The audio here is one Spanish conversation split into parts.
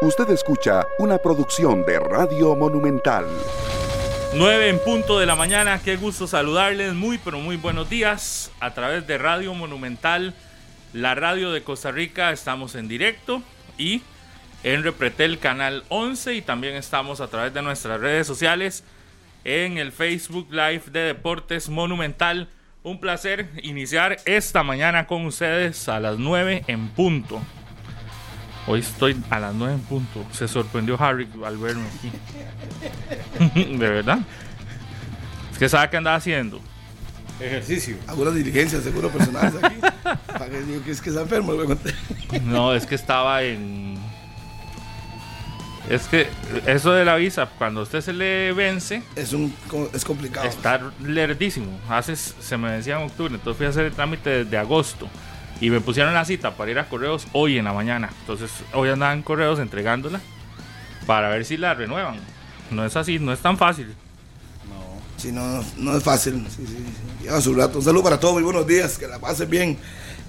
Usted escucha una producción de Radio Monumental. 9 en punto de la mañana, qué gusto saludarles, muy pero muy buenos días a través de Radio Monumental, la radio de Costa Rica, estamos en directo y en Repretel Canal 11 y también estamos a través de nuestras redes sociales en el Facebook Live de Deportes Monumental. Un placer iniciar esta mañana con ustedes a las 9 en punto. Hoy estoy a las 9 en punto. Se sorprendió Harry al verme aquí. de verdad. Es que sabe qué andaba haciendo. Ejercicio. Algunas diligencias, seguro personales aquí. Para que digo que es que está enfermo. no, es que estaba en es que eso de la visa, cuando usted se le vence. Es, un, es complicado. Está lerdísimo. Hace, se me vencía en octubre, entonces fui a hacer el trámite desde agosto. Y me pusieron la cita para ir a correos hoy en la mañana. Entonces hoy andaban correos entregándola para ver si la renuevan. No es así, no es tan fácil. No. Sí, no, no es fácil. Sí, sí, Lleva su rato. Un saludo para todos, muy buenos días, que la pasen bien.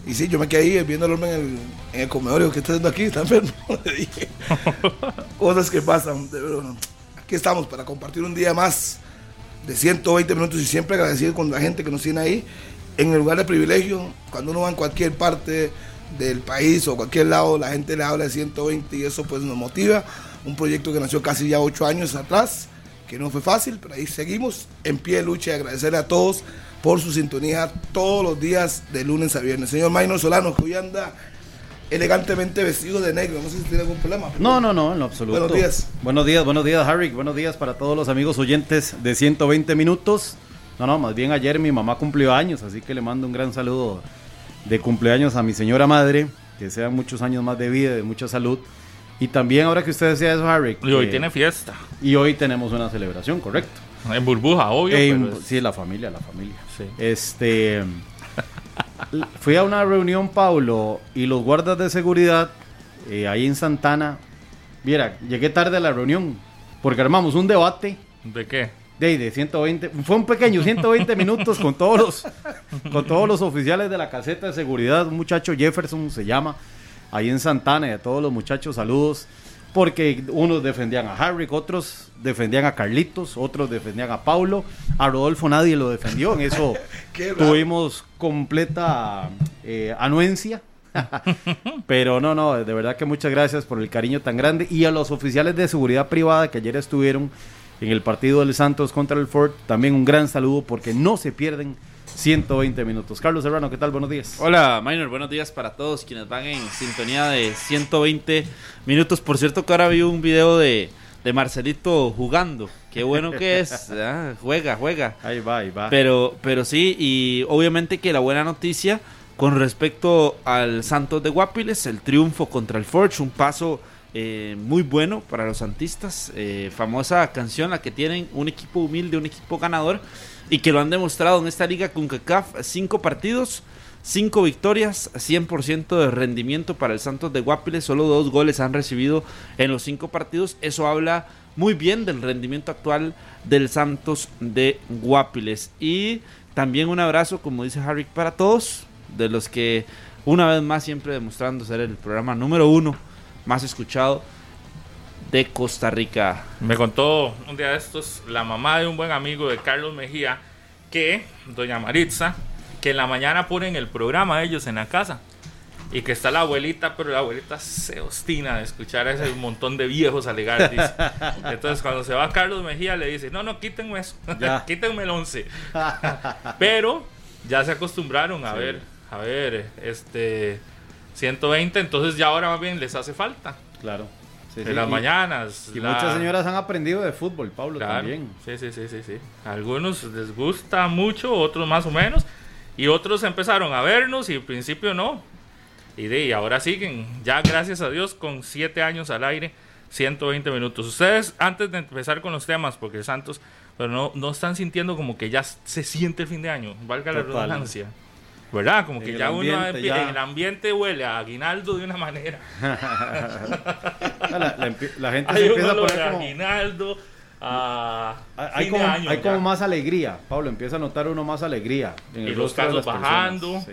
Y sí, yo me quedé ahí viendo el hombre en el, en el comedor. ¿qué está haciendo aquí? Está enfermo. Le dije. Cosas que pasan. Aquí estamos para compartir un día más de 120 minutos y siempre agradecido con la gente que nos tiene ahí en el lugar de privilegio. Cuando uno va en cualquier parte del país o cualquier lado, la gente le habla de 120 y eso pues nos motiva. Un proyecto que nació casi ya 8 años atrás, que no fue fácil, pero ahí seguimos en pie de lucha y agradecerle a todos por su sintonía todos los días de lunes a viernes. Señor Maynor Solano, que hoy anda elegantemente vestido de negro. No sé si tiene algún problema. No, no, no, en lo absoluto. Buenos días. Buenos días, buenos días, Harry. Buenos días para todos los amigos oyentes de 120 minutos. No, no, más bien ayer mi mamá cumplió años, así que le mando un gran saludo de cumpleaños a mi señora madre. Que sean muchos años más de vida, de mucha salud. Y también ahora que usted decía eso, Harry. Y hoy tiene fiesta. Y hoy tenemos una celebración, correcto. En burbuja, obvio. Sí, la familia, la familia. Este. fui a una reunión, Paulo, y los guardas de seguridad eh, ahí en Santana. Mira, llegué tarde a la reunión porque armamos un debate. ¿De qué? De, de 120, fue un pequeño 120 minutos con todos los con todos los oficiales de la caseta de seguridad, un muchacho Jefferson se llama, ahí en Santana y a todos los muchachos, saludos porque unos defendían a Harrick, otros defendían a Carlitos, otros defendían a Paulo, a Rodolfo nadie lo defendió, en eso tuvimos completa eh, anuencia. Pero no, no, de verdad que muchas gracias por el cariño tan grande y a los oficiales de seguridad privada que ayer estuvieron en el partido del Santos contra el Ford, también un gran saludo porque no se pierden 120 minutos. Carlos Serrano, ¿qué tal? Buenos días. Hola, Minor, buenos días para todos quienes van en sintonía de 120 minutos. Por cierto, que ahora vi un video de, Marcelito jugando. Qué bueno que es. Ah, juega, juega. Ahí va, ahí va. Pero, pero sí, y obviamente que la buena noticia con respecto al Santos de Guapiles, el triunfo contra el Forge, un paso eh, muy bueno para los santistas. Eh, famosa canción, la que tienen un equipo humilde, un equipo ganador y que lo han demostrado en esta liga con CACAF, cinco partidos, cinco victorias, 100% de rendimiento para el Santos de Guapiles, solo dos goles han recibido en los cinco partidos, eso habla muy bien del rendimiento actual del Santos de Guapiles y también un abrazo, como dice Harry, para todos, de los que una vez más siempre demostrando ser el programa número uno más escuchado de Costa Rica. Me contó un día de estos la mamá de un buen amigo de Carlos Mejía que, doña Maritza, que en la mañana ponen el programa ellos en la casa y que está la abuelita, pero la abuelita se ostina de escuchar a ese montón de viejos alegar. Entonces, cuando se va Carlos Mejía, le dice: No, no, quítenme eso, quítenme el 11. pero ya se acostumbraron a ver, a ver, este 120, entonces ya ahora más bien les hace falta. Claro en las mañanas. Y muchas señoras han aprendido de fútbol, Pablo, también. Sí, sí, sí, sí, sí. algunos les gusta mucho, otros más o menos. Y otros empezaron a vernos y al principio no. Y, de, ahora siguen, ya gracias a Dios, con siete años al aire, 120 minutos. Ustedes, antes de empezar con los temas, porque Santos, pero no, no están sintiendo como que ya se siente el fin de año, valga la redundancia. ¿Verdad? Como que ya uno en el ambiente huele a aguinaldo de una manera. la, gente se empieza a poner como... aguinaldo a hay, como, hay como más alegría, Pablo, empieza a notar uno más alegría. En y los casos bajando.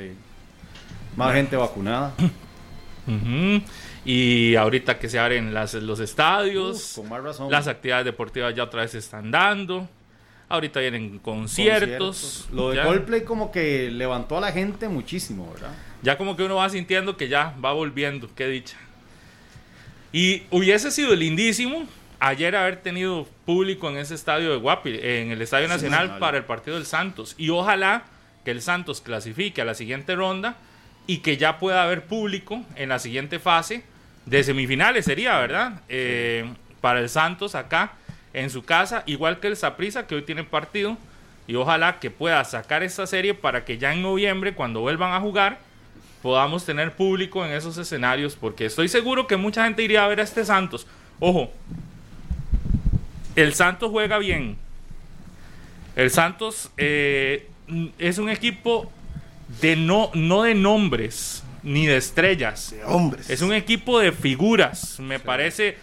Más gente vacunada. Y ahorita que se abren las- los estadios, Uf, con más razón. las actividades deportivas ya otra vez se están dando. Ahorita vienen conciertos. Lo de ya, Coldplay como que levantó a la gente muchísimo, ¿verdad? ya como que uno va sintiendo que ya va volviendo, qué dicha. Y hubiese sido lindísimo ayer haber tenido público en ese estadio de Guapi, en el Estadio Nacional Nacional. para el partido del Santos. Y ojalá que el Santos clasifique a la siguiente ronda y que ya pueda haber público en la siguiente fase de semifinales, sería, ¿verdad? Eh, para el Santos acá en su casa, igual que el Saprissa que hoy tiene partido. Y ojalá que pueda sacar esta serie para que ya en noviembre, cuando vuelvan a jugar, podamos tener público en esos escenarios, porque estoy seguro que mucha gente iría a ver a este Santos. Ojo, el Santos juega bien. El Santos eh, es un equipo de no, no de nombres ni de estrellas. Hombres. Es un equipo de figuras, me parece.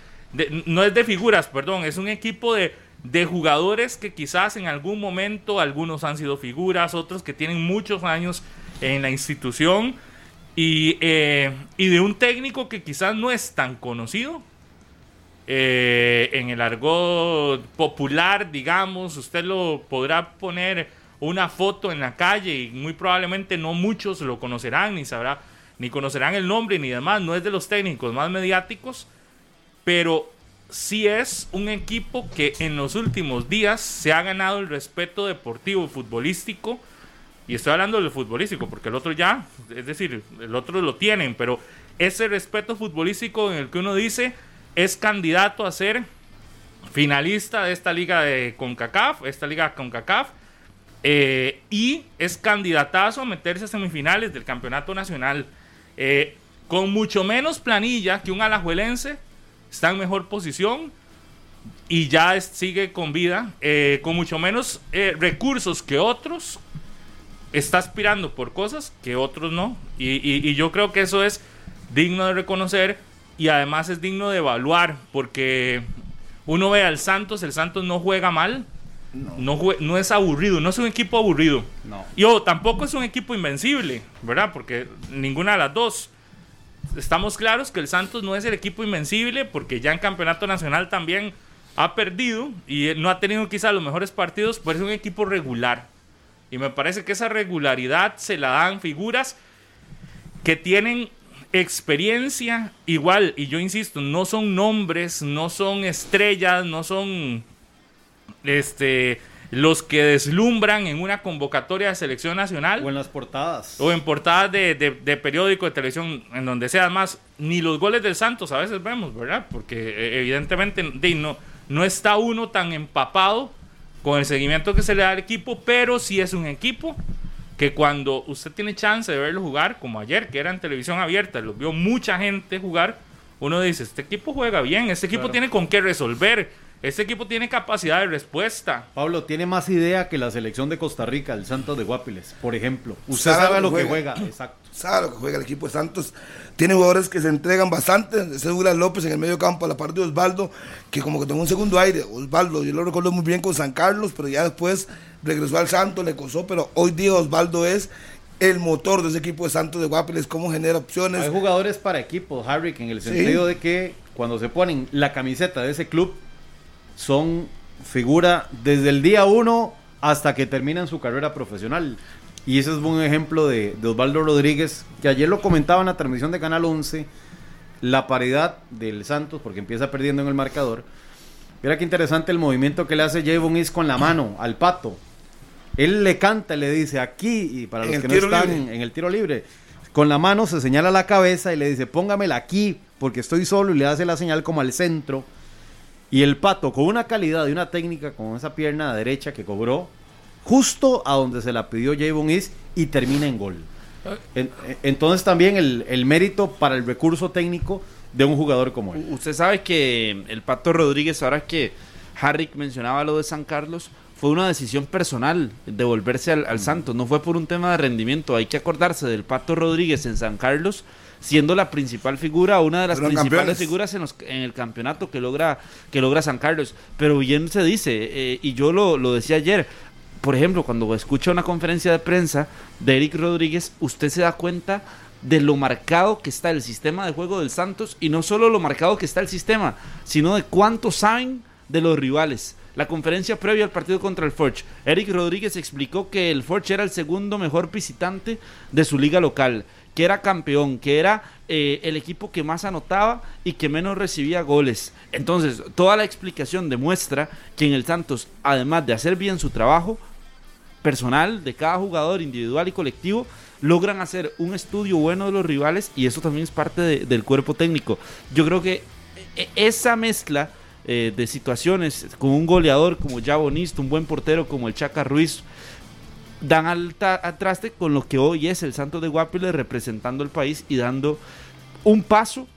No es de figuras, perdón, es un equipo de, de jugadores que quizás en algún momento algunos han sido figuras, otros que tienen muchos años en la institución y, eh, y de un técnico que quizás no es tan conocido. eh, en el argot popular, digamos, usted lo podrá poner una foto en la calle y muy probablemente no muchos lo conocerán ni sabrá ni conocerán el nombre ni demás, no es de los técnicos más mediáticos, pero sí es un equipo que en los últimos días se ha ganado el respeto deportivo, futbolístico, y estoy hablando del futbolístico, porque el otro ya, es decir, el otro lo tienen, pero ese respeto futbolístico en el que uno dice es candidato a ser finalista de esta liga de CONCACAF, esta liga CONCACAF, eh, y es candidatazo a meterse a semifinales del campeonato nacional. Eh, con mucho menos planilla que un alajuelense, está en mejor posición y ya es- sigue con vida, eh, con mucho menos eh, recursos que otros, está aspirando por cosas que otros no. Y, y- y yo creo que eso es digno de reconocer y además es digno de evaluar, porque uno ve al Santos, el Santos no juega mal, no, jue- no es aburrido, no es un equipo aburrido. No. Y tampoco es un equipo invencible, ¿verdad? Porque ninguna de las dos. Estamos claros que el Santos no es el equipo invencible porque ya en campeonato nacional también ha perdido y no ha tenido quizá los mejores partidos, pero es un equipo regular. Y me parece que esa regularidad se la dan figuras que tienen experiencia igual, y yo insisto, no son nombres, no son estrellas, no son este los que deslumbran en una convocatoria de selección nacional O en las portadas. o en portadas de, de, de periódico, de televisión, en donde sea más, ni los goles del Santos a veces vemos, ¿verdad? Porque eh, evidentemente de, no, no está uno tan empapado con el seguimiento que se le da al equipo, pero sí es un equipo que cuando usted tiene chance de verlo jugar, como ayer, que era en televisión abierta, lo vio mucha gente jugar, uno dice, este equipo juega bien, este equipo Claro. tiene con qué resolver, este equipo tiene capacidad de respuesta. Pablo tiene más idea que la selección de Costa Rica, el Santos de Guapiles, por ejemplo. Usted Sabe sabe lo que que juega. juega, exacto. sabe lo que juega el equipo de Santos. Tiene jugadores que se entregan bastante. Ese Douglas López en el medio campo, a la parte de Osvaldo, que como que tomó un segundo aire. Osvaldo, yo lo recuerdo muy bien con San Carlos, pero ya después regresó al Santos, le costó, pero hoy día Osvaldo es el motor de ese equipo de Santos de Guapiles, cómo genera opciones. Hay jugadores para equipos, Harry, en el Sí. sentido de que cuando se ponen la camiseta de ese club, son figura desde el día uno hasta que terminan su carrera profesional. Y ese es un ejemplo de, de Osvaldo Rodríguez, que ayer lo comentaba en la transmisión de Canal 11, la paridad del Santos, porque empieza perdiendo en el marcador. Mira qué interesante el movimiento que le hace Javon Is con la mano al pato. Él le canta, le dice aquí, y para los que no están libre. en el tiro libre, con la mano se señala la cabeza y le dice, póngamela aquí, porque estoy solo, y le hace la señal como al centro. Y el pato, con una calidad y una técnica, con esa pierna derecha que cobró, justo a donde se la pidió Javon Is, y termina en gol. En- en- entonces también el, el mérito para el recurso técnico de un jugador como él. Usted sabe que el Pato Rodríguez, ahora que Harrick mencionaba lo de San Carlos, fue una decisión personal de volverse al, al Santos, no fue por un tema de rendimiento. Hay que acordarse del Pato Rodríguez en San Carlos, siendo la principal figura, una de las Fueron principales campeones. figuras en, los- en el campeonato que logra, que logra San Carlos. Pero bien se dice, eh, y yo lo, lo decía ayer, por ejemplo, cuando escucha una conferencia de prensa de Eric Rodríguez, usted se da cuenta de lo marcado que está el sistema de juego del Santos y no solo lo marcado que está el sistema, sino de cuánto saben de los rivales. La conferencia previa al partido contra el Forge, Eric Rodríguez explicó que el Forge era el segundo mejor visitante de su liga local, que era campeón, que era eh, el equipo que más anotaba y que menos recibía goles. Entonces, toda la explicación demuestra que en el Santos, además de hacer bien su trabajo personal de cada jugador individual y colectivo, logran hacer un estudio bueno de los rivales y eso también es parte de- del cuerpo técnico. Yo creo que e- esa mezcla eh, de situaciones con un goleador como Jabonista, un buen portero como el Chaca Ruiz, dan al, traste con lo que hoy es el Santos de Guapiles representando el país y dando un paso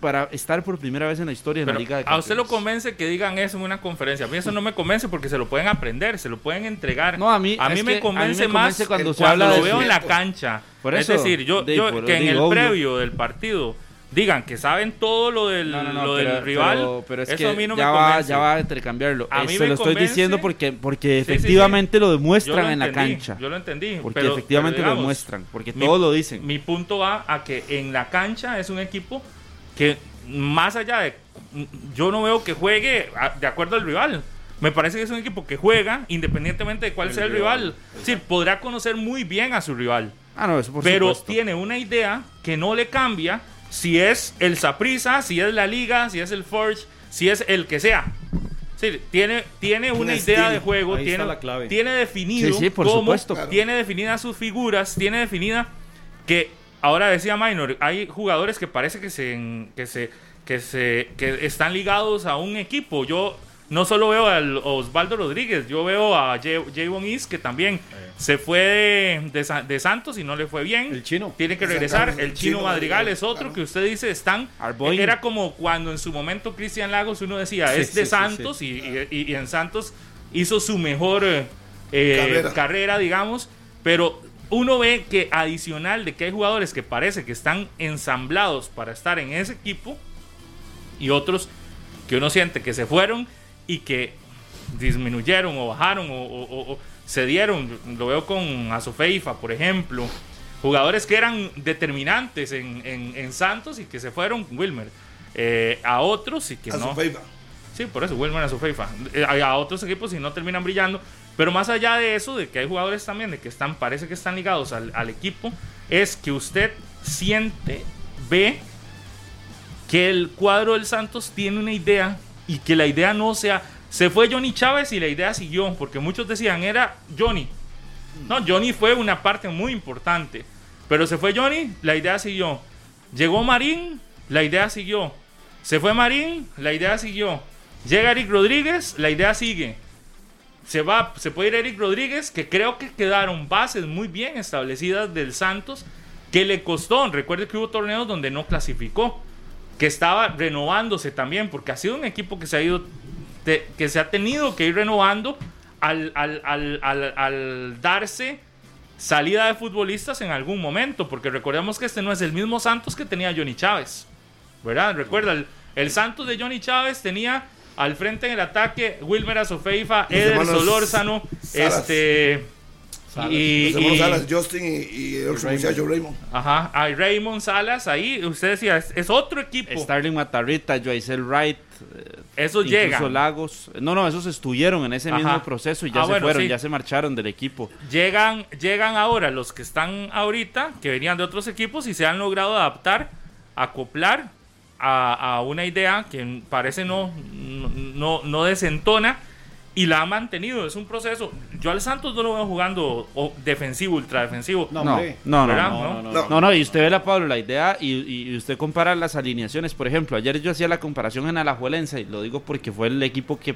para estar por primera vez en la historia en Pero la Liga de a usted lo Campeones. convence que digan eso en una conferencia. A mí eso no me convence porque se lo pueden aprender, se lo pueden entregar. No, a mí- a mí me que a mí convence me más convence cuando cuando, se habla lo de veo en la cancha. Por es decir, yo, de- yo- por- que en el obvio. previo del partido digan que saben todo lo del, No, no, no, lo pero, del rival, pero- pero es eso que a mí no ya me va, ya va a intercambiarlo. A mí me lo estoy diciendo porque, porque Sí, sí, sí. efectivamente lo demuestran lo en la cancha. Yo lo entendí. Porque pero- efectivamente lo demuestran. Porque mi- todos lo dicen. Mi punto va a que en la cancha es un equipo que más allá de... Yo no veo que juegue a- de acuerdo al rival. Me parece que es un equipo que juega independientemente de cuál sea el rival. Sí, podrá conocer muy bien a su rival. ah, no, eso por pero supuesto. tiene una idea que no le cambia si es el Saprisa, si es la Liga, si es el Forge, si es el que sea. Sí, tiene, tiene Un una idea de juego, Ahí tiene, está la clave. tiene definido Sí, sí, por cómo, supuesto. Claro. tiene definidas sus figuras, tiene definida que ahora decía Minor, hay jugadores que parece que se que se que se que están ligados a un equipo. Yo no solo veo a Osvaldo Rodríguez, yo veo a Javon Is que también se fue de, de Sa- de Santos y no le fue bien. El chino. Tiene que regresar. El chino Chino Madrigal es otro claro. que usted dice están. Arboin. Era como cuando en su momento Cristian Lagos uno decía Sí, es de sí, sí, Santos Y, y- y en Santos hizo su mejor eh, eh, Carrera. carrera, digamos. Pero uno ve que adicional de que hay jugadores que parece que están ensamblados para estar en ese equipo y otros que uno siente que se fueron y que disminuyeron o bajaron o, o- o- cedieron. Lo veo con Azofeifa, por ejemplo. Jugadores que eran determinantes en, en- en Santos y que se fueron, Wilmer. Eh, a otros y que A no. Sí, por eso, Wilmer a su FIFA. Eh, A, a otros equipos y no terminan brillando. Pero más allá de eso, de que hay jugadores también de que están, parece que están ligados al, al equipo, es que usted siente, ve que el cuadro del Santos tiene una idea y que la idea no sea. Se fue Johnny Chávez y la idea siguió, porque muchos decían era Johnny. No, Johnny fue una parte muy importante. Pero se fue Johnny, la idea siguió. Llegó Marín, la idea siguió. Se fue Marín, la idea siguió. Llega Eric Rodríguez, la idea sigue. Se va, se puede ir Eric Rodríguez, que creo que quedaron bases muy bien establecidas del Santos, que le costó. Recuerde que hubo torneos donde no clasificó, que estaba renovándose también, porque ha sido un equipo que se ha ido, te- que se ha tenido que ir renovando al, al- al- al- darse salida de futbolistas en algún momento, porque recordemos que este no es el mismo Santos que tenía Johnny Chávez, ¿verdad? Recuerda, el, el Santos de Johnny Chávez tenía al frente en el ataque Wilmer Azofeifa, Eder Solórzano, Salas. Y, Los hermanos y- Salas, Justin y, y el otro muchacho Raymond. Ajá, hay Raymond Salas ahí, usted decía, es, es otro equipo. Starling Matarrita, Joycel Wright, eh, Esos incluso llegan. Lagos. No, no, esos estuvieron en ese Ajá. mismo proceso y ya Ah, se bueno, fueron, sí. ya se marcharon del equipo. Llegan, llegan ahora los que están ahorita, que venían de otros equipos y se han logrado adaptar, acoplar a, a una idea que parece no, no, no desentona y la ha mantenido. Es un proceso. Yo al Santos no lo veo jugando o defensivo, ultradefensivo. No, No, hombre. no, no, ¿Verdad? no. No, no, No. no. No, no, y usted ve la Pablo, la idea, y, y usted compara las alineaciones, por ejemplo, ayer yo hacía la comparación en Alajuelense, y lo digo porque fue el equipo que,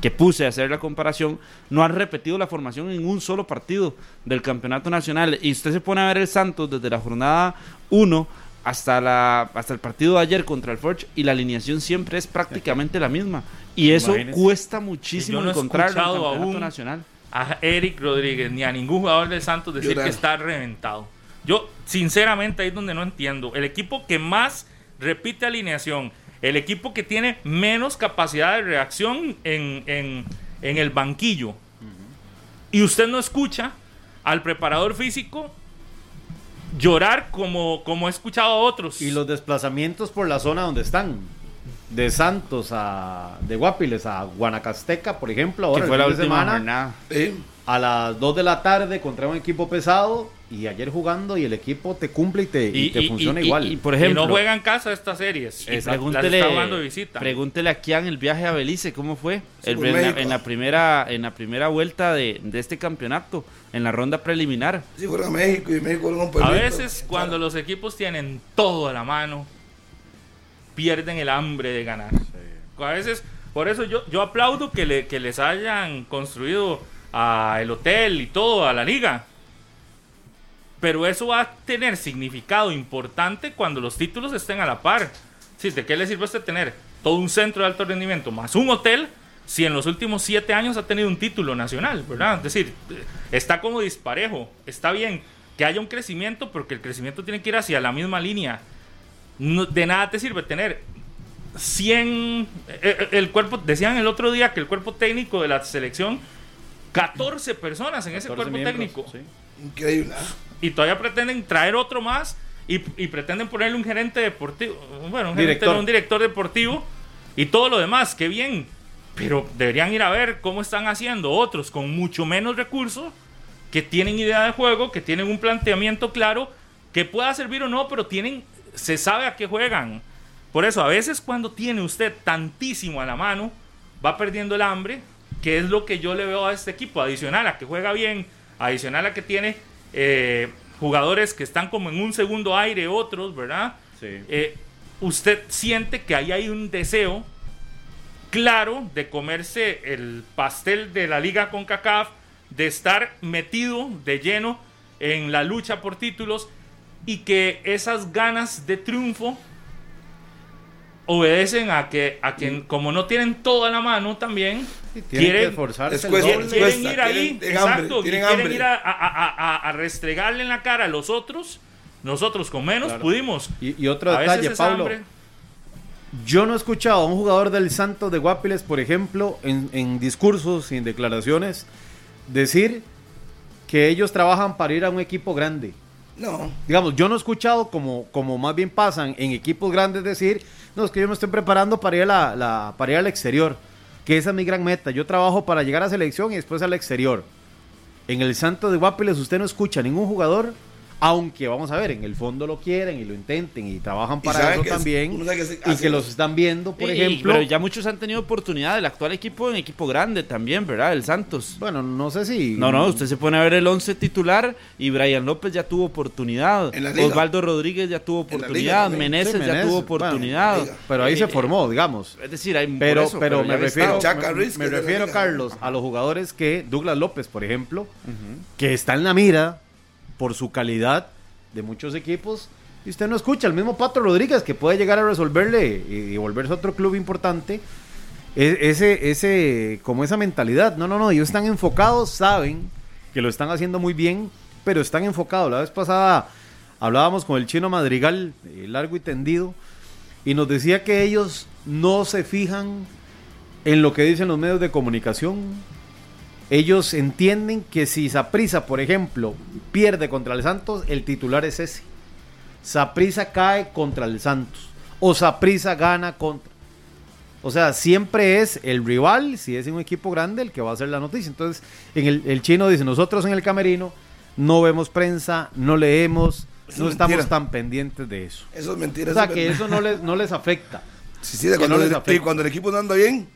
que puse a hacer la comparación, no han repetido la formación en un solo partido del campeonato nacional, y usted se pone a ver el Santos desde la jornada 1 hasta, la, hasta el partido de ayer contra el Forge, y la alineación siempre es prácticamente la misma, y eso Imagínese. cuesta muchísimo Yo no encontrarlo en el campeonato nacional. a Eric Rodríguez ni a ningún jugador del Santos decir Llorar. que está reventado. Yo, sinceramente, ahí es donde no entiendo. El equipo que más repite alineación, el equipo que tiene menos capacidad de reacción en, en- en el banquillo, y usted no escucha al preparador físico llorar como, como he escuchado a otros. Y los desplazamientos por la zona donde están. De Santos a. De Guapiles a Guanacasteca, por ejemplo. Ahora que fue la última semana, jornada. A las 2 de la tarde contra un equipo pesado. Y ayer jugando y el equipo te cumple y te, y te funciona y- igual. y, por Y ejemplo, no juegan casa estas series. Y las pregúntele, está visita. pregúntele a Kian el viaje a Belice, ¿cómo fue? El- en, la, México. en la primera, en la primera vuelta de, de este campeonato, en la ronda preliminar. Sí, fueron a México y México un A veces cuando los equipos tienen todo a la mano, pierden el hambre de ganar. A veces, por eso yo, yo aplaudo que, le- que les hayan construido a el hotel y todo, a la liga. Pero eso va a tener significado importante cuando los títulos estén a la par. Sí, ¿De qué le sirve a usted tener todo un centro de alto rendimiento más un hotel si en los últimos siete años ha tenido un título nacional, ¿verdad? Es decir, está como disparejo. Está bien que haya un crecimiento, pero que el crecimiento tiene que ir hacia la misma línea. De nada te sirve tener 100... eh, eh, El cuerpo, decían el otro día que el cuerpo técnico de la selección, 14 personas en ese 14 cuerpo miembros, técnico. sí. Increíble. Y todavía pretenden traer otro más y, y pretenden ponerle un gerente deportivo. Bueno, un gerente, Director. no, un director deportivo y todo lo demás. Qué bien. Pero deberían ir a ver cómo están haciendo otros con mucho menos recursos, que tienen idea de juego, que tienen un planteamiento claro, que pueda servir o no, pero tienen, se sabe a qué juegan. Por eso, a veces cuando tiene usted tantísimo a la mano, va perdiendo el hambre, que es lo que yo le veo a este equipo, adicional a que juega bien, adicional a que tiene eh, jugadores que están como en un segundo aire, otros, ¿verdad? Sí. Eh, usted siente que ahí hay un deseo claro de comerse el pastel de la liga con CACAF, de estar metido de lleno en la lucha por títulos y que esas ganas de triunfo obedecen a que, a que como no tienen todo a la mano también, Sí, quieren, les quieren ir ahí, tienen- exacto, tienen quieren hambre. ir a, a- a- a- a restregarle en la cara a los otros. Nosotros con menos Claro. pudimos. Y, y otro detalle, Pablo. hambre- Yo no he escuchado a un jugador del Santos de Guapiles, por ejemplo, en, en discursos y en declaraciones, decir que ellos trabajan para ir a un equipo grande. No. Digamos, yo no he escuchado como, como más bien pasan en equipos grandes decir, no, es que yo me estoy preparando para ir, a la, la- para ir al exterior, que esa es mi gran meta. Yo trabajo para llegar a selección y después al exterior. En el Santos de Guapiles usted no escucha a ningún jugador, aunque vamos a ver, en el fondo lo quieren y lo intenten y trabajan para eso es- también. que y que los están viendo, por Y- y- ejemplo. pero ya muchos han tenido oportunidad del actual equipo en equipo grande también, ¿verdad? El Santos. Bueno, no sé si. No, no, usted se pone a ver el 11 titular y Brian López ya tuvo oportunidad. Liga. Osvaldo Rodríguez ya tuvo liga oportunidad. Meneses Sí, ya Meneses, tuvo oportunidad. liga. Pero ahí se Eh, formó, digamos. Es decir, hay Pero, eso, pero, ya me refiero, me, Ruiz, me refiero, liga. Carlos, a los jugadores que Douglas López, por ejemplo, que está en la mira por su calidad de muchos equipos. Y usted no escucha al mismo Pato Rodríguez que puede llegar a resolverle y, y volverse otro club importante. E- Ese, ese, como esa mentalidad. No, no, no. Ellos están enfocados, saben que lo están haciendo muy bien, pero están enfocados. La vez pasada hablábamos con el chino Madrigal, eh, largo y tendido, y nos decía que ellos no se fijan en lo que dicen los medios de comunicación. Ellos entienden que si Saprisa, por ejemplo, pierde contra el Santos, el titular es ese. Saprisa cae contra el Santos. O Saprisa gana contra. O sea, siempre es el rival, si es un equipo grande, el que va a hacer la noticia. Entonces, en el, el chino dice, nosotros en el camerino no vemos prensa, no leemos, Eso no es estamos tan pendientes de eso. Eso es mentira. O sea, que es- eso no les, no les afecta. Sí, sí, cuando, no les el, afecta. y cuando el equipo no anda bien,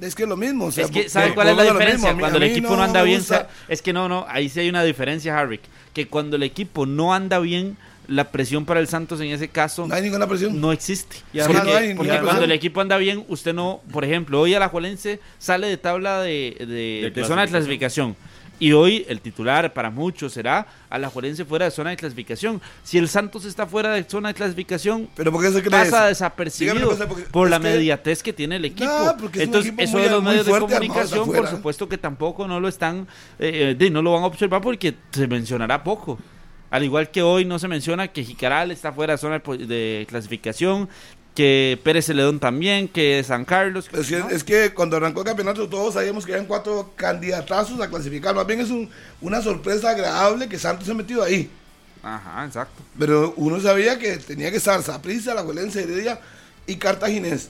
es que es lo mismo. o sea, Es que, por- ¿sabe por- cuál es la diferencia? mí- Cuando el equipo no anda bien, gusta- es que no, no, ahí sí hay una diferencia, Harvick. Que cuando el equipo no anda bien, la presión para el Santos en ese caso No hay ninguna presión. no existe. Y además porque no hay porque cuando presión. el equipo anda bien, usted no, por ejemplo, hoy Alajuelense sale de tabla de, de- de zona de clasificación. Y hoy el titular para muchos será Alajuelense fuera de zona de clasificación. Si el Santos está fuera de zona de clasificación, Pero ¿por qué se cree pasa eso? Desapercibido cosa, por la que- mediatez que tiene el equipo. Es Entonces, equipo eso muy- de los medios de fuerte, comunicación, por supuesto que tampoco no lo están, eh, eh, no lo van a observar porque se mencionará poco. Al igual que hoy no se menciona que Jicaral está fuera de zona de clasificación, que Pérez Celedón también, que San Carlos. Es que, ¿no? es que cuando arrancó el campeonato todos sabíamos que eran cuatro candidatazos a clasificar. Más bien es un- una sorpresa agradable que Santos se ha metido ahí. Ajá, exacto. Pero uno sabía que tenía que estar Saprissa, la Juelense, Heredia y Cartaginés.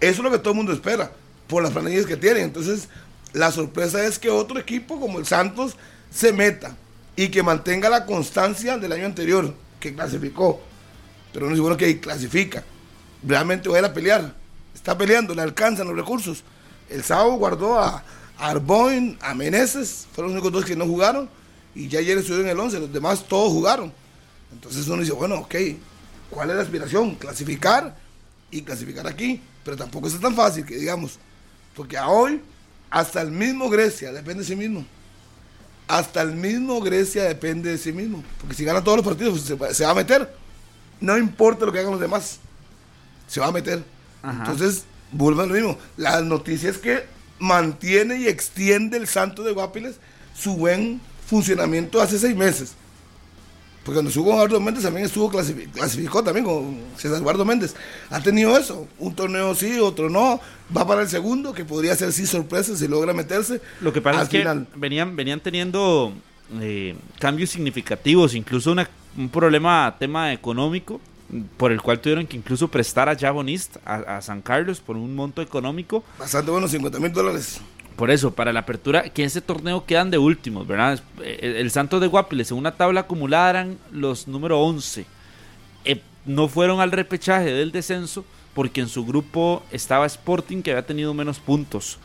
Eso es lo que todo el mundo espera, por las planillas que tienen. Entonces, la sorpresa es que otro equipo como el Santos se meta y que mantenga la constancia del año anterior, que clasificó. Pero no es bueno que clasifica. Realmente va a ir a pelear. Está peleando, le alcanzan los recursos. El sábado guardó a, Arboin, a Meneses, fueron los únicos dos que no jugaron. Y ya ayer estuvieron en el 11, los demás todos jugaron. Entonces uno dice, bueno, ok, ¿cuál es la aspiración? Clasificar y clasificar aquí. Pero tampoco es tan fácil que digamos, porque hoy hasta el mismo Grecia depende de sí mismo. Hasta el mismo Grecia depende de sí mismo. Porque si gana todos los partidos, pues, se va a meter. No importa lo que hagan los demás, se va a meter. Ajá. Entonces, vuelve a lo mismo. La noticia es que mantiene y extiende el Santo de Guapiles su buen funcionamiento hace seis meses. Porque cuando estuvo con Eduardo Méndez también estuvo clasifi- clasificó también con César Eduardo Méndez. Ha tenido eso. Un torneo sí, otro no. Va para el segundo, que podría ser sí sorpresa si logra meterse. Lo que pasa Al es que final. venían, venían teniendo eh, cambios significativos, incluso una- un problema, tema económico, por el cual tuvieron que incluso prestar a Javonist a, a San Carlos por un monto económico. Bastante bueno, 50 mil dólares. Por eso, para la apertura, que en ese torneo quedan de últimos, ¿verdad? Eh, El, el Santos de Guapiles en una tabla acumulada eran los número 11. Eh, no fueron al repechaje del descenso porque en su grupo estaba Sporting que había tenido menos puntos.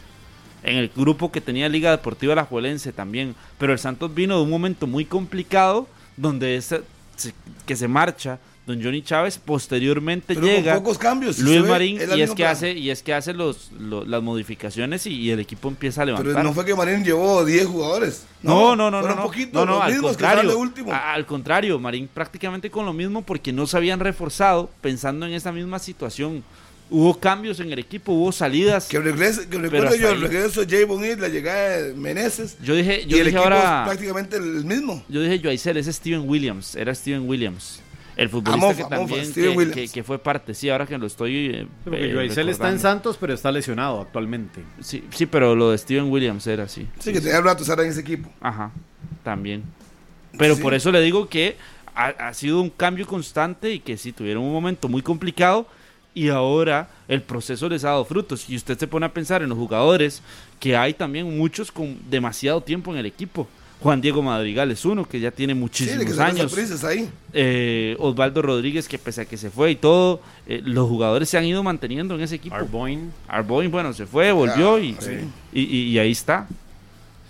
En el grupo que tenía Liga Deportiva La Juelense también. Pero el Santos vino de un momento muy complicado donde ese- se- que se marcha don Johnny Chávez, posteriormente Pero llega con pocos cambios. Luis ve, Marín y es que plan. hace y es que hace los, lo- las modificaciones y, y el equipo empieza a levantar. Pero no fue que Marín llevó 10 jugadores. No, no, no, no. No. poquitos, no, no, los al contrario. último. al contrario, Marín prácticamente con lo mismo porque no se habían reforzado pensando en esa misma situación. Hubo cambios en el equipo, hubo salidas. Que regrese, que recuerdo yo el regreso de Jay Bonit, la llegada de Meneses. Yo dije, y yo el dije equipo ahora, es prácticamente el mismo. yo dije Joaisel, es Steven Williams, era Steven Williams. El futbolista Mofa, que también que, Williams. que- que fue parte, sí, ahora que lo estoy eh, Porque eh, está en. Santos, pero está lesionado actualmente. Sí, sí, pero lo de Steven Williams era así. Sí, que tenía rato estar en ese equipo. Ajá, también. Pero Sí. por eso le digo que ha, ha sido un cambio constante y que sí tuvieron un momento muy complicado y ahora el proceso les ha dado frutos. Y usted se pone a pensar en los jugadores, que hay también muchos con demasiado tiempo en el equipo. Juan Diego Madrigal es uno que ya tiene Sí, que muchísimos se años. sorpresas ahí. Eh, Osvaldo Rodríguez, que pese a que se fue y todo, eh, los jugadores se han ido manteniendo en ese equipo. Arboin. Arboin, bueno, se fue, volvió y, sí. y, y- y ahí está.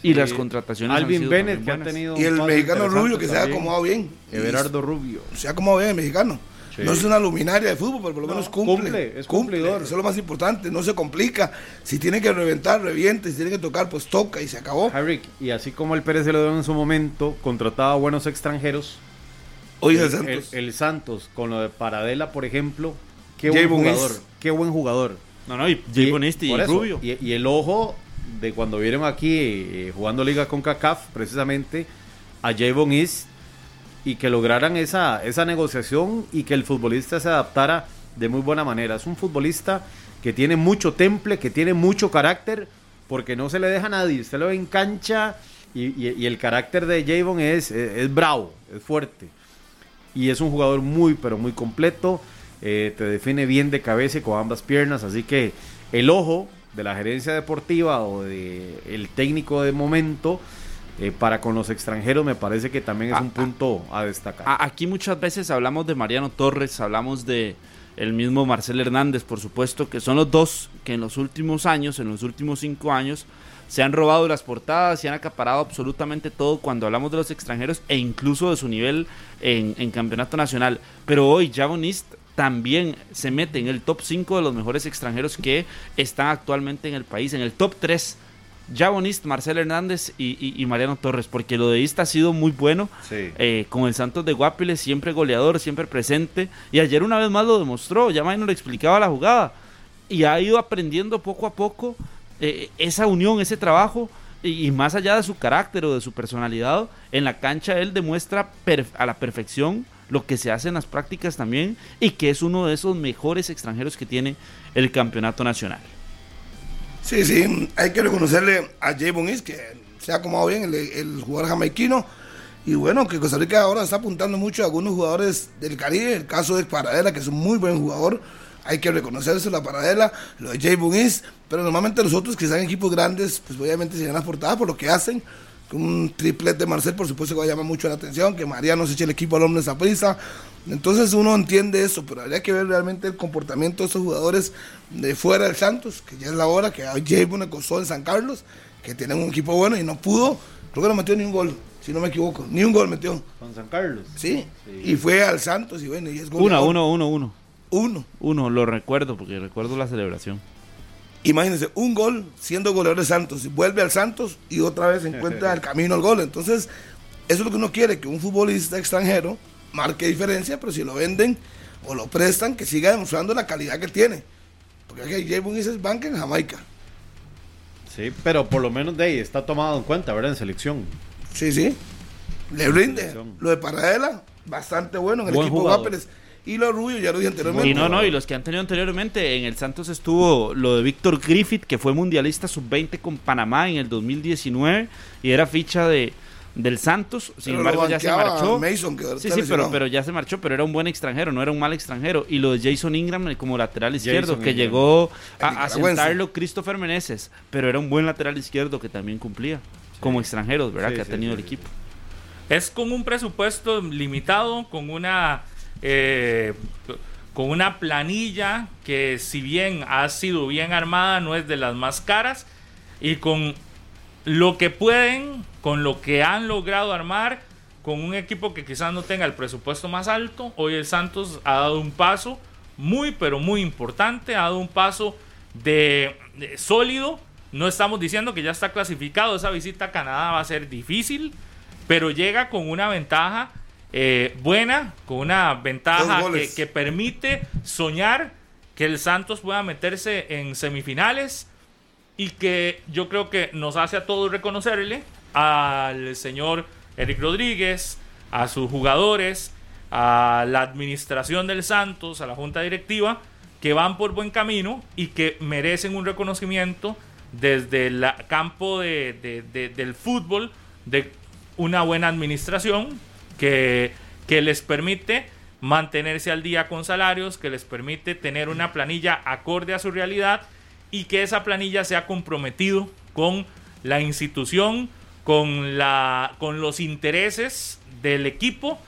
Y las Sí. contrataciones han Alvin sido Bennett, que ha tenido. Y el mexicano Rubio que se ha acomodado bien. Everardo Rubio. Se ha acomodado bien el mexicano. Sí. No es una luminaria de fútbol, pero por lo No, menos cumple. cumple, es cumplidor. Eso es lo más importante. No se complica. Si tiene que reventar, reviente. Si tiene que tocar, pues toca y se acabó. Harry, y así como el Pérez se lo dio en su momento, contrataba buenos extranjeros. Oye, el el, Santos. el Santos, con lo de Paradela, por ejemplo, qué Jay buen Bonis. jugador. Qué buen jugador. No, no, y Jay Y- Bonisti y Rubio. Y, y el ojo de cuando vieron aquí eh, jugando Liga con CACAF, precisamente, a Javon East y que lograran esa, esa negociación y que el futbolista se adaptara de muy buena manera. Es un futbolista que tiene mucho temple, que tiene mucho carácter, porque no se le deja a nadie. Usted lo ve en cancha y, el carácter de Javon es, es, bravo, es fuerte. Y es un jugador muy, pero muy completo. eh, te define bien de cabeza y con ambas piernas. Así que el ojo de la gerencia deportiva o de el técnico de momento eh, para con los extranjeros me parece que también es Ah, un punto a destacar. Aquí muchas veces hablamos de Mariano Torres, hablamos de el mismo Marcel Hernández, por supuesto, que son los dos que en los últimos años, en los últimos cinco años, se han robado las portadas y han acaparado absolutamente todo cuando hablamos de los extranjeros e incluso de su nivel en, en campeonato nacional. Pero hoy Javonist también se mete en el top 5 de los mejores extranjeros que están actualmente en el país, en el top 3. Javonist, Marcel Hernández y, y- y Mariano Torres, porque lo de Ista ha sido muy bueno Sí. eh, con el Santos de Guapiles, siempre goleador, siempre presente. Y ayer una vez más lo demostró, ya no le explicaba la jugada. Y ha ido aprendiendo poco a poco eh, esa unión, ese trabajo. Y, y más allá de su carácter o de su personalidad, en la cancha él demuestra a la perfección lo que se hace en las prácticas también y que es uno de esos mejores extranjeros que tiene el campeonato nacional. Sí, sí, hay que reconocerle a Jay Bonis que se ha acomodado bien, el, jugador jamaiquino. Y bueno, que Costa Rica ahora está apuntando mucho a algunos jugadores del Caribe, el caso de Paradela, que es un muy buen jugador, hay que reconocerse la Paradela, lo de Jay Buniz, pero normalmente los otros que están en equipos grandes, pues obviamente se ganan portada por lo que hacen. Un triplete de Marcel, por supuesto, que va a llamar mucho la atención, que Mariano se eche el equipo al hombre esa prisa. Entonces uno entiende eso, pero habría que ver realmente el comportamiento de estos jugadores de fuera del Santos, que ya es la hora, que Jay le costó en San Carlos, que tienen un equipo bueno y no pudo, creo que no metió ni un gol si no me equivoco. Ni un gol metió. Con San Carlos. Sí. Y fue al Santos y bueno, y es gol. Uno, uno, uno, uno. Uno. Uno, lo recuerdo porque recuerdo la celebración. Imagínense, un gol siendo goleador de Santos. Vuelve al Santos y otra vez encuentra el camino al gol. Entonces, eso es lo que uno quiere, que un futbolista extranjero marque diferencia, pero si lo venden o lo prestan, que siga demostrando la calidad que tiene. Porque aquí Jay es banca en Jamaica. Sí, pero por lo menos de ahí está tomado en cuenta, ¿verdad? En selección. Sí, sí. Le rinde. Lo de Paradela, bastante bueno en el equipo Guapeles. Y lo Rubio, ya lo dije anteriormente. Y no, no, y los que han tenido anteriormente, en el Santos estuvo lo de Víctor Griffith, que fue mundialista sub-20 con Panamá en el 2019 y era ficha de, del Santos. Sin embargo, ya se marchó. sí, sí, pero, pero ya se marchó, pero era un buen extranjero, no era un mal extranjero. Y lo de Jason Ingram como lateral izquierdo, que llegó a, a sentarlo Christopher Meneses, pero era un buen lateral izquierdo que también cumplía como extranjeros, ¿verdad? que ha tenido el equipo. Es con un presupuesto limitado, con una eh, con una planilla que si bien ha sido bien armada, no es de las más caras, y con lo que pueden, con lo que han logrado armar, con un equipo que quizás no tenga el presupuesto más alto, hoy el Santos ha dado un paso muy, pero muy importante, ha dado un paso de sólido. No estamos diciendo que ya está clasificado, esa visita a Canadá va a ser difícil, pero llega con una ventaja eh, buena, con una ventaja que, permite soñar que el Santos pueda meterse en semifinales y que yo creo que nos hace a todos reconocerle al señor Eric Rodríguez, a sus jugadores, a la administración del Santos, a la junta directiva, que van por buen camino y que merecen un reconocimiento desde el campo de, del fútbol de una buena administración que, que les permite mantenerse al día con salarios, que les permite tener una planilla acorde a su realidad y que esa planilla sea comprometido con la institución, con, la, con los intereses del equipo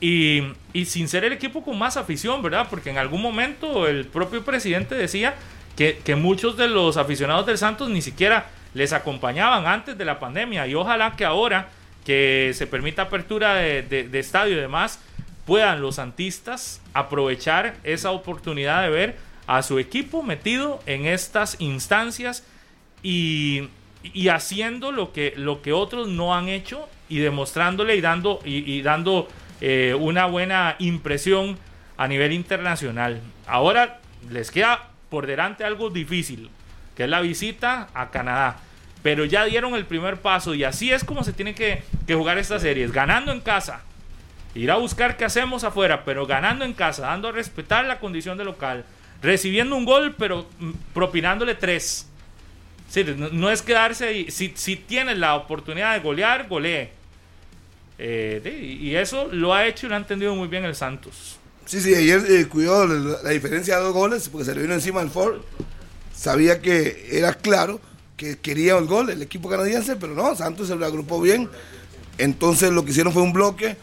y, y, sin ser el equipo con más afición, ¿verdad? Porque en algún momento el propio presidente decía que, muchos de los aficionados del Santos ni siquiera les acompañaban antes de la pandemia y ojalá que ahora que se permita apertura de, estadio y demás, puedan los santistas aprovechar esa oportunidad de ver a su equipo metido en estas instancias y, haciendo lo que, lo que otros no han hecho y demostrándole y dando, y, dando eh, una buena impresión a nivel internacional. Ahora les queda por delante algo difícil, que es la visita a Canadá. Pero ya dieron el primer paso y así es como se tiene que, jugar estas series, ganando en casa. Ir a buscar qué hacemos afuera, pero ganando en casa, dando a respetar la condición de local, recibiendo un gol, pero mm, propinándole tres. no, es quedarse ahí. Si, si tienes la oportunidad de golear, golee. Eh, y eso lo ha hecho y lo ha entendido muy bien el Santos. Sí, sí, ayer eh, cuidó la, diferencia de dos goles porque se le vino encima al Ford. Sabía que era claro que quería el gol el equipo canadiense, pero no, Santos se lo agrupó bien. Entonces lo que hicieron fue un bloque,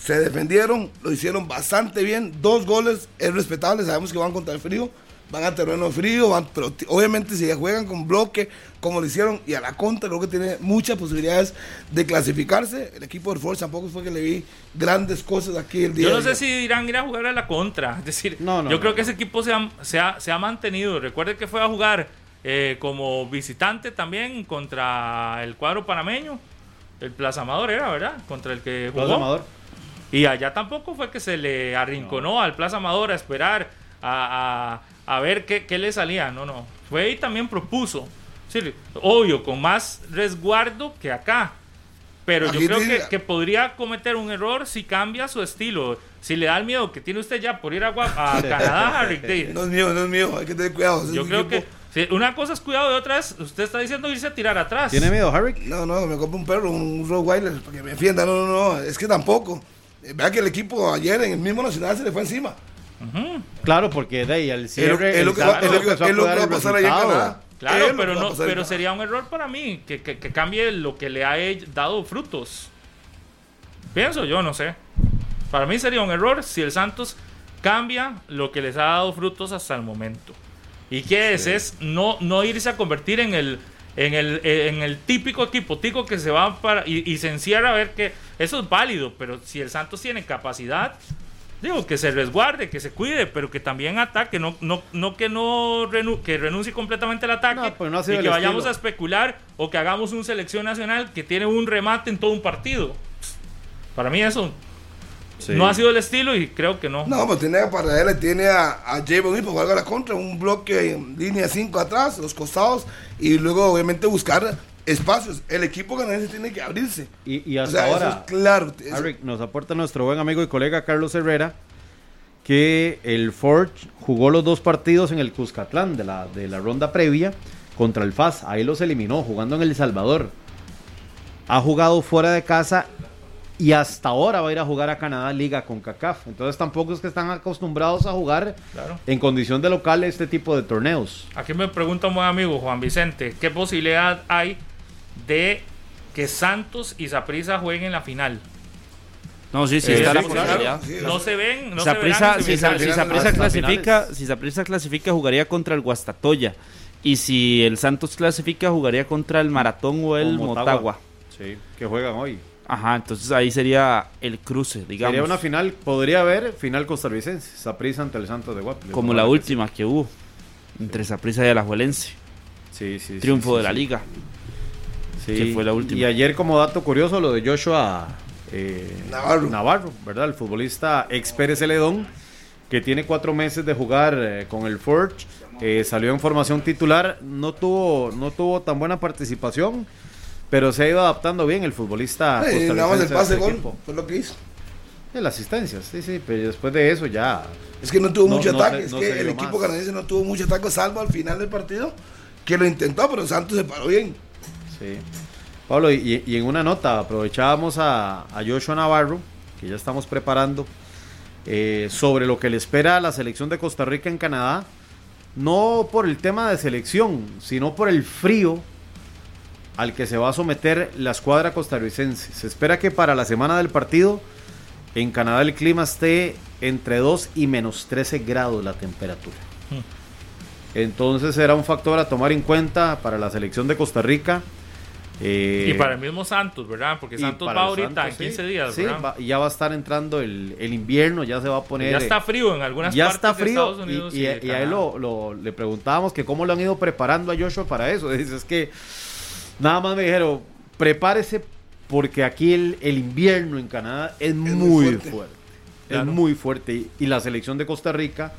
se defendieron, lo hicieron bastante bien. Dos goles es respetable, sabemos que van contra el frío van a terreno frío, van, pero obviamente si juegan con bloque, como lo hicieron, y a la contra, creo que tiene muchas posibilidades de clasificarse. El equipo de Force tampoco fue que le vi grandes cosas aquí el día. Yo no sé si irán ir a jugar a la contra. Es decir, yo creo que ese equipo se ha, se ha, mantenido. Recuerde que fue a jugar eh, como visitante también contra el cuadro panameño. El Plaza Amador era, ¿verdad? Contra el que jugó. Plaza Amador. Y allá tampoco fue que se le arrinconó al Plaza Amador a esperar a a ver qué, qué le salía. No, no. Fue y también propuso. Sí, obvio, con más resguardo que acá. Pero yo creo que, que, podría cometer un error si cambia su estilo. Si le da el miedo que tiene usted ya por ir a, a Canadá, Rick No es mío, no es mío, hay que tener cuidado. Yo creo que Sí, una cosa es cuidado y otra es, usted está diciendo irse a tirar atrás. ¿Tiene miedo, Harry? No, no, me compro un perro, un Rottweiler, para que me defienda. No, no, no, es que tampoco. Eh, Vea que el equipo ayer en el mismo Nacional se le fue encima. Claro, porque de ahí al Es lo, cierre. es lo que va, a pasar allá en. Canadá. Claro, pero, no, pero sería un error para mí que, que- que cambie lo que le ha he- dado frutos. Pienso yo, no sé. Para mí sería un error si el Santos cambia lo que les ha dado frutos hasta el momento. ¿Y qué es? Es no, no irse a convertir en el, en el, en el típico equipo tico que se va para y, y se encierra a ver que eso es válido, pero si el Santos tiene capacidad, digo, que se resguarde, que se cuide, pero que también ataque, no, no, no que no renu- que renuncie completamente al ataque No, no sido y que vayamos estilo. a especular o que hagamos un selección nacional que tiene un remate en todo un partido. Para mí eso Sí. no ha sido el estilo y creo que no. No, pues tiene para él, tiene a, a Javon Hill para jugar a la contra, un bloque en línea 5 atrás, los costados, y luego obviamente buscar espacios. El equipo canadiense tiene que abrirse. Y, y O hasta sea, ahora. eso es claro. eso- Harry, nos aporta nuestro buen amigo y colega Carlos Herrera que el Ford jugó los dos partidos en el Cuscatlán de la, de la ronda previa contra el FAS. Ahí los eliminó jugando en El Salvador. Ha jugado fuera de casa y hasta ahora va a ir a jugar a Canadá Liga con CACAF. Entonces tampoco es que están acostumbrados a jugar Claro. en condición de local este tipo de torneos. Aquí me pregunta un buen amigo Juan Vicente, ¿qué posibilidad hay de que Santos y Saprissa jueguen en la final? No, sí, sí, Eh, está sí, la posibilidad. No se ven, no se si Saprissa clasifica, si Saprissa clasifica jugaría contra el Guastatoya y si el Santos clasifica jugaría contra el Maratón o el O Motagua. Motagua. Sí, que juegan hoy. Ajá, entonces ahí sería el cruce, digamos. Sería una final, podría haber final costarricense. Saprissa ante el Santos de Guapiles. como la última que hubo entre Saprissa y Alajuelense. Sí, sí, sí, Triunfo sí, de la sí. liga. Sí, que fue la última. Y ayer, como dato curioso, lo de Joshua eh, Navarro. ¿verdad? El futbolista ex Pérez Celedón, que tiene cuatro meses de jugar eh, con el Forge, eh, salió en formación titular, no tuvo, no tuvo tan buena participación, pero se ha ido adaptando bien el futbolista. Eh, nada más el pase gol, equipo. fue lo que hizo. Las asistencias, sí, sí, pero después de eso ya. Es que no tuvo No, mucho no se- ataque, es no que el equipo más. canadiense no tuvo mucho ataque, salvo al final del partido, que lo intentó, pero Santos se paró bien. Sí. Pablo, y, y en una nota, aprovechábamos a, a Joshua Navarro, que ya estamos preparando, eh, sobre lo que le espera a la selección de Costa Rica en Canadá, no por el tema de selección, sino por el frío al que se va a someter la escuadra costarricense. Se espera que para la semana del partido en Canadá el clima esté entre 2 y menos 13 grados la temperatura. Entonces será un factor a tomar en cuenta para la selección de Costa Rica. Eh, Y para el mismo Santos, ¿verdad? Porque Santos va ahorita Santos, en 15 sí. días, Sí, ya va a estar entrando el, el invierno, ya se va a poner. ya eh, está frío en algunas ya partes está de frío Estados Unidos. y, y- de y a él lo, lo- le preguntábamos que cómo lo han ido preparando a Joshua para eso. Dice, es que nada más me dijeron, prepárese porque aquí el, el invierno en Canadá es, muy, muy fuerte. fuerte. Claro. Es muy fuerte y, y la selección de Costa Rica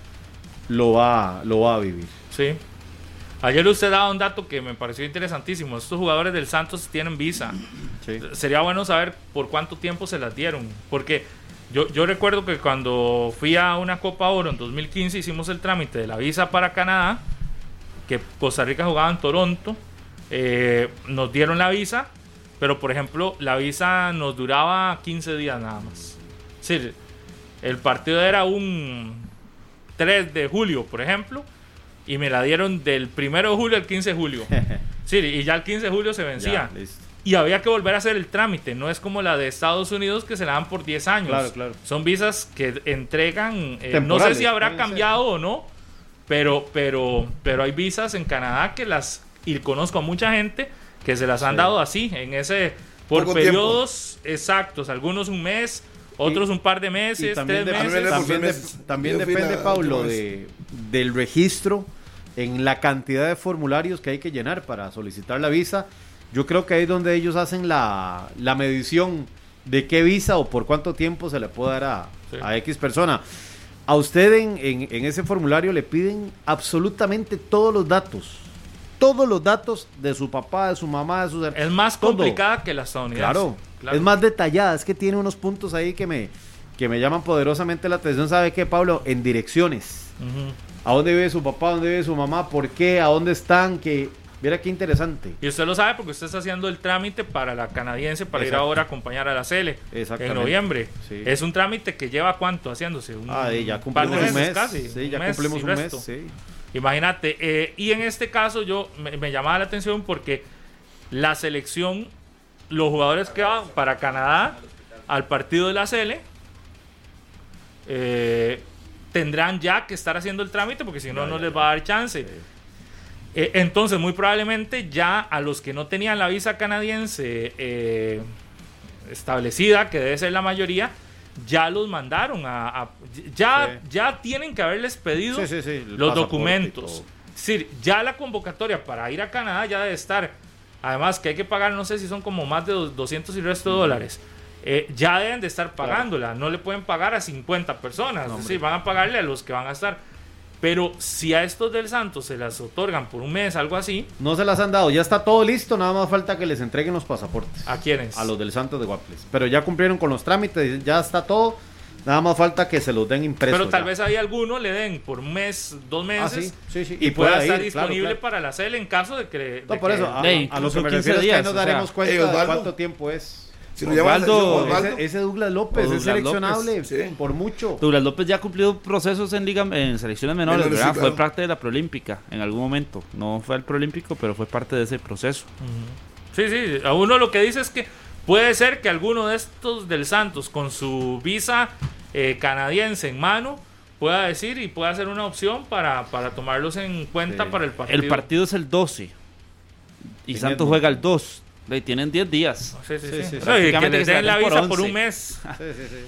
lo va, lo va a vivir. Sí. Ayer usted daba un dato que me pareció interesantísimo. Estos jugadores del Santos tienen visa. Sí. Sería bueno saber por cuánto tiempo se las dieron. Porque yo, yo recuerdo que cuando fui a una Copa Oro en 2015 hicimos el trámite de la visa para Canadá, que Costa Rica jugaba en Toronto. Eh, nos dieron la visa, pero por ejemplo la visa nos duraba 15 días nada más. Es decir, el partido era un 3 de julio, por ejemplo, y me la dieron del 1 de julio al 15 de julio. Sí, y ya el 15 de julio se vencía. Ya. Y había que volver a hacer el trámite. No es como la de Estados Unidos que se la dan por 10 años. Claro, claro. Son visas que entregan. eh, no sé si habrá ser. cambiado o no. Pero, pero, pero hay visas en Canadá que las. Y conozco a mucha gente que se las han Sí. dado así, en ese. Por Poco periodos exactos. Algunos un mes, otros Y- un par de meses, también, tres meses. también, de- depende, la Pablo, de, del registro en la cantidad de formularios que hay que llenar para solicitar la visa. Yo creo que ahí es donde ellos hacen la, la medición de qué visa o por cuánto tiempo se le puede dar a, Sí. a X persona. A usted en, en- en ese formulario le piden absolutamente todos los datos. Todos los datos de su papá, de su mamá, de sus her- Es más todo. complicada que la estadounidense. Claro, Claro. es más detallada, es que tiene unos puntos ahí que me, que me llaman poderosamente la atención. ¿Sabe qué, Pablo? En direcciones. A dónde vive su papá, a dónde vive su mamá, por qué, a dónde están, que mira qué interesante. Y usted lo sabe porque usted está haciendo el trámite para la canadiense para ir ahora a acompañar a la Cele en noviembre. Sí. Es un trámite que lleva cuánto haciéndose? Un Ah, y ya par de cumplimos un mes. casi. Sí, ya mes cumplimos un mes. Sí. Imagínate, eh, y en este caso yo me, me llamaba la atención porque la selección, los jugadores que van para Canadá al partido de la Cele, eh, tendrán ya que estar haciendo el trámite porque si no, no les va a dar chance. Eh, entonces, muy probablemente ya a los que no tenían la visa canadiense establecida, que debe ser la mayoría, ya los mandaron a... a- ya, Sí. ya tienen que haberles pedido Sí, sí, los documentos. Es decir, ya la convocatoria para ir a Canadá ya debe estar. Además, que hay que pagar, no sé si son como más de dos- 200 y resto de dólares. Eh, ya deben de estar pagándola. No le pueden pagar a 50 personas. No, es decir, van a pagarle a los que van a estar. Pero si a estos del Santos se las otorgan por un mes, algo así, No se las han dado, ya está todo listo, nada más falta que les entreguen los pasaportes. ¿a quiénes? A los del Santos de Guaples. Pero ya cumplieron con los trámites, ya está todo. Nada más falta que se los den impresos. Pero tal ya. vez ahí alguno le den por un mes, dos Ah, meses. sí, sí, sí. Y, pueda pueda estar ir, disponible claro. para la CEL en caso de que. de No, por que- eso, a, de a lo que me 15 refiero es que ahí días, nos o sea. daremos cuenta de cuánto tiempo es. Si Osvaldo, Ese, ese Douglas López es seleccionable López, sí. por mucho. Douglas López ya ha cumplido procesos en liga en selecciones menores, Menores, sí, ¿verdad? claro. Fue parte de la Prolímpica en algún momento. No fue al Prolímpico, pero fue parte de ese proceso. Sí, sí. A uno lo que dice es que puede ser que alguno de estos del Santos con su visa eh, canadiense en mano pueda decir y pueda ser una opción para, para tomarlos en cuenta Sí. para el partido. El partido es el 12 y Santos juega el 2. Le tienen 10 días. Sí, sí, sí. Que les den la por visa por 11. un mes. Sí, sí, sí.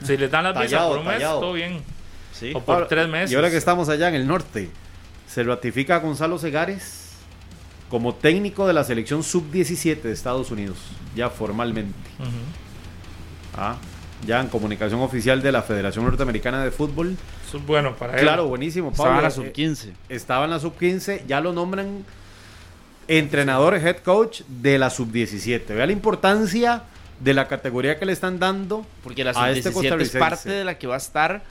Si les dan la visa por un mes, tallado. todo bien. Sí. O por Ahora- tres meses. Y ahora que estamos allá en el norte, se ratifica a Gonzalo Segares como técnico de la selección sub-17 de Estados Unidos, ya formalmente. Ah, ya en comunicación oficial de la Federación Norteamericana de Fútbol. Eso es bueno para él. Claro, buenísimo. Estaba en Pablo. la Eh, sub-15. estaba en la sub-15, ya lo nombran entrenador, head coach de la sub-17. Vea la importancia de la categoría que le están dando. Porque la a este sub-17 es parte de la que va a estar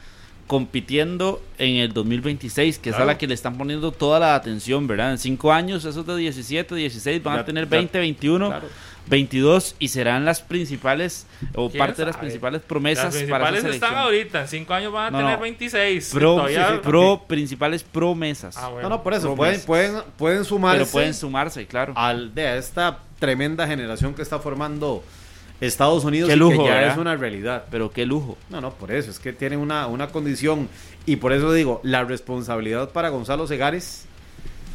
compitiendo en el 2026, que es a Claro. la que le están poniendo toda la atención, ¿verdad? En cinco años, esos de 17, 16 van Ya- a tener ya- 20, 21, Claro. 22 y serán las principales o ¿Quién parte de las principales Las promesas para principales esa están selección. ahorita. En cinco años van a No, tener no. 26. Pro, Todavía- sí, sí, pro- principales promesas. Ah, bueno. No, no, por eso, promesas. pueden, pueden, pueden sumarse pero pueden sumarse, claro. al, de esta tremenda generación que está formando Estados Unidos Qué y lujo, que ya ¿verdad? es una realidad. Pero qué lujo. No, no, por eso, es que tienen una, una condición y por eso digo, la responsabilidad para Gonzalo Segares,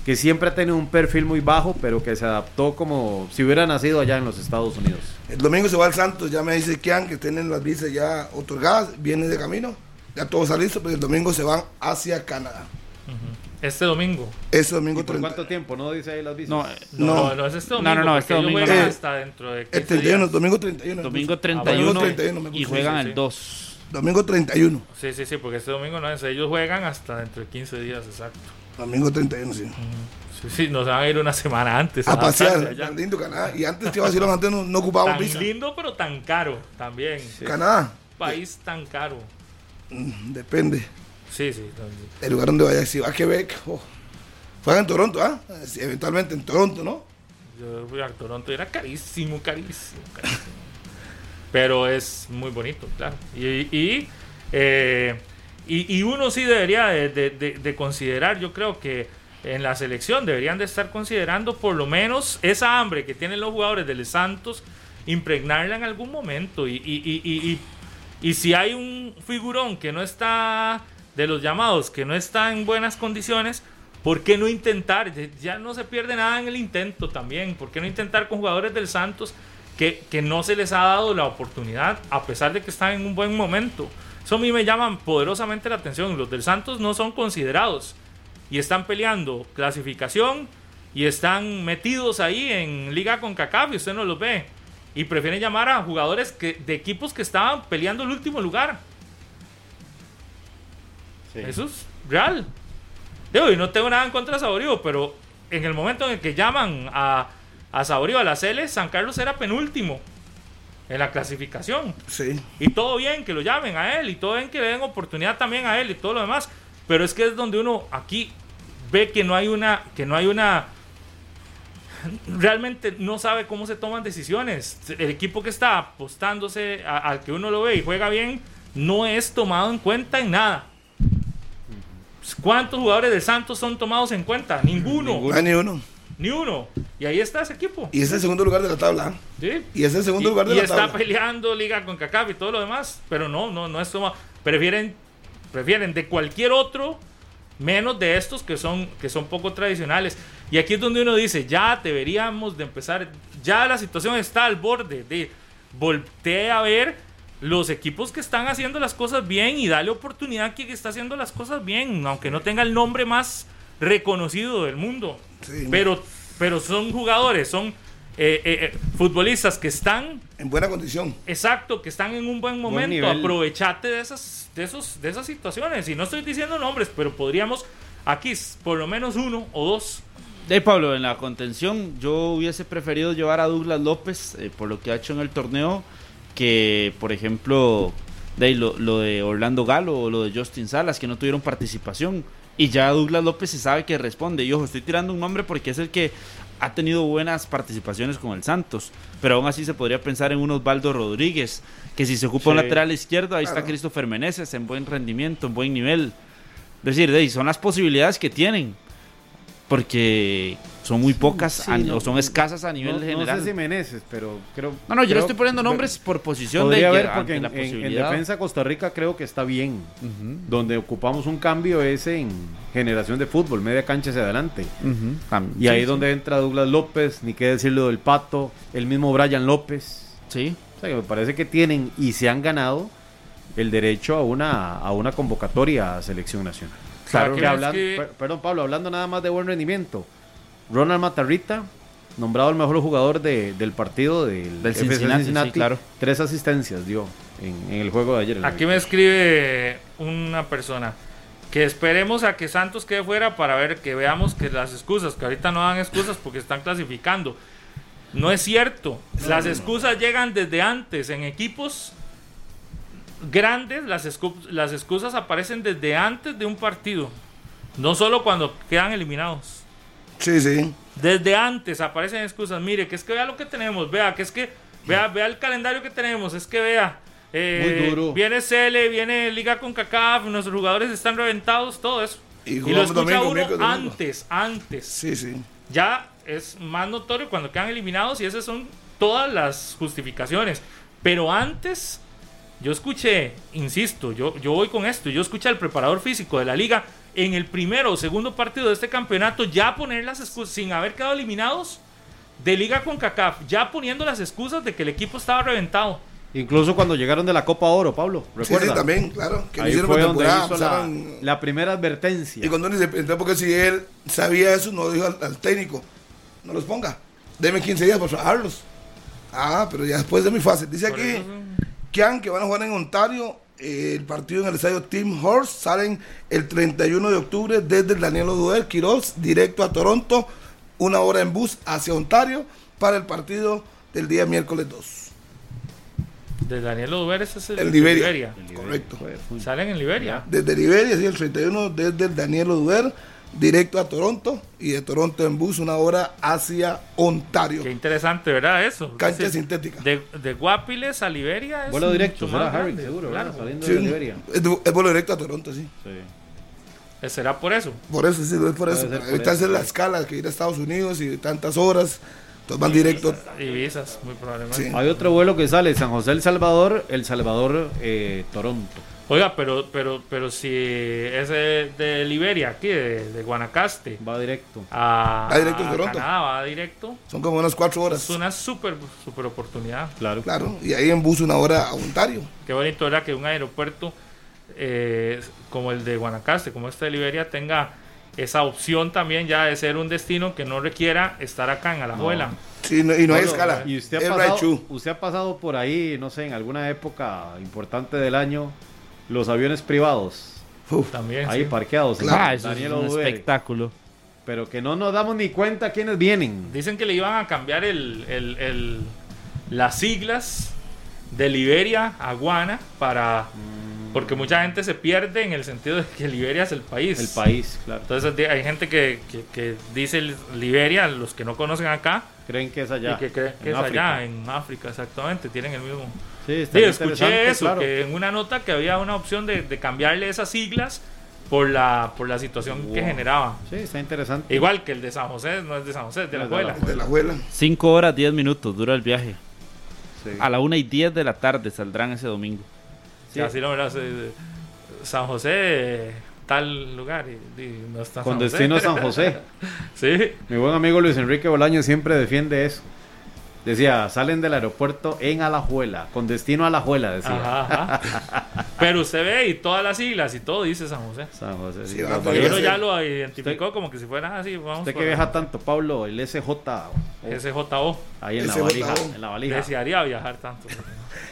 que siempre ha tenido un perfil muy bajo, pero que se adaptó como si hubiera nacido allá en los Estados Unidos. El domingo se va al Santos, ya me dice Kian que tienen las visas ya otorgadas, viene de camino, ya todo está listo, pero el domingo se van hacia Canadá. Este domingo. Ese domingo ¿Y por 30. cuánto tiempo? No dice ahí las visas. No, eh, No, No. no, no es este No, domingo. no, no, porque este ellos domingo juegan no. hasta dentro de 15 El 31, días. domingo 31. domingo me gusta. 31, Domingo 31 me y juegan sí. el 2. Domingo 31. Sí, sí, sí, porque este domingo no es. Ellos juegan hasta dentro de 15 días, exacto. Domingo 31, sí. Sí, sí, nos van a ir una semana antes. A adaptarse pasear, tan lindo Canadá. Y antes que vacilón, antes no, no ocupábamos visa. lindo, pero tan caro también. Canadá, País tan caro. mm, depende. Sí, sí. El lugar donde vaya, si va a Quebec, oh. Juega en Toronto, ¿ah? Sí, eventualmente en Toronto, ¿no? Yo fui a Toronto y era carísimo, carísimo, carísimo. Pero es muy bonito, claro. Y, y, eh, y- y uno sí debería de, de- de- de considerar, yo creo que en la selección deberían de estar considerando por lo menos esa hambre que tienen los jugadores del Santos, impregnarla en algún momento. Y, y- y- si hay un figurón que no está, de los llamados, que no está en buenas condiciones, ¿por qué no intentar? Ya- Ya no se pierde nada en el intento también. ¿Por qué no intentar con jugadores del Santos que, que no se les ha dado la oportunidad a pesar de que están en un buen momento? Eso a mí me llama poderosamente la atención. Los del Santos no son considerados y están peleando clasificación y están metidos ahí en Liga con CACAF y usted no los ve. Y prefieren llamar a jugadores que, de equipos que estaban peleando el último lugar. Eso es real. Digo, y no tengo nada en contra de Saborío, pero en el momento en el que llaman a, a Saborío a la Cele, San Carlos era penúltimo en la clasificación. Sí. Y todo bien que lo llamen a él, y todo bien que le den oportunidad también a él y todo lo demás. Pero es que es donde uno aquí ve que no hay una, que no hay una, realmente no sabe cómo se toman decisiones. El equipo que está apostándose al que uno lo ve y juega bien, no es tomado en cuenta en nada. ¿Cuántos jugadores de Santos son tomados en cuenta? Ninguno. No hay ni uno. Y ahí está ese equipo. Y es el segundo lugar de la tabla. ¿Sí? Y es el segundo Y- lugar de y la está tabla. peleando liga con CACAF y todo lo demás. Pero no, no, no es tomado. Prefieren, prefieren de cualquier otro, menos de estos que son, que son poco tradicionales. Y aquí es donde uno dice, ya deberíamos de empezar, ya la situación está al borde de voltee a ver los equipos que están haciendo las cosas bien y darle oportunidad a quien está haciendo las cosas bien, aunque no tenga el nombre más reconocido del mundo. Sí. Pero, pero son jugadores, son eh, eh, eh, futbolistas que están En buena condición. Exacto, que están en un buen momento. Aprovechate de esas, de esos, de esas situaciones. Y no estoy diciendo nombres, pero podríamos aquí por lo menos uno o dos. De Pablo, en la contención, yo hubiese preferido llevar a Douglas López eh, por lo que ha hecho en el torneo que, por ejemplo, de lo de Orlando Galo o lo de Justin Salas, que no tuvieron participación. Y ya Douglas López se sabe que responde. Y ojo, estoy tirando un nombre porque es el que ha tenido buenas participaciones con el Santos. Pero aún así se podría pensar en un Osvaldo Rodríguez, que si se ocupa un Sí. lateral izquierdo, ahí está. Christopher Meneses en buen rendimiento, en buen nivel. Es decir, de ahí son las posibilidades que tienen. Porque son muy pocas Sí, a- no, o son escasas a nivel no, no general. sé si Meneses, pero creo. No, no, yo creo- le estoy poniendo nombres por posición de haber, porque en, la en- en posibilidad. defensa Costa Rica creo que está bien. Donde ocupamos un cambio es en generación de fútbol, media cancha hacia adelante. Y sí, ahí sí. donde entra Douglas López, ni qué decirlo del Pato, el mismo Brian López. Sí. O sea, que me parece que tienen y se han ganado el derecho a una, a una convocatoria a selección nacional. Claro, Que que es hablan- que- per- Perdón, Pablo, hablando nada más de buen rendimiento. Ronald Matarrita, nombrado el mejor jugador de- del partido del, Del Cincinnati, sí, claro. Tres asistencias dio en, en el juego de ayer. en Aquí me escribe una persona que esperemos a que Santos quede fuera para ver que veamos que las excusas, que ahorita no dan excusas porque están clasificando. No es cierto. Las excusas llegan desde antes en equipos grandes, las, las excusas aparecen desde antes de un partido. No solo cuando quedan eliminados. Sí, sí. Desde antes aparecen excusas. Mire, que es que vea lo que tenemos. Vea, que es que vea, vea el calendario que tenemos. Es que vea. eh, Muy duro. Viene CL, viene Liga con CACAF, nuestros jugadores están reventados, todo eso. Y Y, lo escucha domingo, uno domingo. antes, antes. Sí, sí. Ya es más notorio cuando quedan eliminados y esas son todas las justificaciones. Pero antes, yo escuché, insisto, yo, yo voy con esto, yo escuché al preparador físico de la liga en el primero o segundo partido de este campeonato ya poner las excusas, sin haber quedado eliminados de liga con CACAF, ya poniendo las excusas de que el equipo estaba reventado. Incluso cuando llegaron de la Copa Oro, Pablo. ¿Recuerda? sí, también, claro. Que lo Ahí hicieron fue donde hizo la, la primera advertencia. Y cuando uno dice, entonces, porque si él sabía eso, no dijo al, al técnico, no los ponga. Deme 15 días para trabajarlos. Ah, pero ya después es muy fácil. Dice aquí eso- que van a jugar en Ontario. eh, el partido en el estadio Team Horse salen el 31 de octubre desde el Daniel Oduer, Quiroz, directo a Toronto. Una hora en bus hacia Ontario para el partido del día miércoles 2. De Daniel Oduber, ese es el, En de Liberia. Correcto. Salen en Liberia. Desde Liberia, sí, el 31 desde el Daniel Oduer, directo a Toronto. Y de Toronto en bus una hora hacia Ontario. Qué interesante, ¿verdad? Eso. Cancha decir, sintética. De, de Guapiles a Liberia. Es Vuelo directo, mucho más será Harry, grande, seguro, claro. ¿verdad? Saliendo Sí, de Liberia. es, es vuelo directo a Toronto, sí. Sí. Eh, Será por eso. Por eso, sí, es por eso. Para por evitarse eso, la escala que ir a Estados Unidos y tantas horas. Entonces van directo. Y visas, muy probablemente. Sí. Hay otro vuelo que sale San José El Salvador, El Salvador eh, Toronto. Oiga, pero, pero, pero si es de, de Liberia, aquí, de, de Guanacaste, Va directo. a, Va directo a Toronto. Canadá, va directo. Son como unas cuatro horas. Es una súper, súper oportunidad. Claro. Claro. Y ahí en bus una hora a Ontario. Qué bonito era que un aeropuerto eh, como el de Guanacaste, como este de Liberia, tenga esa opción también ya de ser un destino que no requiera estar acá en Alajuela. Sí, no- y no hay escala. Y usted ha, pasado, usted ha pasado por ahí, no sé, en alguna época importante del año, los aviones privados, Uf. También. ahí sí. parqueados. en Ah, eso Daniel es un Oduber, espectáculo. Pero que no nos damos ni cuenta quiénes vienen. Dicen que le iban a cambiar el, el- el- las siglas de Liberia a Guana para Porque mucha gente se pierde en el sentido de que Liberia es el país. El país, claro. Entonces hay gente que, que- que dice Liberia, los que no conocen acá, Creen que es allá. y que creen que en es África. allá, en África, exactamente, tienen el mismo. Sí, está Sí, escuché eso, claro. que en una nota que había una opción de, de cambiarle esas siglas por la, por la situación que Wow. generaba. Sí, está interesante. Igual que el de San José, no es de San José, es de la No es de abuela. la De la abuela. 5 horas 10 minutos dura el viaje. Sí. A la 1 y 10 de la tarde saldrán ese domingo. Sí, así lo verás. eh, San José, tal lugar, y, y no está Con San José. destino a San José. sí, Mi buen amigo Luis Enrique Bolaño siempre defiende eso. Decía, salen del aeropuerto en Alajuela, con destino a Alajuela, decía. ajá, ajá. Pero usted ve y todas las siglas y todo dice San José. San José. Sí, sí, Y uno ya lo identificó como que si fuera así. Vamos Usted que viaja tanto, Pablo, el SJ, SJO. ahí en la SJO. valija. En la valija. Desearía viajar tanto.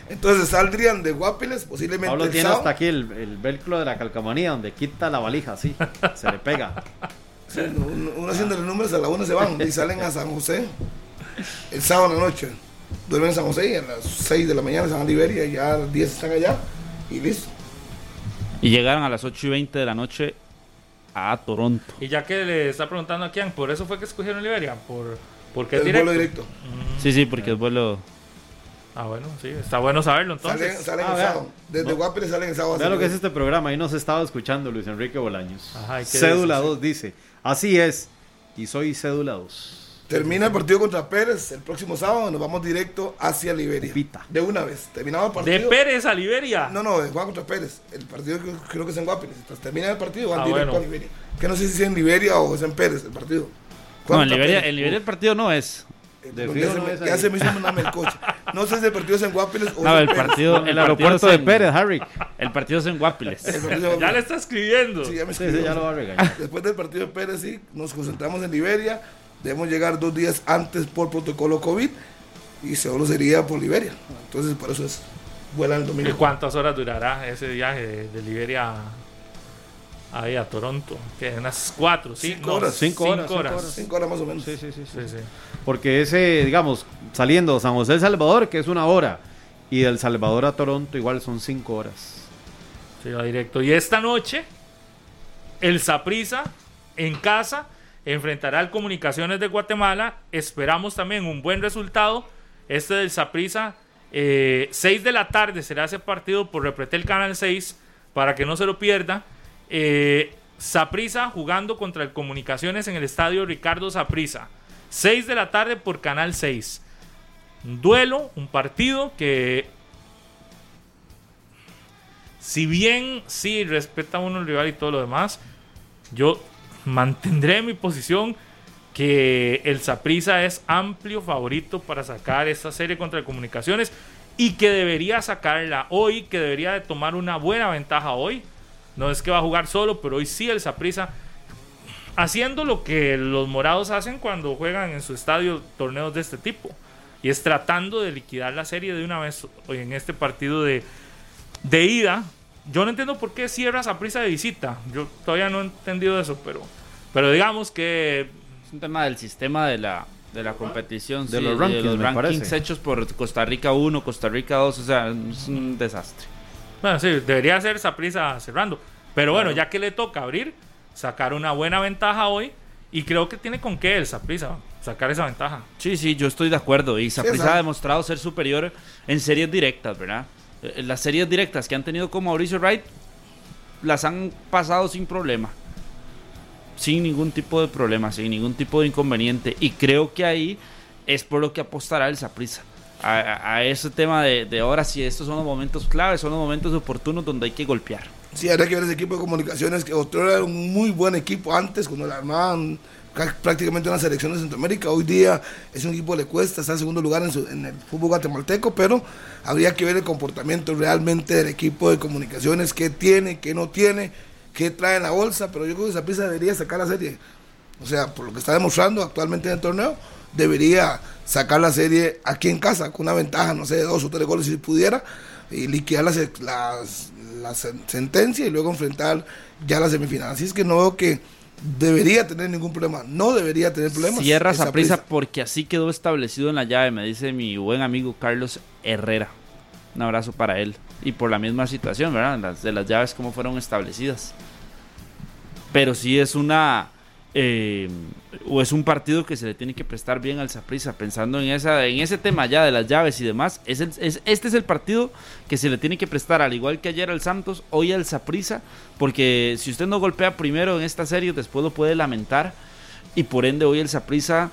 Entonces saldrían de Guapiles posiblemente Pablo tiene sábado. hasta aquí el, el velcro de la calcamanía donde quita la valija, así, se le pega. Sí, uno, uno haciendo los números a la una se van y salen a San José el sábado en la noche. Duermen en San José y a las 6 de la mañana se van a Liberia y ya a las 10 están allá y listo. Y llegaron a las 8 y 20 de la noche a Toronto. Y ya que le está preguntando a quién, por eso fue que escogieron Liberia, por porque es El directo. vuelo directo. Sí, sí, porque es vuelo. Ah, bueno, sí, está bueno saberlo Salen, entonces. salen Ah, el sábado. Desde No. Guapiles salen el sábado. Vea lo que es este programa, ahí nos estaba escuchando Luis Enrique Bolaños. Ajá, ¿y qué Cédula dice? 2 dice, así es, y soy cédula 2. Termina el partido contra Pérez el próximo sábado nos vamos directo hacia Liberia. Pita. De una vez. Terminado el De partido. Pérez a Liberia. No, no, de Juan contra Pérez. El partido creo, que es en Guapiles. Entonces termina el partido van Ah, directo bueno. a Liberia. Que no sé si es en Liberia o es en Pérez el partido. No, Juan en contra Liberia, Pérez. en Liberia el partido no es. De fijo ya, se no me, es ya ahí. se me hizo una melcocha. No sé si el partido es en Guapiles o No, el en Pérez. partido. El, el partido aeropuerto de en- Pérez, Harry. El partido es en Guapiles. El Ya le está escribiendo. Sí, ya me Sí, sí, ya lo va a regañar. Después del partido de Pérez, sí, nos concentramos en Liberia. Debemos llegar dos días antes por protocolo COVID y solo sería por Liberia. Entonces, por eso es vuelan el ¿Y domingo. cuántas horas durará ese viaje de, de Liberia a, ahí a Toronto? ¿Qué? ¿Unas cuatro? Cinco no, horas. Cinco horas, cinco horas. Cinco horas más o menos. Sí, sí, sí, sí. Sí, sí. Porque ese, digamos, saliendo San José El Salvador, que es una hora, y del Salvador a Toronto igual son cinco horas. Sí, va directo. Y esta noche, el Saprisa en casa enfrentará al Comunicaciones de Guatemala. Esperamos también un buen resultado. Este del Saprisa, 6 de la tarde será ese partido por Repretel Canal 6 para que no se lo pierda. Eh, Saprisa jugando contra el Comunicaciones en el estadio Ricardo Saprisa. 6 de la tarde por Canal 6. Un duelo, un partido que si bien sí respeta uno el rival y todo lo demás, yo mantendré mi posición que el Saprissa es amplio favorito para sacar esta serie contra Comunicaciones y que debería sacarla hoy, que debería de tomar una buena ventaja hoy. No es que va a jugar solo, pero hoy sí el Saprissa haciendo lo que los morados hacen cuando juegan en su estadio torneos de este tipo. Y es tratando de liquidar la serie de una vez en este partido de, de ida. Yo no entiendo por qué cierras a prisa de visita. Yo todavía no he entendido eso, pero, pero digamos que Es un tema del sistema de la, de la competición. De sí, los rankings, me rankings parece. hechos por Costa Rica 1, Costa Rica 2. O sea, es un desastre. Bueno, sí, debería ser prisa cerrando. Pero bueno, ya que le toca abrir, sacar una buena ventaja hoy. Y creo que tiene con qué el Saprisa sacar esa ventaja. Sí, sí, yo estoy de acuerdo. Y Saprissa exacto. ha demostrado ser superior en series directas, ¿verdad? Eh, Las series directas que han tenido con Mauricio Wright las han pasado sin problema. Sin ningún tipo de problema, sin ningún tipo de inconveniente. Y creo que ahí es por lo que apostará el Saprissa. A, ese tema de, ahora si estos son los momentos claves, son los momentos oportunos donde hay que golpear. Sí, habría que ver ese equipo de comunicaciones, que otro era un muy buen equipo antes, cuando le armaban prácticamente una selección de Centroamérica. Hoy día es un equipo que le cuesta, está en segundo lugar en, su- en el fútbol guatemalteco, pero habría que ver el comportamiento realmente del equipo de comunicaciones, qué tiene, qué no tiene, qué trae en la bolsa, pero yo creo que esa pieza debería sacar la serie. O sea, por lo que está demostrando actualmente en el torneo, debería sacar la serie aquí en casa, con una ventaja, no sé, de dos o tres goles si pudiera, y liquidar las, las- la sen- sentencia y luego enfrentar ya la semifinal. Así es que no veo que debería tener ningún problema. No debería tener problemas. Cierra Saprissa. Saprissa porque así quedó establecido en la llave, me dice mi buen amigo Carlos Herrera. Un abrazo para él. Y por la misma situación, ¿verdad? Las, de las llaves, cómo fueron establecidas. Pero sí es una. Eh, o es un partido que se le tiene que prestar bien al Saprissa, pensando en esa en ese tema ya de las llaves y demás. Es es- este es el partido que se le tiene que prestar, al igual que ayer al Santos, hoy al Saprissa, porque si usted no golpea primero en esta serie, después lo puede lamentar. Y por ende, hoy el Saprissa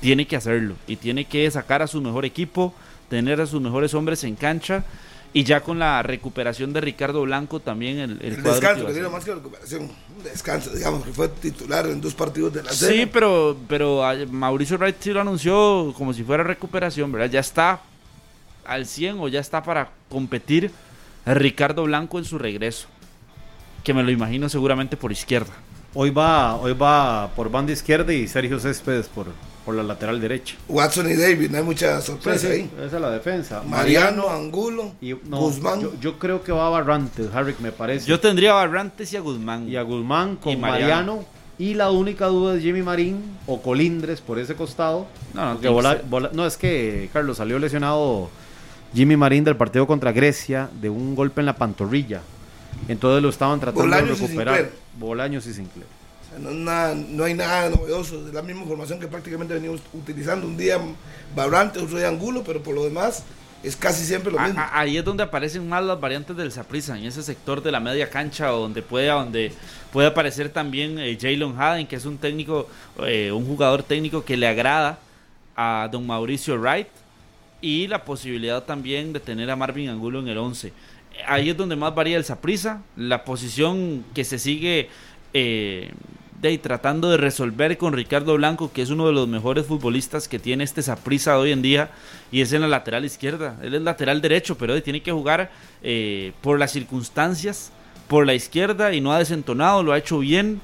tiene que hacerlo y tiene que sacar a su mejor equipo, tener a sus mejores hombres en cancha. Y ya con la recuperación de Ricardo Blanco también el, el El cuadro descanso, que tiene más que recuperación. Un descanso, digamos, que fue titular en dos partidos de la Sí, serie. pero, pero a- Mauricio Wright sí lo anunció como si fuera recuperación, ¿verdad? Ya está al 100 o ya está para competir Ricardo Blanco en su regreso. Que me lo imagino seguramente por izquierda. Hoy va, hoy va por banda izquierda y Sergio Céspedes por, por la lateral derecha. Watson y David, no hay mucha sorpresa ahí. Esa es la defensa. Mariano, Angulo, y, no, Guzmán. Yo, yo creo que va a Barrantes, Harrick, me parece. Yo tendría a Barrantes y a Guzmán. y a Guzmán con Y Mariano. Mariano. Y la única duda es Jimmy Marín o Colindres por ese costado. No, no, que bola- bola- no, es que, Carlos, salió lesionado Jimmy Marín del partido contra Grecia de un golpe en la pantorrilla. Entonces lo estaban tratando Bolaños y de recuperar. Sinclair. Bolaños y Sinclair. No, nada- no hay nada novedoso, es la misma formación que prácticamente venimos utilizando. Un día Barrante, otro día Angulo, pero por lo demás es casi siempre lo mismo. a- ahí es donde aparecen más las variantes del Saprissa, en ese sector de la media cancha, o donde puede, donde puede aparecer también eh, Jalen Haden, que es un técnico, eh, un jugador técnico que le agrada a don Mauricio Wright, y la posibilidad también de tener a Marvin Angulo en el 11. Ahí es donde más varía el Saprissa, la posición que se sigue eh, de tratando de resolver con Ricardo Blanco, que es uno de los mejores futbolistas que tiene este Saprissa hoy en día, y es en la lateral izquierda. Él es lateral derecho, pero tiene que jugar eh, por las circunstancias, por la izquierda, y no ha desentonado, lo ha hecho bien.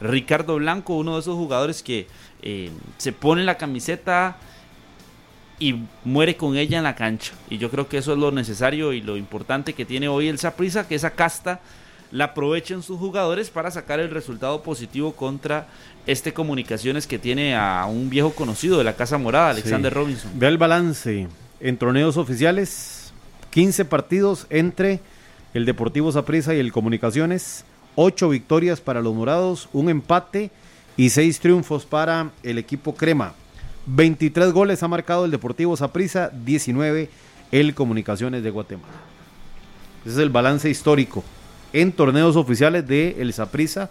Ricardo Blanco, uno de esos jugadores que eh, se pone la camiseta y muere con ella en la cancha. Y yo creo que eso es lo necesario y lo importante que tiene hoy el Saprissa, que esa casta la aprovechen sus jugadores para sacar el resultado positivo contra este Comunicaciones que tiene a un viejo conocido de la Casa Morada, Alexander Sí. Robinson. Ve el balance en torneos oficiales: 15 partidos entre el Deportivo Saprissa y el Comunicaciones, 8 victorias para los morados, un empate y 6 triunfos para el equipo Crema. 23 goles ha marcado el Deportivo Saprissa, 19 el Comunicaciones de Guatemala. Ese es el balance histórico en torneos oficiales de el Saprissa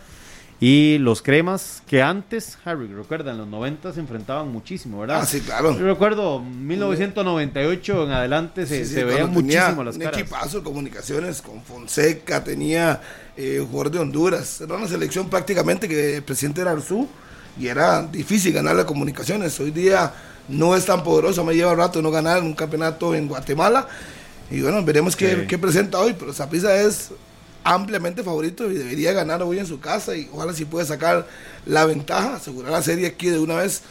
y los Cremas que antes, Harry, recuerda, en los 90 se enfrentaban muchísimo, ¿verdad? Ah, sí, claro. Yo recuerdo 1998 en adelante se, Sí, sí, se veían muchísimo las un caras. equipazo de comunicaciones con Fonseca, tenía eh, jugador de Honduras. Era una selección prácticamente que el presidente era Arzú y era difícil ganar las comunicaciones. Hoy día no es tan poderoso, me lleva rato no ganar un campeonato en Guatemala. Y bueno, veremos qué, Sí. qué presenta hoy, pero Saprissa es ampliamente favorito y debería ganar hoy en su casa y ojalá si puede sacar la ventaja, asegurar la serie aquí de una vez,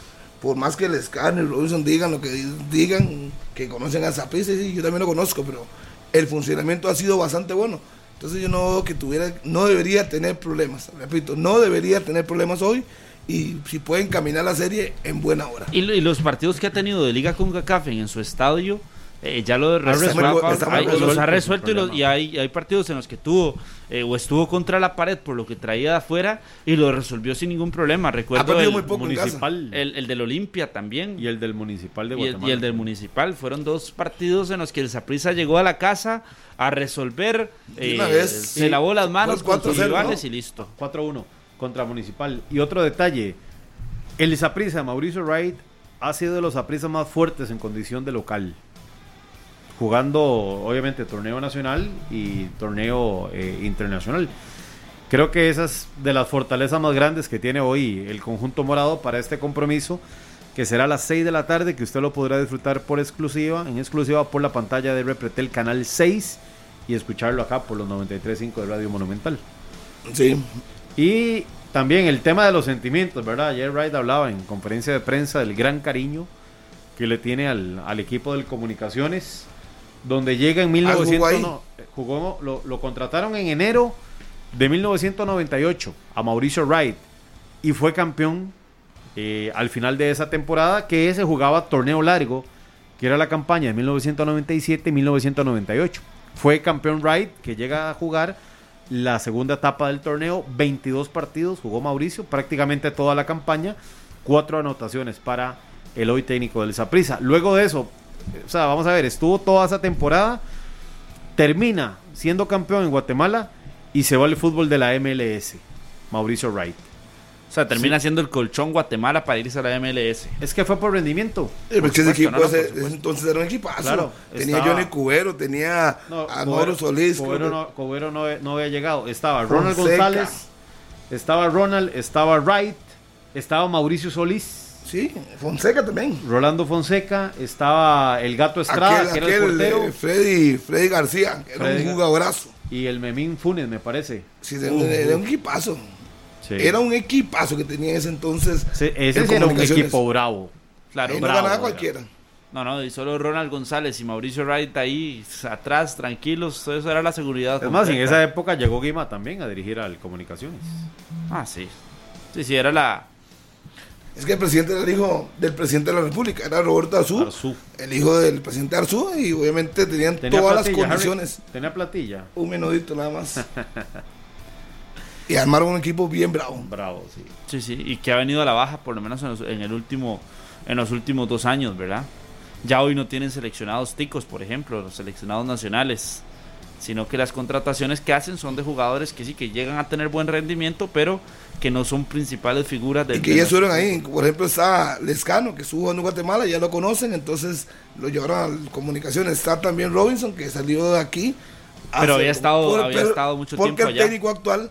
por más que les y Robinson digan lo que digan, que conocen a Saprissa, sí, yo también lo conozco, pero el funcionamiento ha sido bastante bueno. Entonces yo no que tuviera, no debería tener problemas, repito, no debería tener problemas hoy y si pueden caminar la serie en buena hora. Y, lo- y los partidos que ha tenido de Liga con CACAF en su estadio, eh, ya lo resuelto, resuelto, está muy hay- los ha resuelto y, los- y hay, hay partidos en los que tuvo eh, o estuvo contra la pared por lo que traía de afuera y lo resolvió sin ningún problema. Recuerdo el, muy poco municipal el, el del Olimpia también. y el del municipal de y el, Guatemala. y el del municipal. Fueron dos partidos en los que el Saprissa llegó a la casa a resolver, De una eh, vez. se Sí. lavó las manos con sus 4-0, rivales ¿no? y listo. 4-1 contra Municipal. Y otro detalle, el Saprissa, Mauricio Wright, ha sido de los Saprissa más fuertes en condición de local. Jugando, obviamente, torneo nacional y torneo eh, internacional. Creo que esa es de las fortalezas más grandes que tiene hoy el conjunto morado para este compromiso, que será a las 6 de la tarde, que usted lo podrá disfrutar por exclusiva, en exclusiva por la pantalla de Repretel Canal 6 y escucharlo acá por los 93.5 de Radio Monumental. Sí, Y también el tema de los sentimientos, ¿verdad? Ayer Wright hablaba en conferencia de prensa del gran cariño que le tiene al, al equipo del Comunicaciones, donde llega en Ah, jugó 1900, ahí. no, jugó, lo, lo contrataron en enero de 1998 a Mauricio Wright y fue campeón eh, al final de esa temporada que se jugaba torneo largo, que era la campaña de 1997 y 1998. Fue campeón Wright, que llega a jugar la segunda etapa del torneo, 22 partidos, jugó Mauricio, prácticamente toda la campaña, cuatro anotaciones para el hoy técnico del Zaprisa. Luego de eso, o sea, vamos a ver, estuvo toda esa temporada, termina siendo campeón en Guatemala y se va al fútbol de la MLS, Mauricio Wright. O sea, termina siendo el colchón Guatemala para irse a la MLS. Es que fue por rendimiento. Eh, porque ese supuesto, equipo no, no, ese- por supuesto. ese entonces era un equipazo. Claro, tenía estaba- Johnny Cubero, tenía No, a Mauro Solís. que- no, Cobero no, no había llegado. Estaba Ronald Fonseca. González, estaba Ronald, estaba Wright, estaba Mauricio Solís, Sí, Fonseca también. Rolando Fonseca, estaba el Gato Estrada, aquel, que era el portero, eh, Freddy, Freddy García, que era un jugadorazo. y el Memín Funes, me parece. Sí, era, era un equipazo. Sí. Era un equipazo que tenía ese entonces. Sí, ese en sí era un equipo bravo. Claro, Ahí no bravo, ganaba era. cualquiera. No, no, y solo Ronald González y Mauricio Wright ahí atrás, tranquilos, eso era la seguridad. Es más, en esa época llegó Guima también a dirigir al Comunicaciones. Ah, sí. Sí, sí, era la. Es que el presidente era el hijo del presidente de la República, era Roberto Arzú, Arzú. el hijo del presidente Arzú, y obviamente tenían Tenía todas platilla, las Harry. condiciones. Tenía platilla. Un menudito nada más. y armaron un equipo bien bravo. Bravo, sí. Sí, sí, y que ha venido a la baja por lo menos en los, en el último, en los últimos dos años, ¿verdad? Ya hoy no tienen seleccionados ticos, por ejemplo, los seleccionados nacionales, sino que las contrataciones que hacen son de jugadores que sí que llegan a tener buen rendimiento, pero que no son principales figuras del Y que de ya estuvieron ahí. Por ejemplo, está Lescano, que estuvo en Guatemala, ya lo conocen, entonces lo llevaron a comunicaciones. Está también Robinson, que salió de aquí. Pero hace- había estado- por- había estado mucho porque tiempo el allá. técnico actual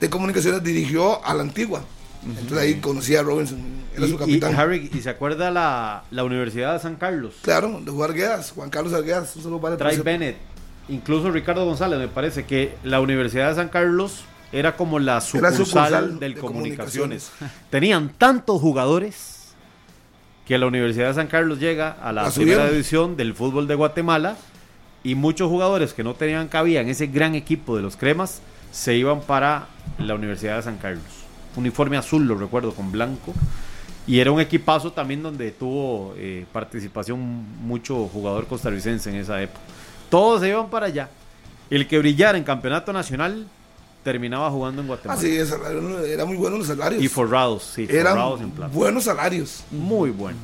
de comunicaciones dirigió a la antigua. Entonces ahí conocía a Robinson, era Y, su y, capitán. Harry, ¿y se acuerda la, la Universidad de San Carlos? Claro, de Arguedas, Juan Carlos Arguedas, un solo para Trae Bennett, incluso Ricardo González, me parece que la Universidad de San Carlos era como la sucursal, sucursal del de comunicaciones. Tenían tantos jugadores que la Universidad de San Carlos llega a la La primera división del fútbol de Guatemala y muchos jugadores que no tenían cabida en ese gran equipo de los cremas se iban para la Universidad de San Carlos. Uniforme azul, lo recuerdo, con blanco. Y era un equipazo también donde tuvo eh, participación mucho jugador costarricense en esa época. Todos se iban para allá. El que brillara en campeonato nacional terminaba jugando en Guatemala. Así es, era muy bueno los salarios. y forrados, sí, forrados en plata. buenos salarios. Muy buenos.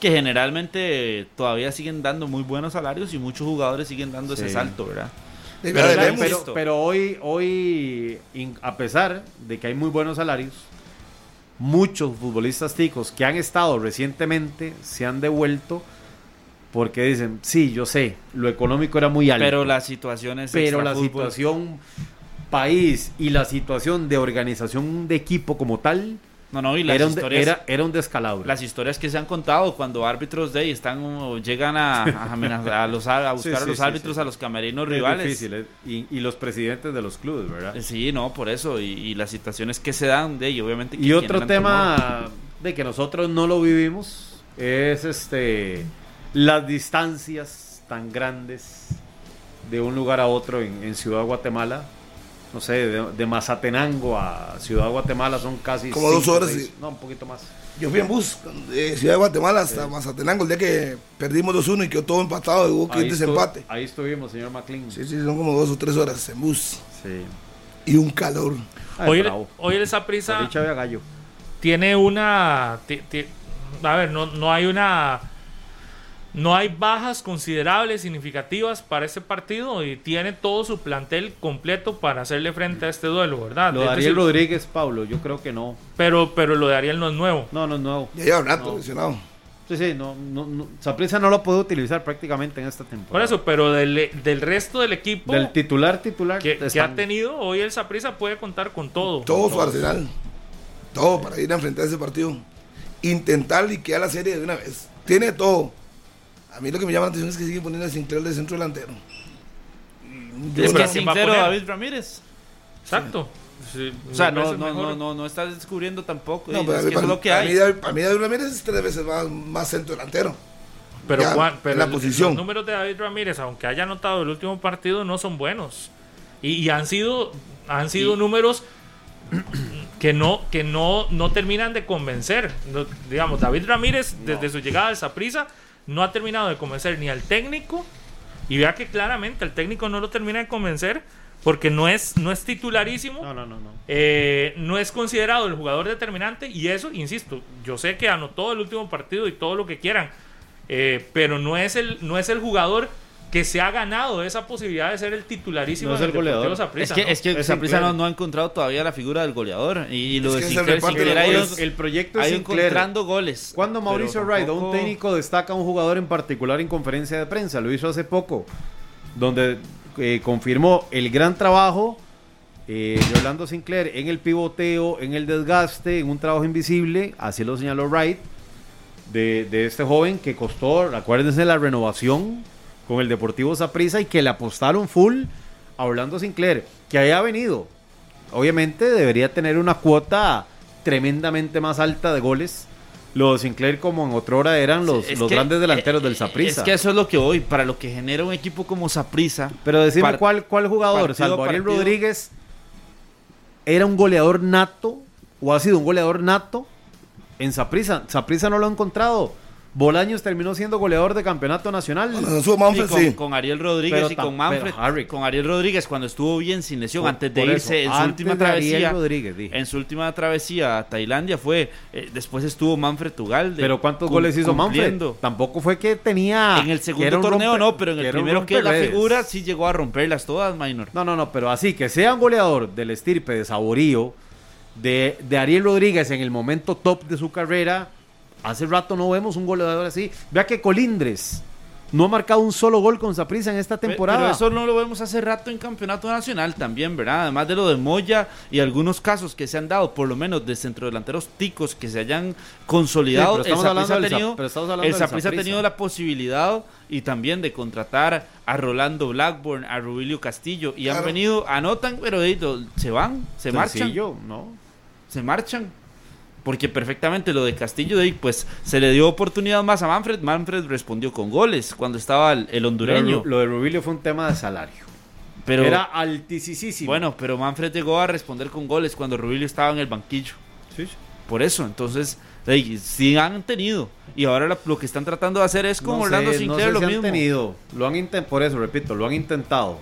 que generalmente todavía siguen dando muy buenos salarios y muchos jugadores siguen dando ese Sí. salto, ¿verdad? Pero hoy, hoy in- a pesar de que hay muy buenos salarios, muchos futbolistas ticos que han estado recientemente se han devuelto porque dicen, sí, yo sé, lo económico era muy alto. Pero la situación es pero la situación país y la situación de organización de equipo como tal No, no, y las era un, de- historias, era, era un descalabro. las historias que se han contado cuando árbitros de ahí están o llegan a, a amenazar- a los, a buscar Sí, a los sí, árbitros sí. a los camerinos Es rivales. difícil, ¿eh? y, y los presidentes de los clubes, ¿verdad? Sí, no, por eso. Y, y las situaciones que se dan de ello, obviamente. que Y otro temor. tema de que nosotros no lo vivimos es este las distancias tan grandes de un lugar a otro en, en Ciudad Guatemala. No sé, de, de Mazatenango a Ciudad Guatemala son casi Como dos horas, seis- no, un poquito más. Yo fui en bus de Ciudad de Guatemala hasta Mazatenango el día que perdimos 2-1 y quedó todo empatado y hubo que desempate. ahí estuvimos, señor McLean. Sí, sí, son como dos o tres horas en bus Sí. y un calor. Ay, Hoy, el- hoy el gallo. tiene una. a ver, no, no hay una. No hay bajas considerables, significativas para este partido y tiene todo su plantel completo para hacerle frente a este duelo, ¿verdad? Lo de Es Ariel Rodríguez, Pablo, yo creo que no. pero, pero lo de Ariel no es nuevo. No, no, no. Ya lleva rato No. lesionado. Sí, sí, no, no, no. Saprissa no lo puede utilizar prácticamente en esta temporada. Por eso, pero del, del resto del equipo Del titular, titular. que, que ha tenido, hoy el Saprissa puede contar con todo. Todo su arsenal. Todo para ir a enfrentar ese partido. Intentar liquidar la serie de una vez. Tiene todo. A mí lo que me llama la atención es que sigue poniendo a Sinclair de centro delantero. Sí, Es que ¿quién va a sincero poner? David Ramírez. Exacto. Sí, O sea, no, no, no, no, no estás descubriendo tampoco. No, pero es a mí, que para, es lo que para mí, hay. David- para mí David Ramírez es tres veces más, más centro delantero. Pero, Ya, Juan, pero la el- posición. los números de David Ramírez, aunque haya anotado el último partido, no son buenos. Y, y han sido, han sido Y- números que no, que no, no terminan de convencer. No, digamos, David Ramírez, desde su llegada al Saprissa, no ha terminado de convencer ni al técnico. Y vea que claramente el técnico no lo termina de convencer porque no es, no es titularísimo. No, no, no, no. Eh, no es considerado el jugador determinante y eso, insisto, yo sé que anotó el último partido y todo lo que quieran, eh, pero no es, el, no es el jugador que se ha ganado esa posibilidad de ser el titularísimo No es el goleador. Es que, ¿no? es que Es Saprissa Sinclair. no, no ha encontrado todavía la figura del goleador. Y, y lo Es de Sinclair, Sinclair ha ido. El proyecto ha ido Sinclair. encontrando goles. Cuando Mauricio Wright, tampoco- un técnico, destaca a un jugador en particular en conferencia de prensa, lo hizo hace poco, donde eh, confirmó el gran trabajo eh, de Orlando Sinclair en el pivoteo, en el desgaste, en un trabajo invisible, así lo señaló Wright, de, de este joven que costó, acuérdense, la renovación con el Deportivo Saprissa y que le apostaron full a Orlando Sinclair, que haya venido. Obviamente debería tener una cuota tremendamente más alta de goles. Los Sinclair como en otra hora eran los, Es los que- grandes delanteros eh, del Saprissa. Es que eso es lo que hoy, para lo que genera un equipo como Saprissa. Pero decime cuál, cuál jugador, salvo Ariel. Rodríguez, era un goleador nato o ha sido un goleador nato en Saprissa. Saprissa no lo ha encontrado. Bolaños terminó siendo goleador de campeonato nacional. Bueno, Manfred, con, sí. con Ariel Rodríguez Pero y con Manfred. Harry. con Ariel Rodríguez cuando estuvo bien sin lesión, Por- antes de irse eso, en su última travesía. Rodríguez, dije. en su última travesía a Tailandia fue. eh, después estuvo Manfred Tugalde. Pero ¿cuántos cum- goles hizo cumpliendo. Manfred? Tampoco fue que tenía... En el segundo torneo no, pero en el primero que la figura sí llegó a romperlas todas, Minor. No, no, no, pero así, que sea un goleador del estirpe de Saborío, de, de Ariel Rodríguez en el momento top de su carrera, hace rato no vemos un goleador así. Vea que Colindres no ha marcado un solo gol con Saprissa en esta temporada. Pero eso no lo vemos hace rato en campeonato nacional también, ¿verdad? Además de lo de Moya y algunos casos que se han dado, por lo menos de centrodelanteros ticos que se hayan consolidado. Sí, pero estamos el hablando Saprissa ha tenido, pero estamos hablando el del Saprissa ha tenido la posibilidad y también de contratar a Rolando Blackburn, a Rubilio Castillo y han venido, anotan, pero se van, se marchan Sencillo, ¿no? se marchan. Porque perfectamente lo de Castillo, de pues se le dio oportunidad más a Manfred. Manfred respondió con goles cuando estaba el, el hondureño. Lo, de- lo de Rubilio fue un tema de salario. pero Era altísimo. bueno, pero Manfred llegó a responder con goles cuando Rubilio estaba en el banquillo. Por eso, entonces, sí han tenido. Y ahora lo que están tratando de hacer es con No Orlando sé, Sinclair no sé lo si mismo. han tenido. Lo han por eso, repito, lo han intentado.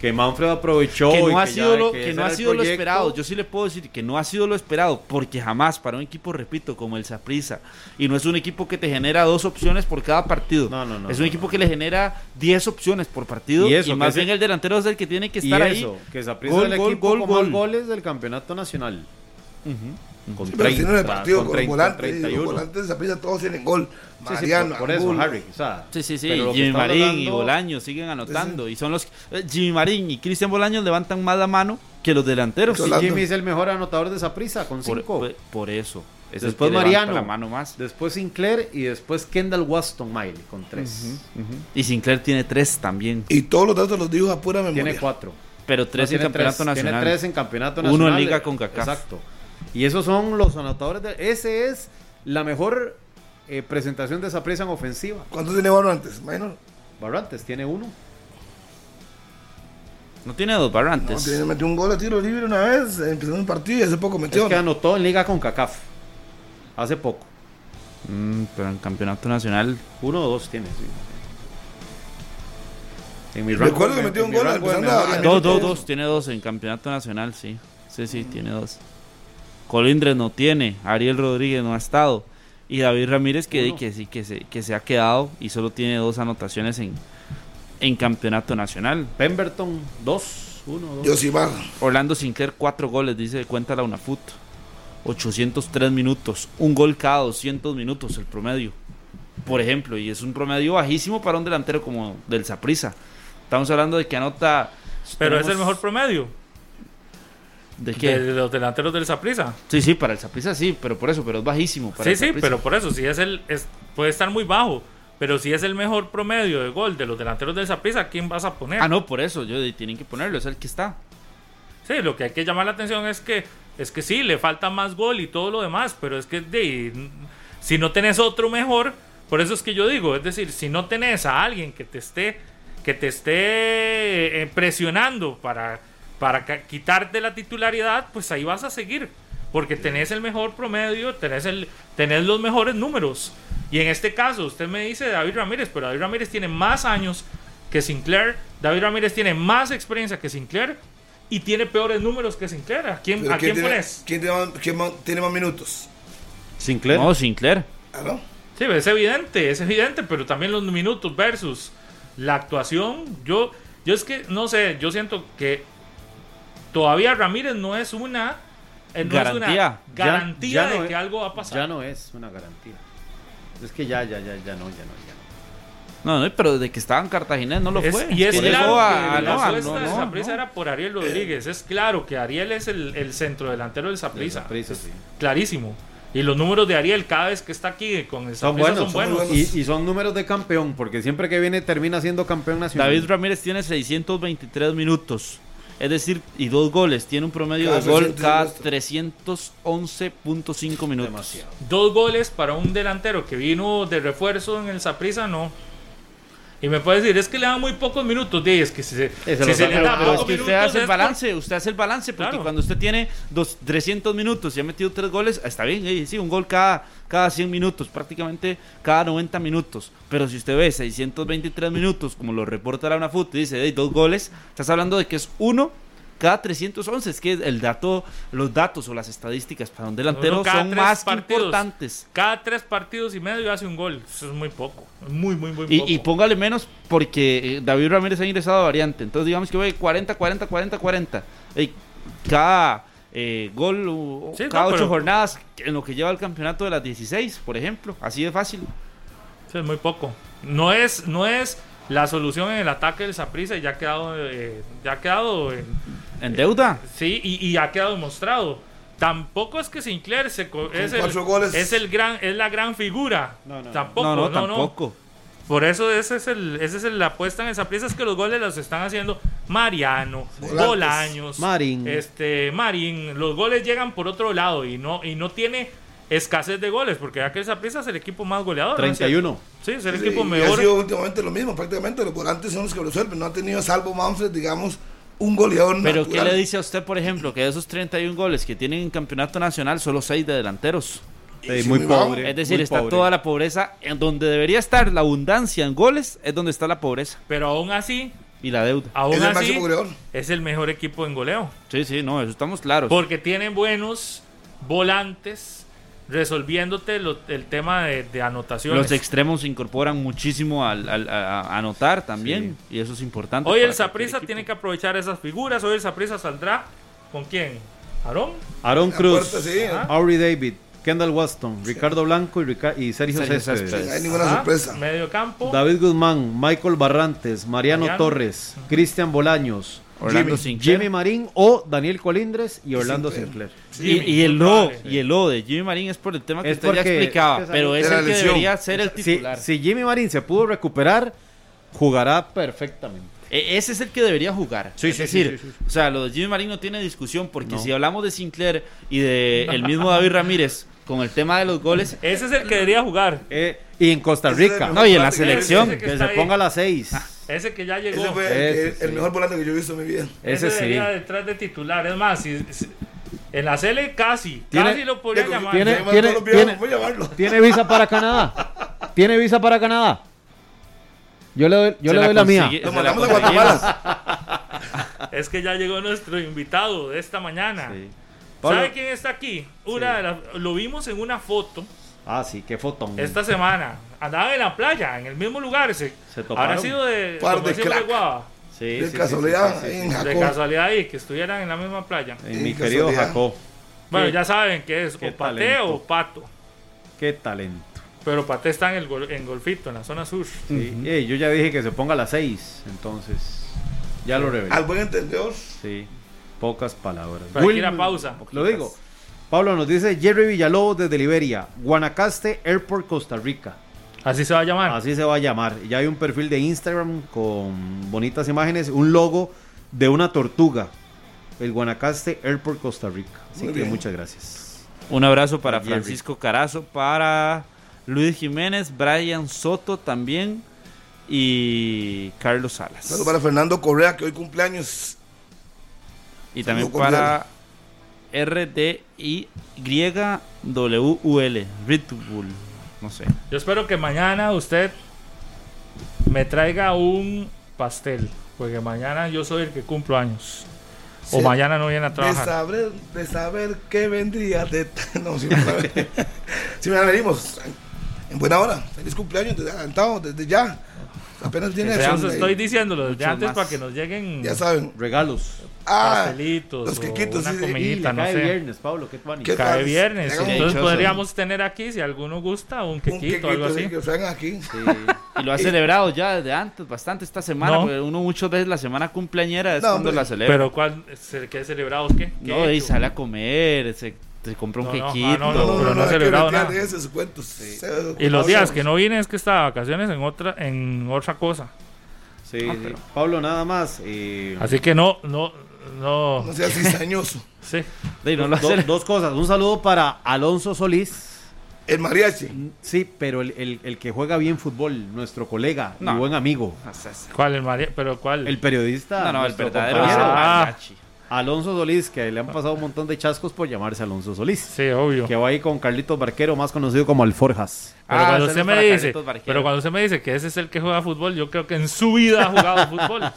Que Manfred aprovechó. que y no ha ya- sido lo, que que no ha sido lo esperado. Yo sí le puedo decir que no ha sido lo esperado, porque jamás para un equipo, repito, como el Saprissa, y no es un equipo que te genera dos opciones por cada partido. No, no, no, es un no, equipo que le genera 10 opciones por partido, Y y, eso, que más bien el delantero es el que tiene que Y estar ahí. eso, que Saprissa es el gol, equipo gol, con más gol. goles del campeonato nacional. Pero si no en el 30, partido con con, 30, los volantes, 31. los volantes de todos tienen gol. Sí, sí, Mariano, por, por eso. Harry. o sea, Sí, sí, sí. Jimmy Marín y Bolaños siguen anotando. Y son los. eh, Jimmy Marín y Cristian Bolaños levantan más la mano que los delanteros. Sí, Y. Jimmy es el mejor anotador de Saprissa con Por, 5. por- por eso. Es Después Mariano. La mano más. Después Sinclair y después Kendall Waston Miley con 3. Y Sinclair tiene tres también. Y todos los datos los dijo a pura memoria. Tiene 4. Pero tres en campeonato nacional. Tiene 3 en campeonato Uno nacional. en Liga CONCACAF. Exacto. Y esos son los anotadores. De, ese es la mejor eh, presentación de Saprissa en ofensiva. ¿Cuántos tiene Bono antes? Minor. Barrantes tiene uno. No tiene dos No, barrantes. tiene, metió un gol a tiro libre una vez, empezando un partido y hace poco metió. Es que anotó en Liga con CACAF. Hace poco. Mm, pero en campeonato nacional. Uno o dos tiene, sí. En mi Recuerdo rango- que metió en un gol rango a- Dos, dos, dos. Tiene dos en campeonato nacional, sí. Sí, sí, tiene dos. Colindres no tiene. Ariel Rodríguez no ha estado. Y David Ramírez que, que sí, que se, que se ha quedado y solo tiene dos anotaciones en, en campeonato nacional. Pemberton, dos. Uno, dos. Yosimar. Orlando Sinclair, cuatro goles, dice cuenta la UNAFUT. 803 minutos. Un gol cada 200 minutos el promedio. Por ejemplo, y es un promedio bajísimo para un delantero como del Saprissa. Estamos hablando de que anota. Pero es el mejor promedio ¿De qué? de los delanteros del Saprissa. Sí, sí, para el Saprissa sí, pero por eso, pero es bajísimo. Para Sí, el sí, pero por eso, si es el. Es, puede estar muy bajo. Pero si es el mejor promedio de gol de los delanteros del Saprissa, ¿quién vas a poner? Ah, no, por eso, yo tienen que ponerlo, es el que está. Sí, lo que hay que llamar la atención es que es que sí, le falta más gol y todo lo demás, pero es que de, si no tenés otro mejor, por eso es que yo digo, es decir, si no tenés a alguien que te esté que te esté eh, presionando para para quitarte la titularidad, pues ahí vas a seguir, porque tenés el mejor promedio, tenés el tenés los mejores números. Y en este caso, usted me dice David Ramírez, pero David Ramírez tiene más años que Sinclair. David Ramírez tiene más experiencia que Sinclair y tiene peores números que Sinclair. ¿A quién, Pero ¿a quién tiene, pones? ¿quién tiene, más, quién más- tiene más minutos? Sinclair. No, Sinclair. ¿Ah, no? Sí, es evidente, es evidente, pero también los minutos versus la actuación. Yo, yo es que, no sé, yo siento que todavía Ramírez no es una, eh, no es una Garantía. Ya- garantía no de es- que algo va a pasar. Ya no es una garantía. Es que ya, ya, ya, ya no, ya no, ya no. No, no, pero de que estaba en Cartagena no lo Es- fue. y es claro llegó que a- la no, a- apuesta no, de no. era por Ariel Rodríguez. Es claro que Ariel es el, el centro delantero del sí. Clarísimo. Y los números de Ariel cada vez que está aquí con el Son buenos, son buenos. muy buenos. Y, y son números de campeón, porque siempre que viene termina siendo campeón nacional. David Ramírez tiene 623 minutos. Es decir, y dos goles. Tiene un promedio Cada de gol 300 cada minutos. 311.5 minutos. Demasiado. Dos goles para un delantero que vino de refuerzo en el Saprissa, no. Y me puede decir, es que le dan muy pocos minutos. De, es que si se, si se le da pero es pocos que usted hace el por- balance, usted hace el balance, porque Claro. cuando usted tiene dos, 300 minutos y ha metido tres goles, está bien, eh, sí, un gol cada, cada 100 minutos, prácticamente cada 90 minutos. Pero si usted ve 623 minutos, como lo reporta la UNAFUT, y dice, "Ey, dos goles, estás hablando de que es uno cada 311. Es que el dato, los datos o las estadísticas para un delantero Uno cada son más partidos. importantes. Cada tres partidos y medio hace un gol. Eso es muy poco. Muy, muy, muy Y, poco. y póngale menos porque eh, David Ramírez ha ingresado a variante. Entonces digamos que ve 40, 40, 40, 40. Ey, cada eh, gol, o- Sí, no, cada ocho pero- jornadas en lo que lleva el campeonato de las 16, por ejemplo. Así de fácil. Sí, es muy poco. No es, no es la solución en el ataque del Saprissa y ya ha quedado, eh, ya ha quedado en- En deuda. sí y, y ha quedado demostrado. Tampoco es que Sinclair se co- es, el, goles. es el gran es la gran figura. No, no, tampoco, no, no, no, no. tampoco. Por eso ese es el ese es el- la apuesta en el Saprissa es que los goles los están haciendo Mariano, Volantes. Bolaños, Marín. este Marín, los goles llegan por otro lado y no y no tiene escasez de goles porque ya que el Saprissa es el equipo más goleador. ¿no es cierto? 31. Sí, es el Sí, equipo y mejor. ha sido últimamente lo mismo, prácticamente los volantes son los que lo resuelven. No ha tenido, salvo Manfred, digamos, un goleador Pero ¿qué le dice a usted, por ejemplo, que de esos 31 goles que tienen en campeonato nacional, solo 6 de delanteros? Sí, muy pobre. Es decir, está pobre. toda la pobreza en donde debería estar la abundancia en goles, es donde está la pobreza Pero aún así, y la deuda. aún Es el así goleador. es el mejor equipo en goleo. Sí, sí, no, eso estamos claros. Porque tienen buenos volantes resolviéndote lo- el tema de, de anotaciones. Los extremos se incorporan muchísimo al, al- a, a anotar también, y eso es importante. Hoy el equipo. tiene que aprovechar esas figuras. Hoy el Saprissa saldrá con quién? ¿Aarón? Aaron La Cruz, puerta, sí. Aubrey David, Kendall Waston, Ricardo Blanco y, Rica- y Sergio, Sergio Céspedes. Céspedes. No hay ninguna Ajá, sorpresa. Medio campo. David Guzmán, Michael Barrantes, Mariano, Mariano. Torres, Cristian Bolaños, Orlando Jimmy- Sinclair. Jimmy Marín o Daniel Colindres y Orlando Sinclair. Sinclair. Y, y el lo, y el lo de Jimmy Marín es por el tema que Es usted ya explicaba, es que pero es el que debería ser el titular. si Jimmy Marín se pudo recuperar, jugará perfectamente. E- Ese es el que debería jugar. Sí, es sí, decir, sí, sí, o sea, lo de Jimmy Marín no tiene discusión, porque No. si hablamos de Sinclair y de el mismo David Ramírez con el tema de los goles, Ese es el que debería jugar. Eh, y en Costa Rica, no, y en la selección. que se ponga a las seis. Ese que ya llegó. Ese fue Ese el, sí. el mejor volante que yo he visto en mi vida. Ese, Ese sí. debería detrás de titular. Es más, si- si- en la Cele casi. Tiene- casi lo podría llamar. tiene- tiene- viejos, tiene- voy a llamarlo. ¿Tiene visa para Canadá? ¿Tiene visa para Canadá? Yo le doy, yo le doy la mía. la mandamos a. Guatemala. Es que ya llegó nuestro invitado de esta mañana. Sí. Pablo- ¿Sabe quién está aquí? Una de las- lo vimos en una foto Ah, sí, qué fotón. esta semana. Andaba en la playa, en el mismo lugar. Se, Se toparon. habrá sido de, Par de de. Guava. Sí, De sí, casualidad, sí, sí, sí, en sí. De casualidad ahí, que estuvieran en la misma playa. Eh, mi querido. Jacob, Bueno, ya saben que es qué o Pate talento. o Pato. qué talento. Pero Pate está en el gol- en Golfito, en la zona sur. Sí. Ey, yo ya dije que se ponga a las seis, entonces ya lo revelé. Al buen entendedor. Sí, pocas palabras. Pero Will- pausa. Lo digo. Pablo nos dice Jerry Villalobos desde Liberia, Guanacaste Airport, Costa Rica. Así se va a llamar. Así se va a llamar. Ya hay un perfil de Instagram con bonitas imágenes, un logo de una tortuga. El Guanacaste Airport, Costa Rica. Así Muy que bien. muchas gracias. Un abrazo para Jerry. Francisco Carazo, para Luis Jiménez, Brian Soto también y Carlos Salas. Saludos para Fernando Correa, que hoy cumpleaños. Y también para RDIYWUL, Ritbull. no sé. Yo espero que mañana usted me traiga un pastel. Porque mañana yo soy el que cumplo años. O Sí. mañana no viene a De trabajar. saber, de saber qué vendría de... No, si me la si me la venimos en buena hora. Feliz cumpleaños desde adelantado, desde ya. Apenas tiene eso estoy diciéndolo desde Mucho antes más. para que nos lleguen Ya saben. Regalos. Ah, pastelitos los o quequitos, una sí, sí. Y comidita, no cae sé. viernes, Pablo, qué tuanis. ¿Qué Cae tal? viernes. Hagamos Entonces dichoso. podríamos tener aquí, si alguno gusta, un quequito o algo así. sí, que aquí. Sí, y lo ha celebrado ya desde antes, bastante esta semana, No. porque uno muchas veces la semana cumpleañera es No, cuando hombre. la celebra. Pero ¿cuál, se- ¿qué celebrados qué? no, ¿Qué y hecho? sale a comer, se, se compra un quequito. ah, no, no, pero no celebrado nada. de esos cuentos. Y los días que no vine es que estaba de vacaciones en otra, en otra cosa. Sí, Ah, pero- Pablo, nada más. eh, Así que no, no, no. No seas cizañoso. Sí. Sí, no lo do- cele- dos cosas. Un saludo para Alonso Solís. El mariachi. Sí, pero el, el- el que juega bien fútbol, nuestro colega, No. mi buen amigo. ¿Cuál el María? Pero cuál? el periodista. No, no, el verdadero Ah. mariachi. Alonso Solís, que le han pasado un montón de chascos por llamarse Alonso Solís. Sí, obvio. Que va ahí con Carlitos Barquero, más conocido como Alforjas. Pero Ah, cuando usted me dice, Carlitos Barquero. pero cuando usted me dice que ese es el que juega fútbol, yo creo que en su vida ha jugado fútbol.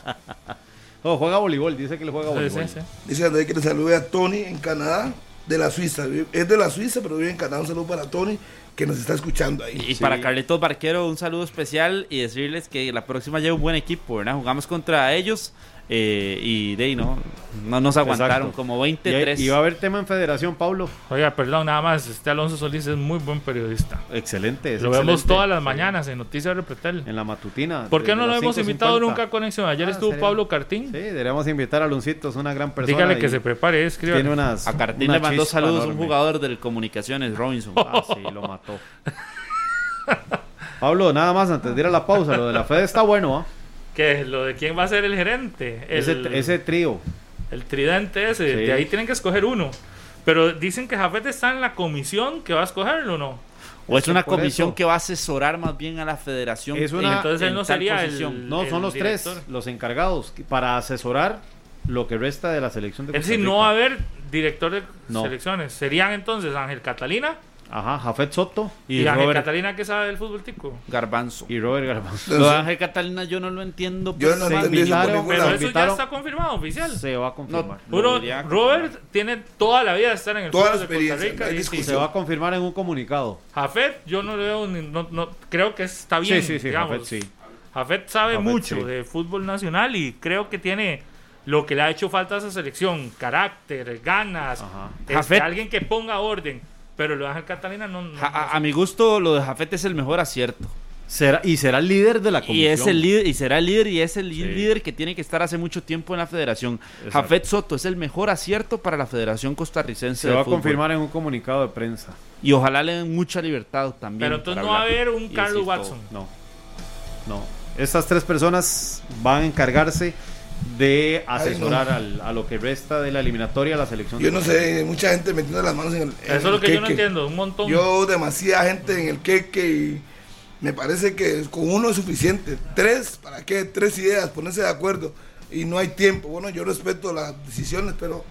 No, juega voleibol, dice que le juega Sí, voleibol. sí, sí. Dice André que le salude a Tony en Canadá, de la Suiza. Es de la Suiza, pero vive en Canadá. Un saludo para Tony, que nos está escuchando ahí. Y para Carlitos Barquero, un saludo especial y decirles que la próxima lleva un buen equipo, ¿verdad? Jugamos contra ellos eh, y de ahí no, no nos aguantaron Exacto. como Y, 23. y va a haber tema en federación, Pablo. Oiga, perdón, nada más. Este Alonso Solís es muy buen periodista. Excelente. es Lo vemos todas las Sí. mañanas en Noticias Repretel. En la matutina. ¿Por qué no lo hemos 5:50. invitado nunca a Conexión? Ayer Ah, estuvo sería- Pablo Cartín. Sí, deberíamos invitar a Luncito, es una gran persona. Dígale que y se prepare, escriba. Tiene unas. a Cartín una le mandó saludos un enorme. jugador del Comunicaciones, Robinson. Ah, sí, lo mató. Pablo, nada más antes de ir a la pausa, lo de la Fed está bueno, ¿ah? ¿Qué? ¿Lo de quién va a ser el gerente? El, Ese, ese trío. el tridente ese. Sí. De ahí tienen que escoger uno. Pero dicen que Jafet está en la comisión que va a escogerlo, ¿no? O es una comisión eso. que va a asesorar más bien a la federación. Es una- Entonces él no sería el-. No, son los director. tres, los encargados, para asesorar lo que resta de la selección de Es decir, no va a haber director de No. selecciones. Serían entonces Ángel Catalina Ajá, Jafet Soto y, Y Robert Catalina que sabe del fútbol tico. Garbanzo. y Robert Garbanzo. Lo de Ángel Catalina yo no lo entiendo. Yo pues, no se entendí invitaron, Pero eso ya está confirmado, oficial. Se va a No, confirmar. lo Uno, como- Robert tiene toda la vida de estar en el Toda la fútbol de Costa experiencia, Rica. no y. Se va a confirmar en un comunicado. Jafet, yo no le veo, ni- no, no, creo que está bien. sí, sí, sí. Jafet sí. Jafet sabe Jafet, mucho sí. de fútbol nacional y creo que tiene lo que le ha hecho falta a esa selección: carácter, ganas, este, alguien que ponga orden. Pero lo de Ángel Catalina no. a, a mi gusto, lo de Jafet es el mejor acierto. Será, y será el líder de la Y comisión. es el líder, y será el líder, y es el Sí. líder que tiene que estar hace mucho tiempo en la federación. Exacto. Jafet Soto es el mejor acierto para la Federación Costarricense Se de va a confirmar en un comunicado de prensa. Y ojalá le den mucha libertad también. Pero entonces no va a haber un y Carlos todo. Watson. No. No. Estas tres personas van a encargarse de asesorar al- a lo que resta de la eliminatoria a la selección. Yo de no sé, mucha gente metiendo las manos en el. en Eso es lo que yo no entiendo. Un montón. Yo, demasiada gente en el queque y me parece que con uno es suficiente. Tres, ¿para qué? Tres ideas, ponerse de acuerdo. Y no hay tiempo. Bueno, yo respeto las decisiones, pero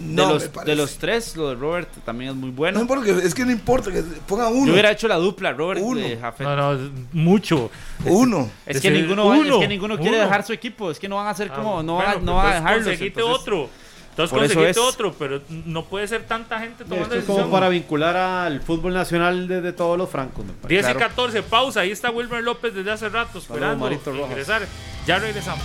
no de, los, de los tres, lo de Robert también es muy No bueno. importa, que- es que no importa que pongan uno. Yo hubiera hecho la dupla, Robert Uno. de Jafet. No, no, mucho. Uno. Es Es que ninguno, va- uno, es que ninguno quiere uno. dejar su equipo. Es que no van a hacer como. Ah, no bueno, van, a- no pues van a entonces dejarlos. conseguite entonces- otro. Entonces conseguite es. otro, pero no puede ser tanta gente tomando Esto es como para vincular al fútbol nacional desde todos los francos. me parece. 10 Claro. y 14, pausa. Ahí está Wilmer López desde hace rato esperando Rojas. ingresar. Ya regresamos.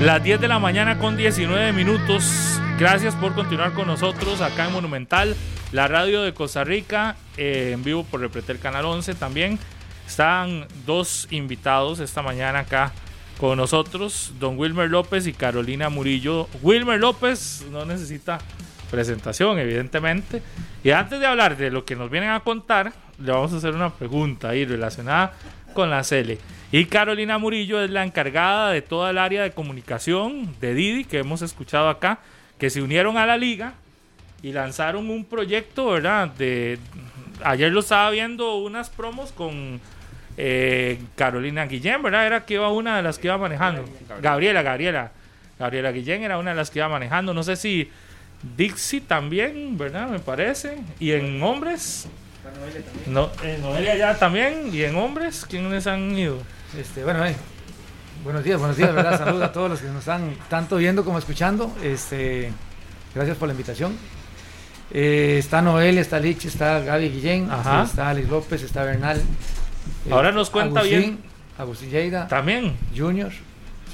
Las 10 de la mañana con 19 minutos. Gracias por continuar con nosotros acá en Monumental, la radio de Costa Rica, eh, en vivo por Repretel Canal 11 también. Están dos invitados esta mañana acá con nosotros, don Wilmer López y Carolina Murillo. Wilmer López no necesita presentación, evidentemente. Y antes de hablar de lo que nos vienen a contar, le vamos a hacer una pregunta ahí relacionada con la Cele. Y Carolina Murillo es la encargada de toda el área de comunicación de Didi que hemos escuchado acá, que se unieron a la liga y lanzaron un proyecto, ¿verdad? De ayer lo estaba viendo unas promos con eh, Carolina Guillén, ¿verdad? Era que iba una de las que iba manejando. Gabriela, Gabriela. Gabriela Guillén era una de las que iba manejando. No sé si Dixie también, ¿verdad? Me parece. Y en hombres. No, en Noelia ya también. Y en hombres, ¿quiénes han ido? Este, bueno, eh, buenos días, buenos días, ¿verdad? Saludos a todos los que nos están tanto viendo como escuchando. Este, gracias por la invitación. Eh, está Noelia, está Lich, está Gaby Guillén, Ajá. está Alex López, está Bernal. eh, Ahora nos cuenta Agustín, bien. Agustín Lleida, También. Junior.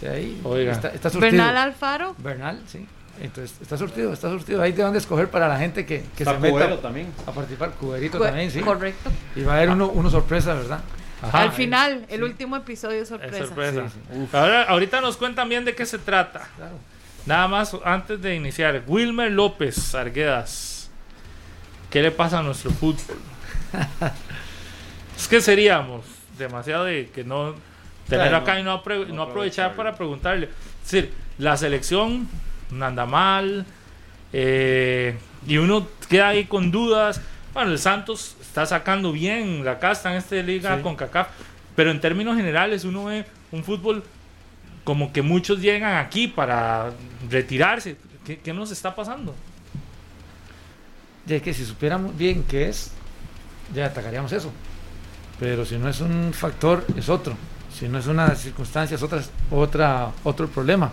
ahí Oiga. Está, está. Bernal Alfaro. Bernal, sí. Entonces, está surtido, está surtido. Ahí te van a escoger para la gente que, que Está se meta también. a participar. Cuberito también, sí. Correcto. Y va a haber uno, uno sorpresa, ¿verdad? Ajá. Al final, el último episodio es sorpresa. Es sorpresa. Sí, Ahora, ahorita nos cuentan bien de qué se trata. Claro. Nada más antes de iniciar. Wilmer López Arguedas. ¿Qué le pasa a nuestro fútbol? es que seríamos demasiado de que no tener Claro, acá no- y no, no aprovechar para preguntarle. Es decir, la selección no anda mal. eh, y uno queda ahí con dudas. Bueno, el Santos está sacando bien la casta en esta liga Sí. con CACAF. Pero en términos generales uno ve un fútbol como que muchos llegan aquí para retirarse. ¿Qué, qué nos está pasando? De que si supiéramos bien qué es, ya atacaríamos eso. Pero si no es un factor, es otro. Si no es una circunstancia, es otra, otra, otro problema.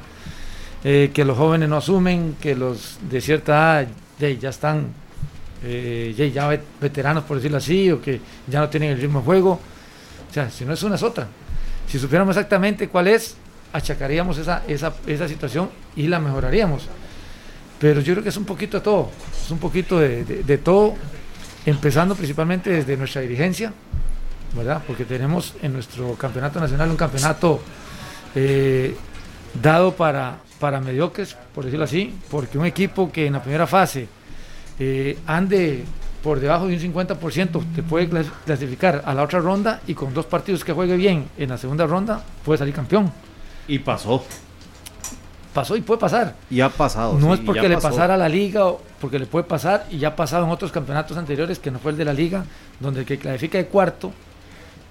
Eh, que los jóvenes no asumen, que los de cierta edad ya, están eh, ya, ya vet- veteranos, por decirlo así, o que ya no tienen el de juego. O sea, si no es una, es otra. Si supiéramos exactamente cuál es, achacaríamos esa, esa, esa situación y la mejoraríamos. Pero yo creo que es un poquito de todo, es un poquito de, de- de todo, empezando principalmente desde nuestra dirigencia, ¿verdad? Porque tenemos en nuestro campeonato nacional un campeonato eh, dado para, para mediocres, por decirlo así, porque un equipo que en la primera fase eh, ande por debajo de un 50% te puede clas- clasificar a la otra ronda y con dos partidos que juegue bien en la segunda ronda puede salir campeón. Y pasó. Pasó y puede pasar. Y ha pasado. No sí, es porque le pasó. pasara a la liga o porque le puede pasar y ya ha pasado en otros campeonatos anteriores que no fue el de la liga, donde el que clasifica de cuarto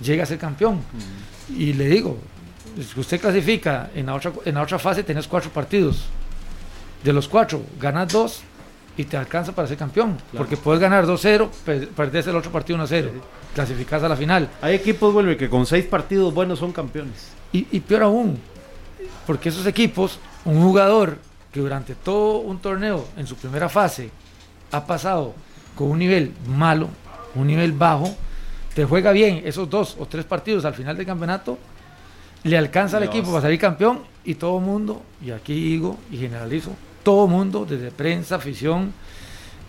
llega a ser campeón. Y le digo, si usted clasifica en la otra, en la otra fase, tenés cuatro partidos. De los cuatro, ganas dos y te alcanza para ser campeón. Porque puedes ganar 2-0, per- perdés el otro partido 1-0. Clasificás a la final. Hay equipos, vuelve, que con seis partidos buenos son campeones. Y, y peor aún, porque esos equipos, un jugador que durante todo un torneo en su primera fase ha pasado con un nivel malo, un nivel bajo, te juega bien esos dos o tres partidos al final del campeonato, le alcanza al equipo para salir campeón y todo mundo, y aquí digo y generalizo, todo mundo, desde prensa, afición,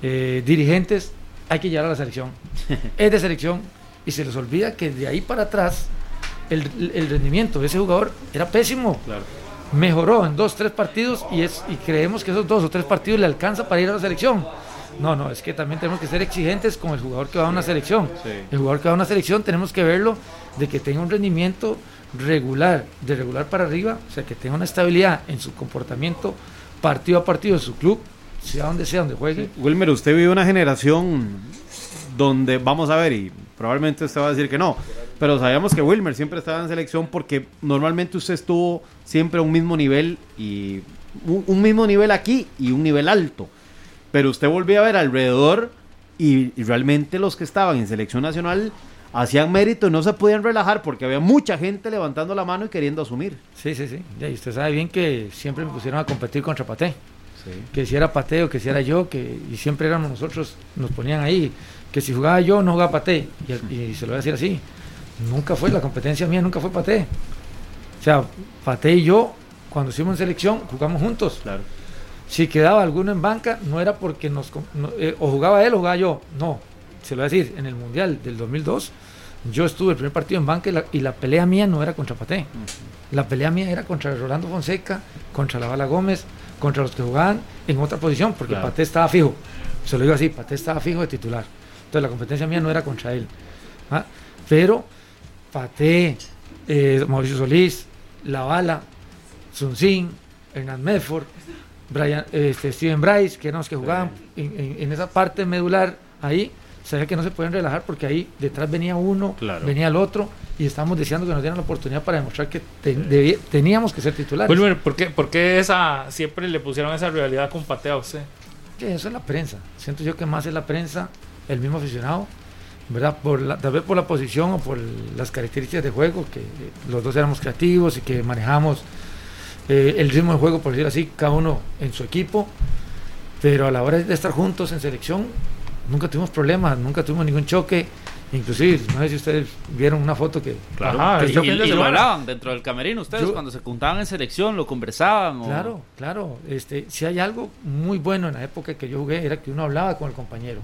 eh, dirigentes, hay que llegar a la selección. es de selección y se les olvida que de ahí para atrás el, el rendimiento de ese jugador era pésimo. Claro. Mejoró en dos, tres partidos y, es, y creemos que esos dos o tres partidos le alcanza para ir a la selección. No, no, es que también tenemos que ser exigentes con el jugador que va a una selección. Sí. El jugador que va a una selección tenemos que verlo de que tenga un rendimiento regular, de regular para arriba, o sea, que tenga una estabilidad en su comportamiento partido a partido de su club, sea donde sea, donde juegue. Wilmer, usted vive una generación donde, vamos a ver, y probablemente usted va a decir que no, pero sabíamos que Wilmer siempre estaba en selección porque normalmente usted estuvo siempre a un mismo nivel y un, mismo nivel aquí y un nivel alto. Pero usted volvía a ver alrededor y realmente los que estaban en selección nacional hacían mérito y no se podían relajar porque había mucha gente levantando la mano y queriendo asumir. Sí, sí, sí. Y usted sabe bien que siempre me pusieron a competir contra Paté. Que si era Paté o que si era yo, que y siempre éramos nosotros, nos ponían ahí. Que si jugaba yo, no jugaba Paté. Y, el- y se lo voy a decir así. Nunca fue, la competencia mía nunca fue Paté. O sea, Paté y yo, cuando hicimos en selección, jugamos juntos. Claro. Si quedaba alguno en banca, no era porque nos no, eh, o jugaba él o jugaba yo. No, se lo voy a decir, en el Mundial del 2002, yo estuve el primer partido en banca y la, y la pelea mía no era contra Paté. La pelea mía era contra Rolando Fonseca, contra la Bala Gómez, contra los que jugaban en otra posición, porque Claro. Paté estaba fijo. Se lo digo así, Paté estaba fijo de titular. Entonces la competencia mía no era contra él. ¿ah? Pero Paté, eh, Mauricio Solís, La Bala, Sunsin, Hernán Medford, Brian, este, Steven Bryce, que eran los que jugaban en, en- en esa parte medular ahí, sabía que no se pueden relajar porque ahí detrás venía uno, Claro. venía el otro y estábamos deseando que nos dieran la oportunidad para demostrar que te- teníamos que ser titulares. ¿por qué, por qué esa, siempre le pusieron esa rivalidad con Patea a usted? Sí, eso es la prensa. Siento yo que más es la prensa, el mismo aficionado, ¿verdad? Por la- tal vez por la posición o por las características de juego, que eh, los dos éramos creativos y que manejamos eh, el ritmo de juego, por decirlo así, cada uno en su equipo. Pero a la hora de estar juntos en selección, nunca tuvimos problemas, nunca tuvimos ningún choque. Inclusive, no sé si ustedes vieron una foto que... Ajá, que Y, y lo hablaban dentro del camerino ustedes Yo- cuando se juntaban en selección, lo conversaban. o- Claro, claro. Este, si hay algo muy bueno en la época que yo jugué era que uno hablaba con el compañero.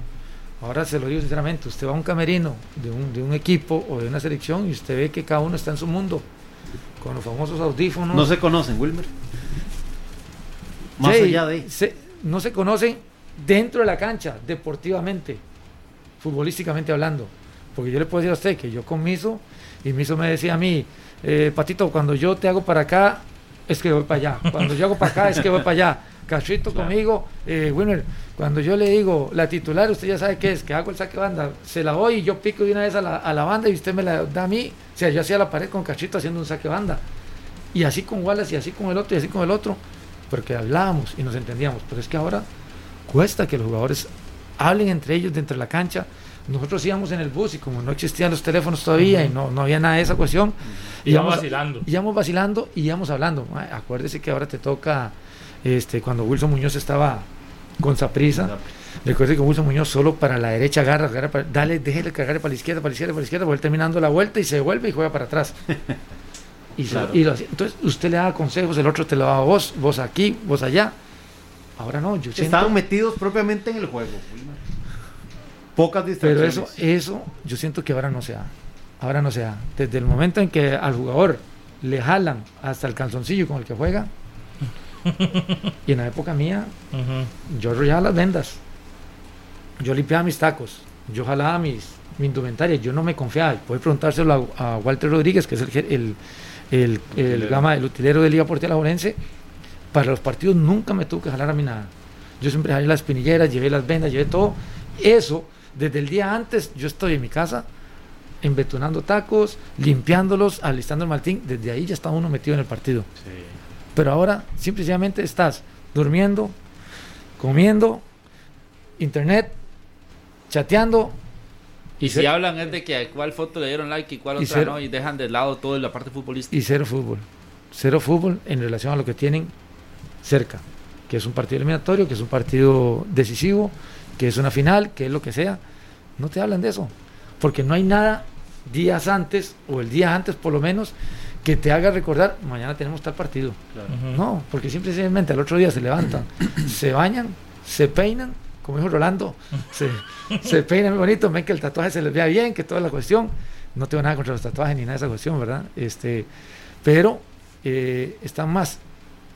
Ahora se lo digo sinceramente, usted va a un camerino de un, de un equipo o de una selección y usted ve que cada uno está en su mundo, con los famosos audífonos. No se conocen, Wilmer. Más Sí, allá de. se- no se conocen dentro de la cancha, deportivamente, futbolísticamente hablando. Porque yo le puedo decir a usted que yo con Miso, y Miso me decía a mí, eh, Patito, cuando yo te hago para acá, es que voy para allá. Cuando yo hago para acá, es que voy para allá. Castrito conmigo, eh, Wilmer, cuando yo le digo la titular, usted ya sabe qué es, que hago el saque banda, se la doy y yo pico de una vez a la, a la banda y usted me la da a mí. O sea, yo hacía la pared con Castrito haciendo un saque banda. Y así con Wallace, y así con el otro, y así con el otro, porque hablábamos y nos entendíamos. Pero es que ahora cuesta que los jugadores hablen entre ellos dentro de la cancha. Nosotros íbamos en el bus y como no existían los teléfonos todavía y no, no había nada de esa cuestión, Iban íbamos, vacilando. íbamos vacilando y íbamos hablando. Ay, Acuérdese que ahora te toca, este, cuando Wilson Muñoz estaba con Saprisa, recuerde que Wilson Muñoz solo para la derecha agarra, agarra para- dale, déjele cargar para la izquierda, para la izquierda, para la izquierda, porque él terminando la vuelta y se vuelve y juega para atrás. Y, Claro. y lo entonces usted le da consejos, el otro te lo da a vos, vos aquí, vos allá. Ahora no, yo siento, Estaban metidos propiamente en el juego. Pocas pero distracciones. eso, eso yo siento que ahora no se da. Ahora no se da. Desde el momento en que al jugador le jalan hasta el calzoncillo con el que juega, y en la época mía, yo arrollaba las vendas. Yo limpiaba mis tacos. Yo jalaba mis, mi indumentaria. Yo no me confiaba. Puede preguntárselo a, a Walter Rodríguez, que es el, el, el, el gama, el utilero de Liga Laborense. Para los partidos nunca me tuvo que jalar a mí nada. Yo siempre jalé las pinilleras, llevé las vendas, llevé todo. Eso, desde el día antes, yo estoy en mi casa embetunando tacos, limpiándolos, alistando el maltín. Desde ahí ya está uno metido en el partido. Pero ahora simplemente estás durmiendo, comiendo, internet, chateando Y, Y si hablan es de que a cuál foto le dieron like y cuál Y otra cero. no, y dejan de lado toda la parte futbolística. y cero fútbol. Cero fútbol en relación a lo que tienen cerca, que es un partido eliminatorio, que es un partido decisivo, que es una final, que es lo que sea. No te hablan de eso, porque no hay nada días antes o el día antes por lo menos que te haga recordar, mañana tenemos tal partido. Ujú. No, porque simplemente al otro día se levantan, se bañan, se peinan, como dijo Rolando, se, se peinan muy bonito, ven que el tatuaje se les vea bien, que toda la cuestión. No tengo nada contra los tatuajes ni nada de esa cuestión, ¿verdad? Este, pero eh, están más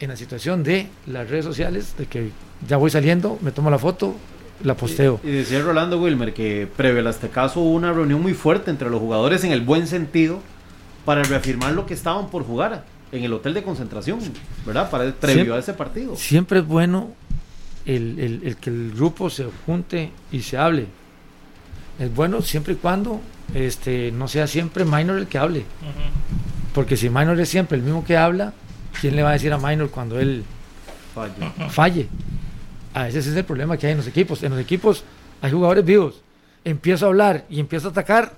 en la situación de las redes sociales, de que ya voy saliendo, me tomo la foto, la posteo. Y decía Rolando Wilmer que previo a este caso hubo una reunión muy fuerte entre los jugadores en el buen sentido para reafirmar lo que estaban por jugar en el hotel de concentración, ¿verdad? Para previo Siempre- a ese partido. Siempre es bueno el, el- el que el grupo se junte y se hable. Es bueno siempre y cuando este, no sea siempre Minor el que hable. Ujú. Porque si Minor es siempre el mismo que habla, ¿quién le va a decir a Minor cuando él falle? A veces ese es el problema que hay en los equipos. En los equipos hay jugadores vivos. Empiezo a hablar y empiezo a atacar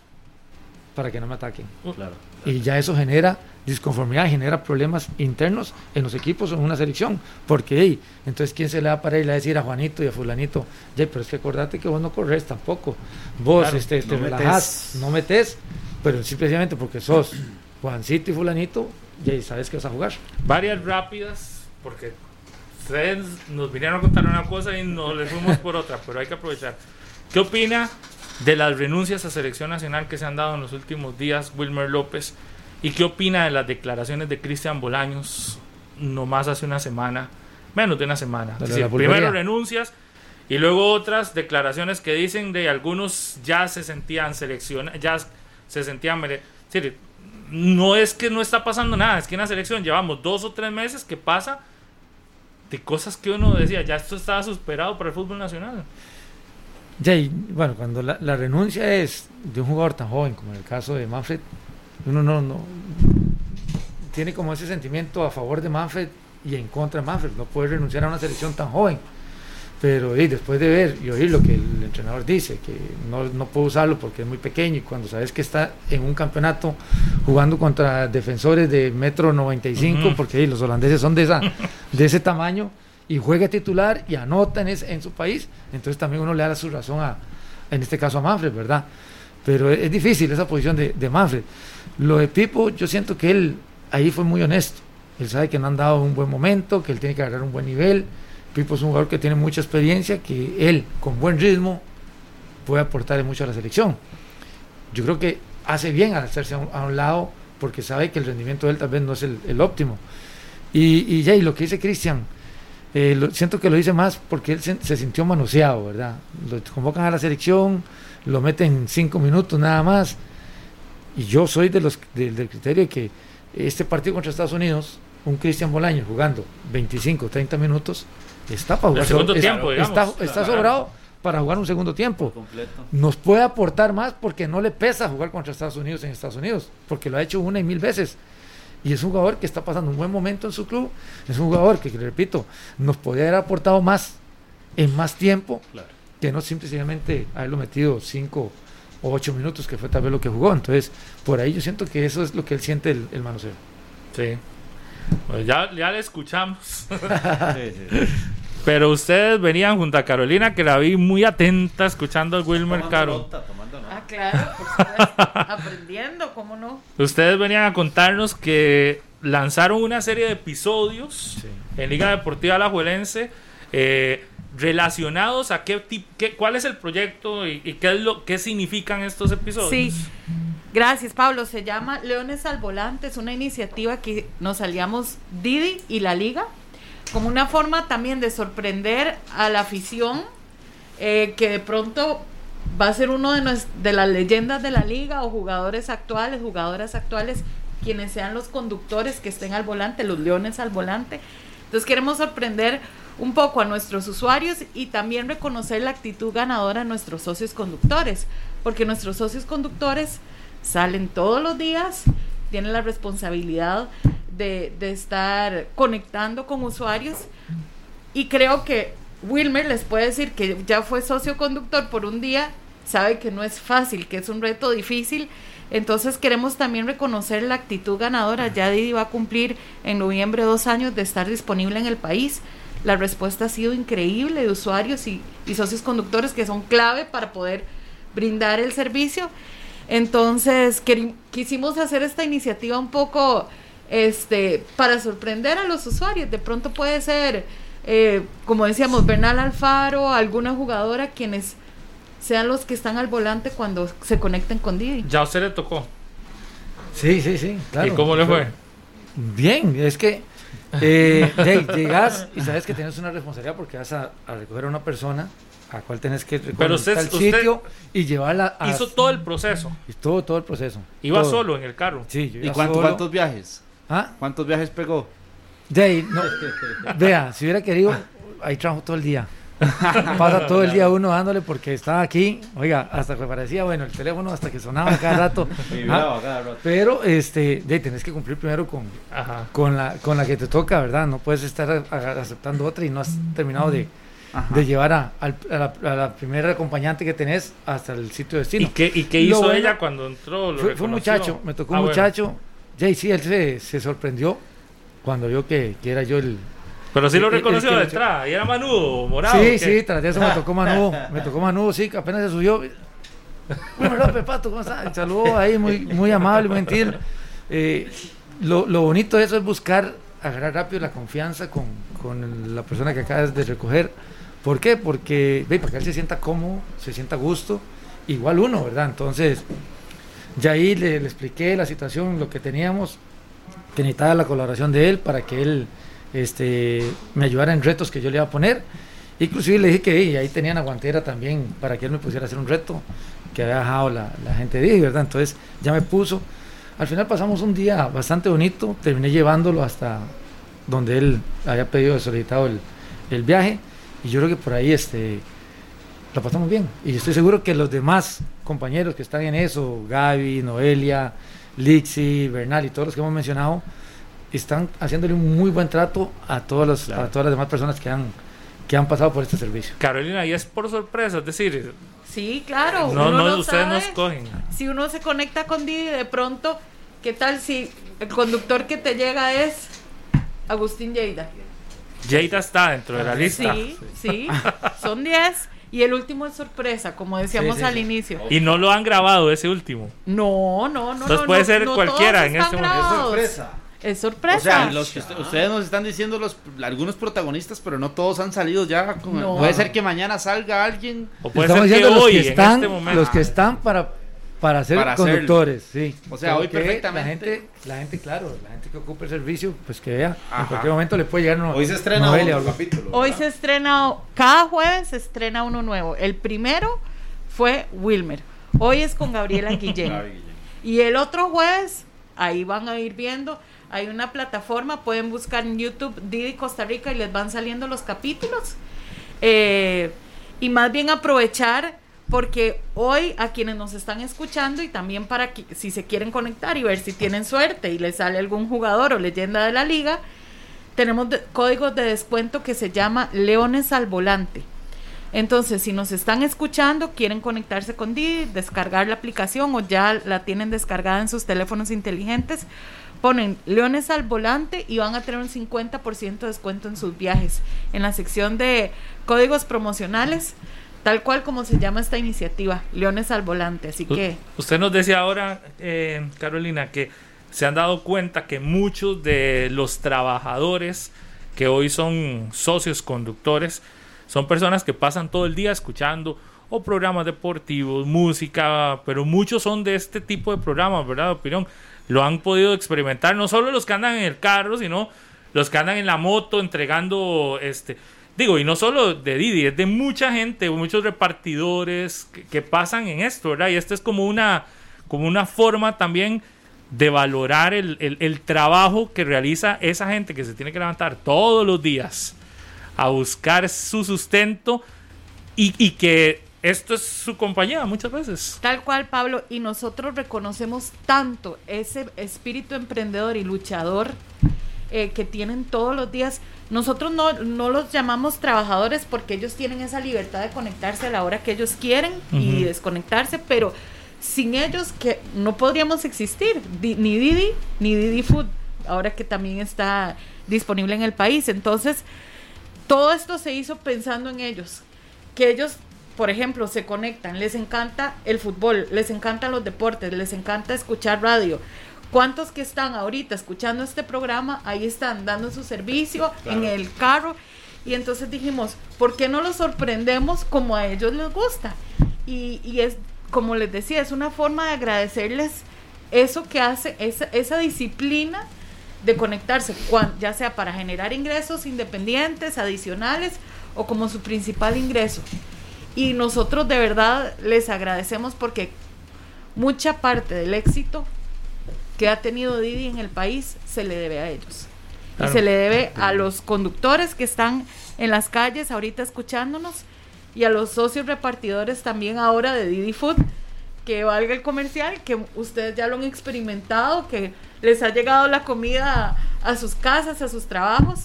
para que no me ataquen. Claro. Y ya eso genera disconformidad, genera problemas internos en los equipos o en una selección. Porque, hey, entonces, ¿quién se le va a parar y le va a decir a Juanito y a Fulanito? Ya, pero es que acordate que vos no corres tampoco. Vos Claro, este, te no relajás, no metes, pero simplemente porque sos Juancito y Fulanito, ya sabes que vas a jugar. Varias rápidas, porque ustedes nos vinieron a contar una cosa y nos le fuimos por otra, pero hay que aprovechar. ¿Qué opina de las renuncias a selección nacional que se han dado en los últimos días, Wilmer López? ¿Y qué opina de las declaraciones de Cristian Bolaños, nomás hace una semana, menos de una semana? Es decir, primero renuncias y luego otras declaraciones que dicen de algunos ya se sentían seleccionados, ya se sentían... es decir, no es que no está pasando nada, es que en la selección llevamos dos o tres meses que pasa de cosas que uno decía, ya esto estaba superado para el fútbol nacional. Ya, y, bueno, cuando la, la renuncia es de un jugador tan joven como en el caso de Manfred, uno no, no tiene como ese sentimiento a favor de Manfred y en contra de Manfred. No puede renunciar a una selección tan joven. Pero y después de ver y oír lo que el entrenador dice, que no, no puede usarlo porque es muy pequeño y cuando sabes que está en un campeonato jugando contra defensores de metro 95, Ujú. porque y, los holandeses son de, esa, de ese tamaño, y juega titular y anota en, en su país, entonces también uno le da su razón a, en este caso a Manfred, ¿verdad? Pero es, es difícil esa posición de, de Manfred. Lo de Pipo, yo siento que él ahí fue muy honesto. Él sabe que no han dado un buen momento, que él tiene que agarrar un buen nivel. Pipo es un jugador que tiene mucha experiencia, que él, con buen ritmo, puede aportar mucho a la selección. Yo creo que hace bien al hacerse a un, lado, porque sabe que el rendimiento de él tal vez no es el, el óptimo. Y, ya, y lo que dice Cristian, eh, siento que lo dice más porque él se, sintió manoseado, ¿verdad? Lo convocan a la selección, lo meten cinco minutos nada más. Y yo soy de los, de- del criterio de que este partido contra Estados Unidos, un Cristian Bolaño jugando 25, 30 minutos, está para jugar. Segundo es- tiempo, está, digamos. está Claro. sobrado para jugar un segundo tiempo Completo. nos puede aportar más porque no le pesa jugar contra Estados Unidos en Estados Unidos, porque lo ha hecho una y mil veces. Y es un jugador que está pasando un buen momento en su club, es un jugador que, que le repito, nos podría haber aportado más en más tiempo que no simplemente haberlo metido cinco o ocho minutos, que fue tal vez lo que jugó. Entonces, por ahí yo siento que eso es lo que él siente el, el manoseo. Sí. Pues ya, ya le escuchamos. Pero ustedes venían junto a Carolina, que la vi muy atenta escuchando al Wilmer Tomando Caro. nota, tomando nota. Ah, claro, por supuesto. aprendiendo, ¿cómo no? Ustedes venían a contarnos que lanzaron una serie de episodios en Liga Deportiva Alajuelense eh, relacionados a qué, qué cuál es el proyecto y, y qué es lo qué significan estos episodios. Sí, gracias Pablo. Se llama Leones al Volante, es una iniciativa que nos aliamos Didi y la Liga, como una forma también de sorprender a la afición, eh, que de pronto va a ser uno de, nues- de las leyendas de la liga o jugadores actuales, jugadoras actuales, quienes sean los conductores que estén al volante, los leones al volante. Entonces queremos sorprender un poco a nuestros usuarios y también reconocer la actitud ganadora de nuestros socios conductores, porque nuestros socios conductores salen todos los días, tienen la responsabilidad de, de estar conectando con usuarios y creo que Wilmer les puede decir que ya fue socio conductor por un día, sabe que no es fácil, que es un reto difícil. Entonces queremos también reconocer la actitud ganadora. Ya Didi va a cumplir en noviembre dos años de estar disponible en el país. La respuesta ha sido increíble de usuarios y, y socios conductores que son clave para poder brindar el servicio. Entonces quisimos hacer esta iniciativa un poco este, para sorprender a los usuarios. De pronto puede ser, eh, como decíamos, Bernal Alfaro, alguna jugadora quienes sean los que están al volante cuando se conecten con Didi. Ya a usted le tocó. Sí, sí, sí. Claro. ¿Y cómo le fue? Bien, es que eh, llegas y sabes que tienes una responsabilidad porque vas a, a recoger a una persona a cual tenés que recoger Pero usted- usted sitio y llevarla a Hizo todo el proceso. y todo, todo el proceso. Iba Todo. solo en el carro. Sí, yo ¿Y iba cuánto- solo. cuántos viajes? ¿Ah? ¿Cuántos viajes pegó? Jay, no. Vea, si hubiera querido, ahí trabajo todo el día. Pasa todo el día uno dándole porque estaba aquí, oiga, hasta que parecía, bueno, el teléfono hasta que sonaba cada rato. Ah, cada rato. Pero, este, de, tenés que cumplir primero con, Ajá. con la, con la que te toca, ¿verdad? No puedes estar a- a- aceptando otra y no has terminado de, Ajá. de llevar a, la, a la primera acompañante que tenés hasta el sitio de ¿Y destino. qué, y qué hizo bueno- ella cuando entró? ¿Lo Fue, fue un muchacho, me tocó Ah, un bueno. muchacho. Jay, sí, él se, se sorprendió cuando vio que, que era yo el... Pero sí lo reconoció de entrada. ¿Y era manudo, morado? Sí, sí, tras de eso me tocó Manu, me tocó Manu, sí, que apenas se subió. Bueno, López, Pato, ¿cómo está? Saludó ahí, muy, muy amable, muy gentil. Eh, lo, lo bonito de eso es buscar, agarrar rápido la confianza con, con la persona que acabas de recoger. ¿Por qué? Porque, ve, para que él se sienta cómodo, se sienta a gusto, igual uno, ¿verdad? Entonces, ya ahí le, expliqué la situación, lo que teníamos, que necesitaba la colaboración de él para que él este, me ayudara en retos que yo le iba a poner. Inclusive le dije que "Ey, ahí tenían aguantera también para que él me pusiera a hacer un reto que había dejado la, gente de ahí, ¿verdad? Entonces ya me puso. Al final pasamos un día bastante bonito, terminé llevándolo hasta donde él había pedido, solicitado el viaje y yo creo que por ahí este la pasamos bien. Y estoy seguro que los demás compañeros que están en eso, Gaby, Noelia, Lixi, Bernal y todos los que hemos mencionado, están haciéndole un muy buen trato a, todos los, a todas las demás personas que han, que han pasado por este servicio. Carolina, y es por sorpresa, es decir, Sí, claro. no, uno no, ustedes escogen. Si uno se conecta con Didi, de pronto, ¿qué tal si el conductor que te llega es Agustín Lleida? Jada está dentro de la lista. Sí, sí, son 10. Y el último es sorpresa, como decíamos Sí, sí, al sí. inicio. Y no lo han grabado ese último. No, no, no. Entonces no, puede no, ser no cualquiera en este momento. Es sorpresa. Es sorpresa. O sea, los que usted- ustedes nos están diciendo los algunos protagonistas, pero no todos han salido ya. con- No. Puede ser que mañana salga alguien. O puede Estamos ser que diciendo los hoy, que en están, este momento. los que están para para ser Para hacerlo. conductores, sí. O sea, hoy perfectamente. La gente, la gente, claro, la gente que ocupa el servicio, pues que vea. Ajá. En cualquier momento le puede llegar una Hoy se estrena capítulo. Hoy se estrena, cada jueves se estrena uno nuevo. El primero fue Wilmer. Hoy es con Gabriela Guillén. Y el otro jueves, ahí van a ir viendo. Hay una plataforma, pueden buscar en YouTube Didi Costa Rica y les van saliendo los capítulos. Eh, y más bien aprovechar, porque hoy a quienes nos están escuchando y también para que si se quieren conectar y ver si tienen suerte y les sale algún jugador o leyenda de la liga, tenemos códigos de descuento que se llama Leones al Volante. Entonces, si nos están escuchando, quieren conectarse con Didi, descargar la aplicación o ya la tienen descargada en sus teléfonos inteligentes, ponen Leones al Volante y van a tener un 50% de descuento en sus viajes. En la sección de códigos promocionales, tal cual como se llama esta iniciativa, Leones al Volante. Así que, Usted nos decía ahora, eh, Carolina, que se han dado cuenta que muchos de los trabajadores que hoy son socios conductores son personas que pasan todo el día escuchando o programas deportivos, música, pero muchos son de este tipo de programas, ¿verdad, Opinión? Lo han podido experimentar, no solo los que andan en el carro, sino los que andan en la moto entregando, este, digo, y no solo de Didi, es de mucha gente, muchos repartidores que, pasan en esto, ¿verdad? Y esto es como una, como una forma también de valorar el, el- el trabajo que realiza esa gente que se tiene que levantar todos los días a buscar su sustento y, y que esto es su compañía muchas veces. Tal cual, Pablo, y nosotros reconocemos tanto ese espíritu emprendedor y luchador eh, que tienen todos los días. Nosotros no, no los llamamos trabajadores porque ellos tienen esa libertad de conectarse a la hora que ellos quieren y desconectarse, pero sin ellos que no podríamos existir, Di- ni Didi ni Didi Food, ahora que también está disponible en el país. Entonces, todo esto se hizo pensando en ellos, que ellos, por ejemplo, se conectan, les encanta el fútbol, les encantan los deportes, les encanta escuchar radio. ¿Cuántos que están ahorita escuchando este programa, ahí están dando su servicio en el carro? Y entonces dijimos, ¿por qué no los sorprendemos como a ellos les gusta? Y, y es, como les decía, es una forma de agradecerles eso que hace, esa, esa disciplina de conectarse, ya sea para generar ingresos independientes, adicionales o como su principal ingreso. Y nosotros de verdad les agradecemos porque mucha parte del éxito que ha tenido Didi en el país se le debe a ellos. Claro. Y se le debe a los conductores que están en las calles ahorita escuchándonos y a los socios repartidores también ahora de Didi Food, que valga el comercial, que ustedes ya lo han experimentado, que les ha llegado la comida a, a sus casas, a sus trabajos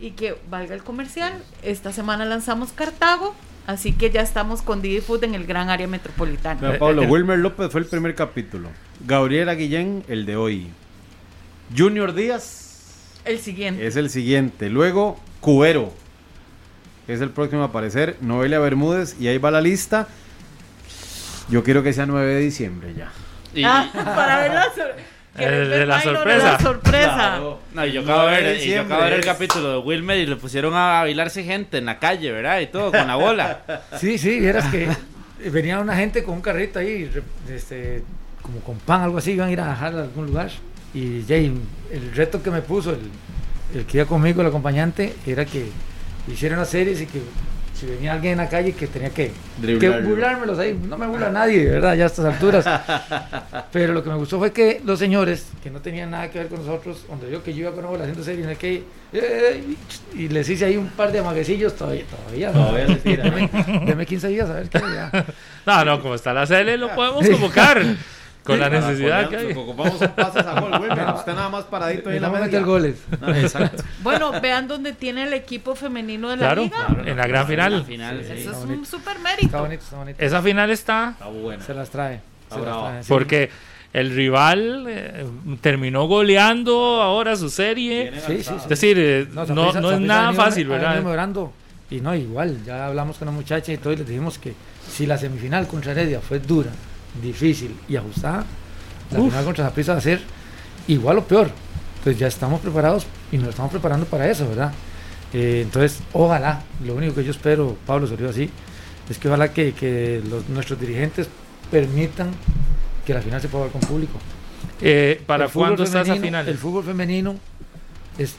y que valga el comercial. Esta semana lanzamos Cartago, así que ya estamos con Didi Food en el gran área metropolitana. Pablo, Wilmer López fue el primer capítulo. Gabriela Guillén, el de hoy. Junior Díaz El siguiente. es el siguiente. Luego, Cubero, es el próximo a aparecer. Noelia Bermúdez, y ahí va la lista. Yo quiero que sea 9 de diciembre ya. Y, Ah, para ver la, sor- El ver de la sorpresa. la sorpresa. Claro. no, y yo acabo de ver, yo acabo de ver el capítulo de Wilmer y le pusieron a bailarse gente en la calle, ¿verdad? Y todo, con la bola. Sí, sí, vieras que venía una gente con un carrito ahí, este, como con pan, algo así, iban a ir a dejar a algún lugar. Y Jay, el reto que me puso, el, el que iba conmigo, el acompañante, era que hiciera una serie y que si venía alguien en la calle que tenía que, que burlármelos ahí. No me burla nadie, de verdad, ya a estas alturas. Pero lo que me gustó fue que los señores, que no tenían nada que ver con nosotros, donde yo que yo iba con una bola haciendo serie, en el que, eh, y les hice ahí un par de amaguecillos, todavía, todavía, ¿no? Todavía se tira. Deme, deme 15 días a ver qué ya. No, no, como está la CL lo podemos convocar con la necesidad que hay. Ocupamos pases a gol, Wilmer. Usted nada más paradito ahí en la Vamos a media. meter goles. Exacto. Bueno, vean dónde tiene el equipo femenino de la Claro, liga. en la gran final. final, sí. Eso Está es bonito. un super Está mérito. bonito, está bonito. Esa final está Está buena. Se las trae. Se Ahora las va. trae, sí. porque el rival eh, terminó goleando ahora su serie. Sí, sí, alzado. Es decir, eh, no, Saprissa- no es nada venido- fácil, ¿verdad? mejorando. Y no, igual, ya hablamos con la muchacha y todo y les dijimos que si la semifinal contra Heredia fue dura, difícil y ajustada, la Uf. final contra Saprissa va a ser igual o peor. Entonces ya estamos preparados y nos estamos preparando para eso, ¿verdad? Eh, entonces, ojalá, lo único que yo espero, Pablo se lo digo así, es que ojalá que, que los- nuestros dirigentes permitan que la final se pueda ver con público. Eh, ¿Para cuándo está esa final? El fútbol femenino es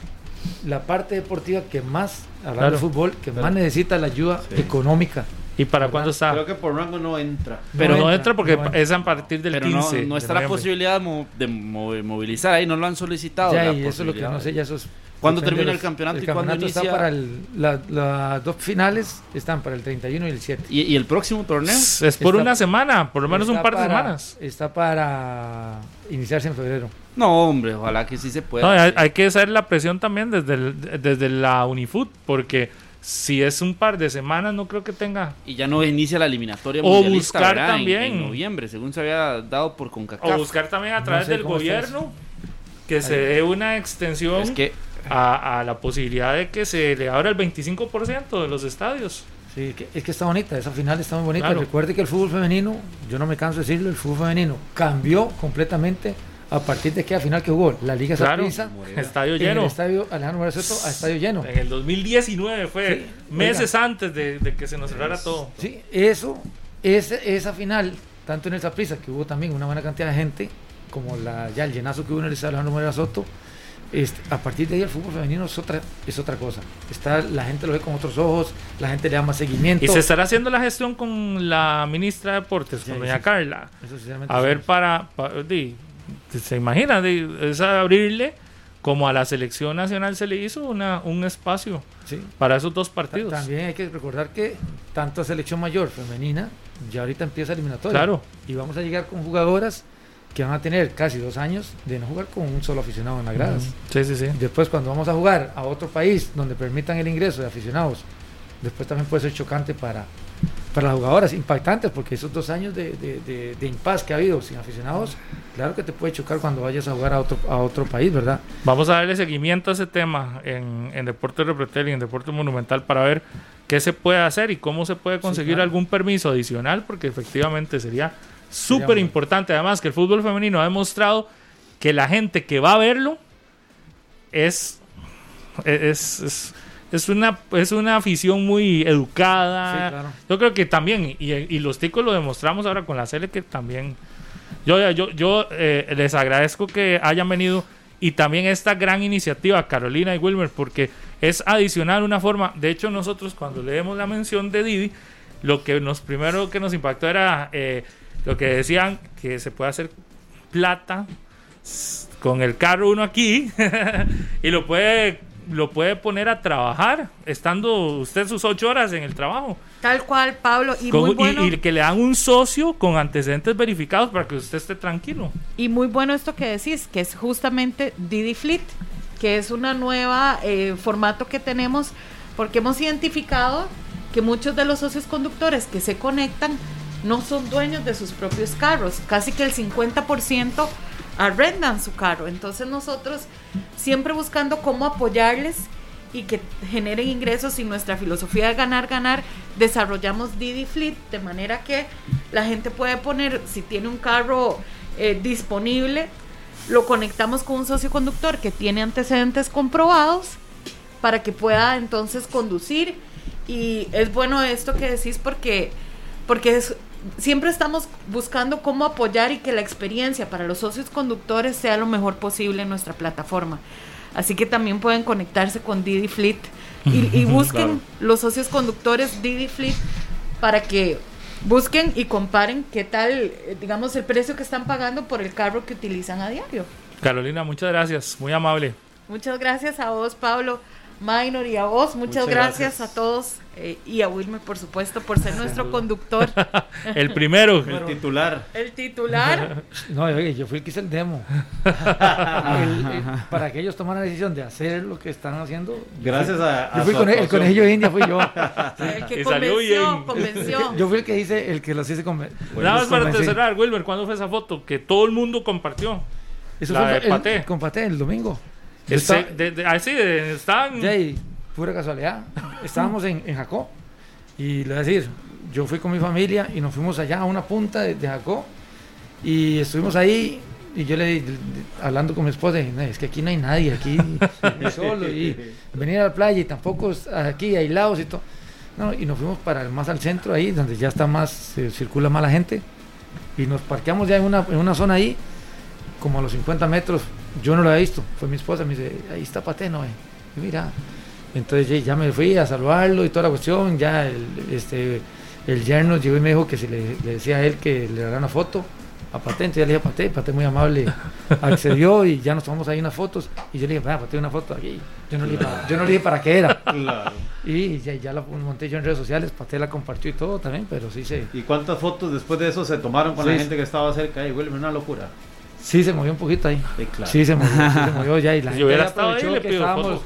la parte deportiva que más, hablando Claro. de fútbol, que más necesita la ayuda Sí. económica. ¿Y para cuándo está? Creo que por rango no entra. Pero no, entra, porque no entra. es a partir del Pero 15. no, no está la posibilidad de, mo- de mo- movilizar ahí, no lo han solicitado. Ya, la y eso es lo que no sé, ya eso es- ¿Cuándo termina el campeonato el y cuándo campeonato está inicia? para el, la- las dos finales están para el 31 y el 7. ¿Y, y el próximo torneo? Es es por Está- una semana, por lo menos un par de para- semanas. Está para iniciarse en febrero. No, hombre, ojalá que sí se pueda. No, hay, hay que hacer la presión también desde, el- desde la Unifoot, porque si es un par de semanas, no creo que tenga. Y ya no inicia la eliminatoria O mundialista, buscar también. En, noviembre, según se había dado por CONCACAF. O buscar también a través sé del gobierno que se dé una extensión Es que a, a la posibilidad de que se le abra el 25% de los estadios. Sí, que- es que está bonita, esa final está muy bonita. Claro. Recuerde que el fútbol femenino, yo no me canso de decirlo, el fútbol femenino cambió completamente a partir de aquella final que jugó la Liga Claro, estadio en lleno. el estadio Alejandro Moreno Soto a estadio lleno. En el 2019 fue Sí, meses antes de, de que se nos cerrara todo. Sí, eso, ese- esa final, tanto en el Saprissa, que hubo también una buena cantidad de gente, como la, ya el llenazo que hubo en el estadio Alejandro Moreno Soto, este, a partir de ahí el fútbol femenino es otra, es otra cosa. Está, la gente lo ve con otros ojos, la gente le da más seguimiento. Y se estará haciendo la gestión con la ministra de Deportes, Sí, con doña sí. Carla. Eso A ver, para. pa- di, se imagina, es abrirle, como a la selección nacional se le hizo, una, un espacio Sí. para esos dos partidos. También hay que recordar que tanto selección mayor femenina ya ahorita empieza eliminatoria. Claro. Y vamos a llegar con jugadoras que van a tener casi dos años de no jugar con un solo aficionado en las gradas. Sí, sí, sí. Después cuando vamos a jugar a otro país donde permitan el ingreso de aficionados, después también puede ser chocante para, para las jugadoras, impactantes, porque esos dos años de, de, de, de impas que ha habido sin aficionados, claro que te puede chocar cuando vayas a jugar a otro, a otro país, ¿verdad? Vamos a darle seguimiento a ese tema en, en Deporte Repretel y en Deporte Monumental para ver qué se puede hacer y cómo se puede conseguir claro. algún permiso adicional, porque efectivamente sería súper importante. Además, que el fútbol femenino ha demostrado que la gente que va a verlo es, es, es, es una, es una afición muy educada. Sí, claro. Yo creo que también, y, y los ticos lo demostramos ahora con la Sele, que también. Yo, yo, yo eh, les agradezco que hayan venido y también esta gran iniciativa, Carolina y Wilmer, porque es adicional una forma. De hecho, nosotros cuando leemos la mención de Didi, lo que nos primero que nos impactó era eh, lo que decían que se puede hacer plata con el carro uno aquí y lo puede lo puede poner a trabajar estando usted sus ocho horas en el trabajo Tal cual, Pablo. Y Con- muy y- bueno. y que le dan un socio con antecedentes verificados para que usted esté tranquilo Y muy bueno esto que decís, que es justamente Didi Fleet, que es una nueva eh, formato que tenemos, porque hemos identificado que muchos de los socios conductores que se conectan no son dueños de sus propios carros, casi que el 50% arrendan su carro. Entonces nosotros siempre buscando cómo apoyarles y que generen ingresos y nuestra filosofía de ganar, ganar, desarrollamos Didi Fleet de manera que la gente puede poner, si tiene un carro eh, disponible, lo conectamos con un socio conductor que tiene antecedentes comprobados para que pueda entonces conducir. Y es bueno esto que decís porque, porque es- siempre estamos buscando cómo apoyar y que la experiencia para los socios conductores sea lo mejor posible en nuestra plataforma. Así que también pueden conectarse con Didi Fleet y, y busquen los socios conductores Didi Fleet para que busquen y comparen qué tal, eh, digamos, el precio que están pagando por el carro que utilizan a diario. Carolina, muchas gracias, muy amable. Muchas gracias a vos, Pablo. Minor y a vos, muchas, Muchas gracias. gracias. a todos eh, y a Wilmer, por supuesto, por ser nuestro conductor, El primero. El titular. el titular. No, oye, yo fui el que hice el demo. El- el- para que ellos tomaran la decisión de hacer lo que están haciendo. Gracias a, a Yo fui su con el, conejillo de India, fui yo. El que convenció, bien. convenció. Yo fui el que hice, el que los hice conven- Nada más para cerrar, Wilmer, ¿cuándo fue esa foto? Que todo el mundo compartió. Eso La fue de el, Paté. con Paté el domingo. De- de- así, de-. Ya, y pura casualidad. Estábamos en, en Jacó. Y le voy a decir, yo fui con mi familia y nos fuimos allá a una punta de, de Jacó. Y estuvimos ahí. Y yo le hablando con mi esposa, dije, "No, es que aquí no hay nadie, aquí solo. Y venir a la playa y tampoco aquí aislados y todo. No, y nos fuimos para más al centro ahí, donde ya está más, se circula más la gente. Y nos parqueamos ya en una, en una zona ahí, como a los 50 metros. Yo no lo había visto, fue mi esposa, me dice, ahí está Pateno, eh. Y mira, entonces ya, me fui a saludarlo y toda la cuestión. Ya el, este, el yerno llegó y me dijo que si le, le decía a él que le dará una foto a Paté. Entonces ya le dije a Paté, Paté muy amable accedió y ya nos tomamos ahí unas fotos. Y yo le dije, Paté, una foto aquí. Yo no, le dije, para, yo no le dije para qué era. Claro. Y ya, ya la monté yo en redes sociales, Paté la compartió y todo también, pero sí se, ¿Y cuántas fotos después de eso se tomaron con la gente que estaba cerca ahí? Wilmer, una locura. Sí se movió un poquito ahí. Sí, claro. Sí se movió, sí se movió ya y la Si gente hubiera ya estado ahí, aprovechó le que estábamos... foto.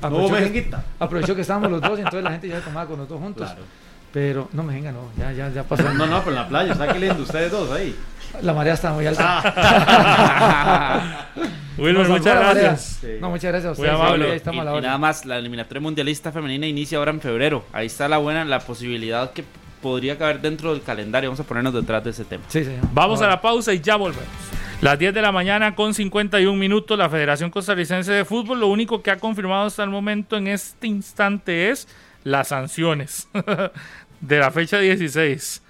No, aprovechó que- aprovechó que estábamos los dos y entonces la gente ya se tomaba con los dos juntos. Claro. Pero no me venga, no, ya, ya, ya pasó. No, no, pero en la playa, lindo ustedes dos ahí. La marea está muy alta. Wilmer, muchas gracias. Sí. No, muchas gracias a Muy ustedes. amable. Ahí Y, estamos a la y nada más, la eliminatoria mundialista femenina inicia ahora en febrero. Ahí está la buena, la posibilidad que podría caber dentro del calendario. Vamos a ponernos detrás de ese tema. Sí. Vamos a la pausa y ya volvemos. Las 10 de la mañana con 51 minutos, la Federación Costarricense de Fútbol lo único que ha confirmado hasta el momento en este instante es las sanciones de la fecha 16.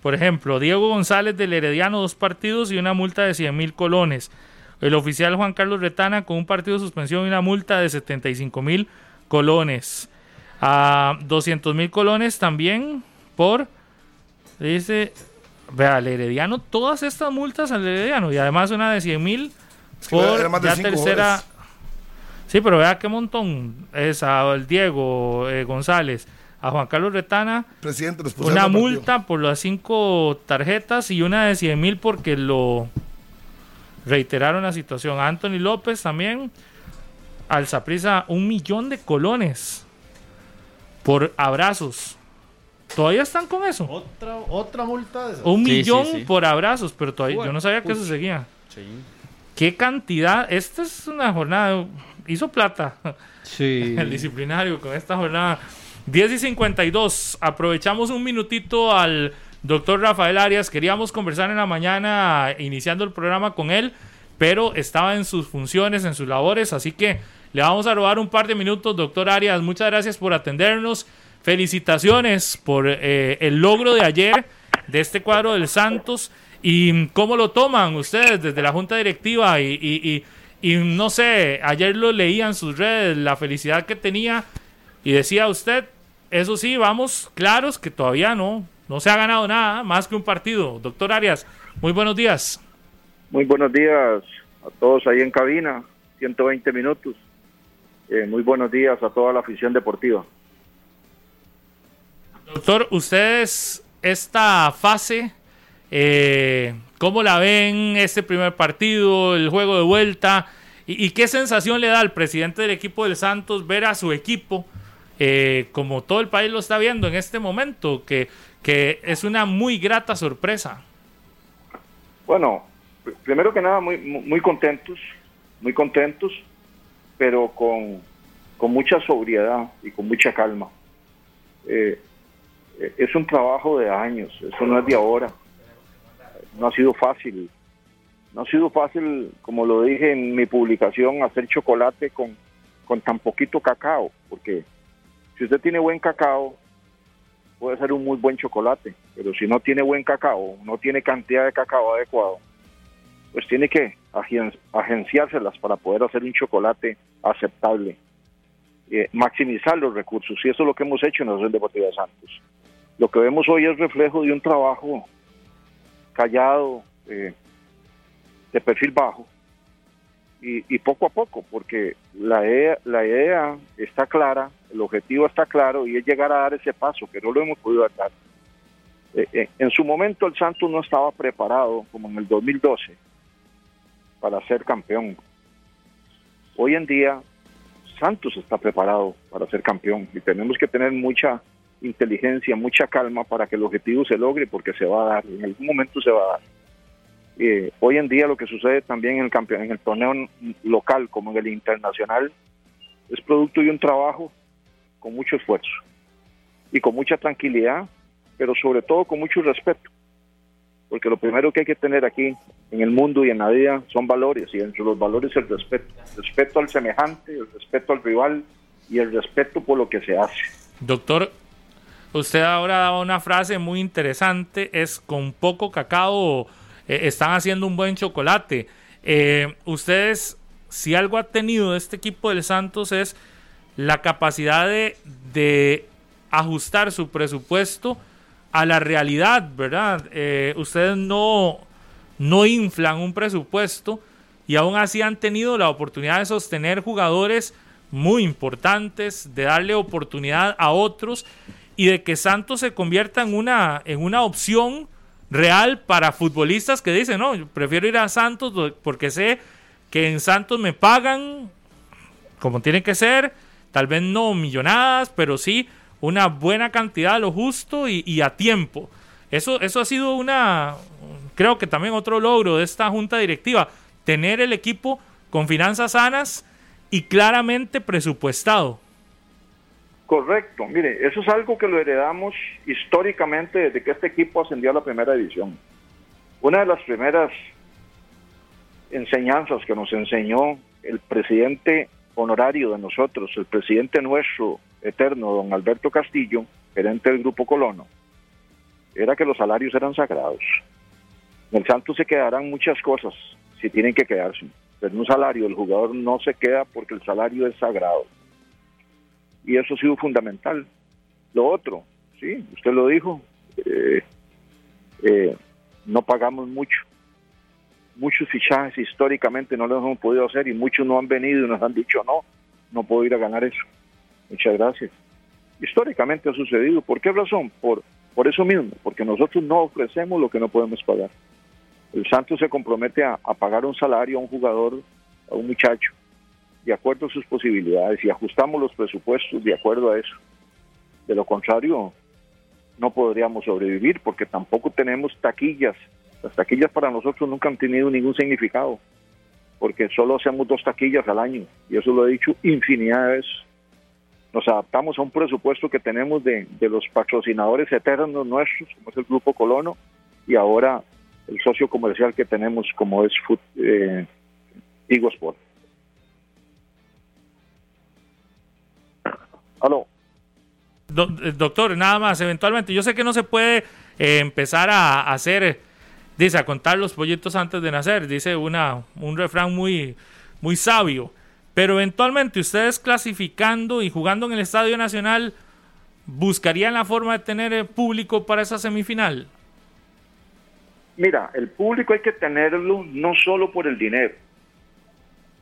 Por ejemplo, Diego González del Herediano, dos partidos y una multa de 100 mil colones. El oficial Juan Carlos Retana con un partido de suspensión y una multa de 75 mil colones. A 200 mil colones también por, dice, vea, al Herediano, todas estas multas al Herediano y además una de 100 mil por de cinco tercera. goles. Sí, pero vea qué montón es al Diego eh, González, a Juan Carlos Retana, Presidente, una multa por las cinco tarjetas y una de 100 mil porque lo reiteraron la situación. A Anthony López también, al Saprisa, un millón de colones por abrazos. ¿Todavía están con eso? Otra, otra multa de esas. Un Sí, millón sí. por abrazos, pero todavía Uy, yo no sabía que eso seguía. ¿Qué cantidad? Esta es una jornada. Hizo plata Sí. el disciplinario con esta jornada. 10 y 52. Aprovechamos un minutito al doctor Rafael Arias. Queríamos conversar en la mañana, iniciando el programa con él, pero estaba en sus funciones, en sus labores. Así que le vamos a robar un par de minutos, doctor Arias. Muchas gracias por atendernos. Felicitaciones por eh, el logro de ayer de este cuadro del Santos. ¿Y cómo lo toman ustedes desde la Junta Directiva? Y, y- y- no sé, ayer lo leía en sus redes, la felicidad que tenía. Y decía usted, eso sí, vamos claros que todavía no, no se ha ganado nada más que un partido. Doctor Arias, muy buenos días. Muy buenos días a todos ahí en cabina, 120 minutos. Eh, muy buenos días a toda la afición deportiva. Doctor, ustedes esta fase, eh, ¿cómo la ven este primer partido, el juego de vuelta? ¿Y, qué sensación le da al presidente del equipo del Santos ver a su equipo, eh, como todo el país lo está viendo en este momento, que, que es una muy grata sorpresa? Bueno, pr- primero que nada, muy, muy contentos, muy contentos, pero con, con mucha sobriedad y con mucha calma. Eh, es un trabajo de años, eso no es de ahora. No ha sido fácil. No ha sido fácil, como lo dije en mi publicación, hacer chocolate con, con tan poquito cacao, porque si usted tiene buen cacao, puede ser un muy buen chocolate, pero si no tiene buen cacao, no tiene cantidad de cacao adecuado, pues tiene que agen- agenciárselas para poder hacer un chocolate aceptable. eh, maximizar los recursos y eso es lo que hemos hecho en la Asociación Deportiva de Santos. Lo que vemos hoy es reflejo de un trabajo callado, eh, de perfil bajo, y, poco a poco, porque la idea, la idea está clara, el objetivo está claro y es llegar a dar ese paso, que no lo hemos podido dar. Eh, eh, en su momento el Santos no estaba preparado, como en el 2012, para ser campeón. Hoy en día Santos está preparado para ser campeón y tenemos que tener mucha inteligencia, mucha calma para que el objetivo se logre, porque se va a dar, en algún momento se va a dar. Eh, hoy en día lo que sucede también en el, campeón, en el torneo local como en el internacional es producto de un trabajo con mucho esfuerzo y con mucha tranquilidad, pero sobre todo con mucho respeto. Porque lo primero que hay que tener aquí en el mundo y en la vida son valores, y entre los valores el respeto. El respeto al semejante, el respeto al rival y el respeto por lo que se hace. Doctor, usted ahora daba una frase muy interesante, es con poco cacao eh, están haciendo un buen chocolate. Eh, ustedes, si algo ha tenido este equipo del Santos es la capacidad de, ajustar su presupuesto a la realidad, ¿verdad? Eh, ustedes no, no inflan un presupuesto y aún así han tenido la oportunidad de sostener jugadores muy importantes, de darle oportunidad a otros y de que Santos se convierta en una, en una opción real para futbolistas que dicen, no, yo prefiero ir a Santos porque sé que en Santos me pagan como tiene que ser, tal vez no millonadas, pero sí una buena cantidad, lo justo y, a tiempo. Eso, eso ha sido una, creo que también otro logro de esta junta directiva, tener el equipo con finanzas sanas y claramente presupuestado. Correcto, mire, eso es algo que lo heredamos históricamente desde que este equipo ascendió a la primera división. Una de las primeras enseñanzas que nos enseñó el presidente honorario de nosotros, el presidente nuestro eterno, don Alberto Castillo, gerente del Grupo Colono, era que los salarios eran sagrados. En el Santos se quedarán muchas cosas si tienen que quedarse, pero un salario el jugador no se queda porque el salario es sagrado y eso ha sido fundamental. Lo otro, sí, usted lo dijo, eh, eh, no pagamos mucho. Muchos fichajes históricamente no los hemos podido hacer y muchos no han venido y nos han dicho no, no puedo ir a ganar eso. Muchas gracias. Históricamente ha sucedido. ¿Por qué razón? Por, por eso mismo, porque nosotros no ofrecemos lo que no podemos pagar. El Santos se compromete a pagar un salario a un jugador, a un muchacho, de acuerdo a sus posibilidades y ajustamos los presupuestos de acuerdo a eso. De lo contrario, no podríamos sobrevivir porque tampoco tenemos taquillas. Las taquillas para nosotros nunca han tenido ningún significado porque solo hacemos dos taquillas al año y eso lo he dicho infinidad de veces. Nos adaptamos a un presupuesto que tenemos de, los patrocinadores eternos nuestros, como es el Grupo Colono, y ahora el socio comercial que tenemos como es eh, Sport. Eh, doctor, nada más, eventualmente, yo sé que no se puede eh, empezar a, hacer, dice, a contar los pollitos antes de nacer, dice una, un refrán muy, muy sabio, pero eventualmente ustedes clasificando y jugando en el Estadio Nacional, ¿buscarían la forma de tener eh, público para esa semifinal? Mira, el público hay que tenerlo no solo por el dinero.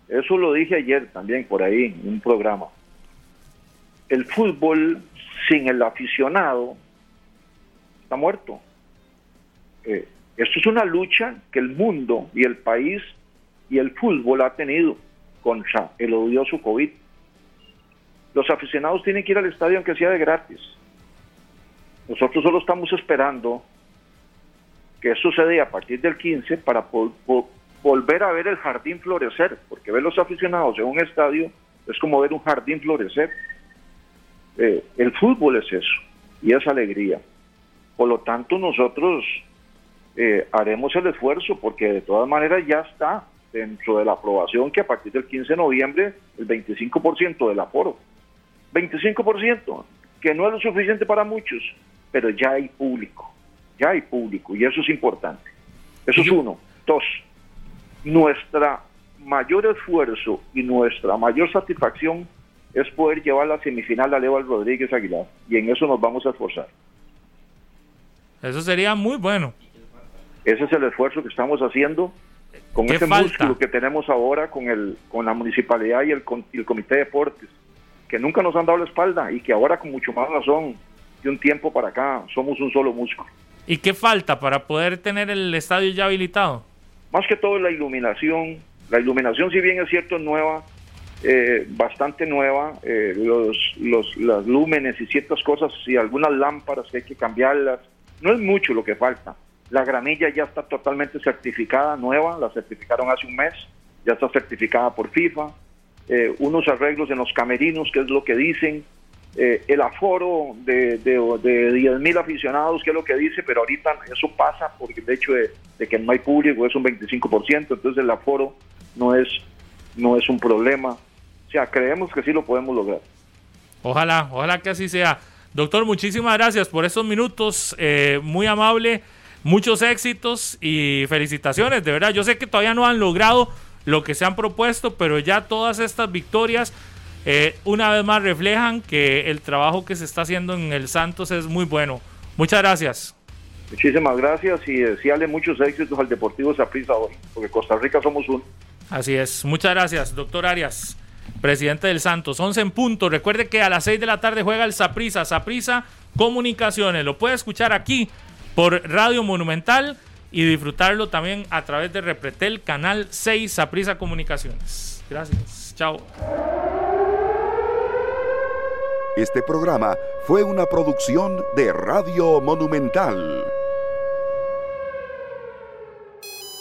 Eso lo dije ayer también por ahí en un programa el fútbol sin el aficionado está muerto. Eh, esto es una lucha que el mundo y el país y el fútbol ha tenido contra el odioso COVID. Los aficionados tienen que ir al estadio aunque sea de gratis. Nosotros solo estamos esperando que eso se a partir del 15 para volver a ver el jardín florecer, porque ver los aficionados en un estadio es como ver un jardín florecer. Eh, el fútbol es eso y es alegría. Por lo tanto, nosotros eh, haremos el esfuerzo porque de todas maneras ya está dentro de la aprobación que a partir del 15 de noviembre el 25% del aforo. 25%, que no es lo suficiente para muchos, pero ya hay público, ya hay público y eso es importante. Eso es uno. Dos, nuestra mayor esfuerzo y nuestra mayor satisfacción es poder llevar la semifinal a Leval Rodríguez Aguilar. Y en eso nos vamos a esforzar. Eso sería muy bueno. Ese es el esfuerzo que estamos haciendo con ¿Qué ese falta? músculo que tenemos ahora con, el, con la municipalidad y el, con- y el Comité de Deportes, que nunca nos han dado la espalda y que ahora con mucho más razón, de un tiempo para acá, somos un solo músculo. ¿Y qué falta para poder tener el estadio ya habilitado? Más que todo la iluminación. La iluminación, si bien es cierto, es nueva, eh, bastante nueva. eh, los, los, las lúmenes y ciertas cosas y algunas lámparas que hay que cambiarlas. No es mucho lo que falta. La gramilla ya está totalmente certificada, nueva, la certificaron hace un mes, ya está certificada por FIFA. Eh, unos arreglos en los camerinos, que es lo que dicen. Eh, el aforo de, de, de 10 mil aficionados, que es lo que dice, pero ahorita eso pasa porque el hecho de, de que no hay público es un 25%, entonces el aforo no es, no es un problema. O sea, creemos que sí lo podemos lograr. Ojalá, ojalá que así sea. Doctor, muchísimas gracias por estos minutos. eh, muy amable. Muchos éxitos y felicitaciones, de verdad. Yo sé que todavía no han logrado lo que se han propuesto, pero ya todas estas victorias eh, una vez más reflejan que el trabajo que se está haciendo en el Santos es muy bueno. Muchas gracias. Muchísimas gracias y desearle muchos éxitos al Deportivo Saprissa hoy, porque Costa Rica somos uno. Así es. Muchas gracias, doctor Arias, presidente del Santos. 11 en punto. Recuerde que a las 6 de la tarde juega el Saprisa. Saprisa Comunicaciones. Lo puede escuchar aquí por Radio Monumental y disfrutarlo también a través de Repretel, Canal 6, Saprisa Comunicaciones. Gracias. Chao. Este programa fue una producción de Radio Monumental.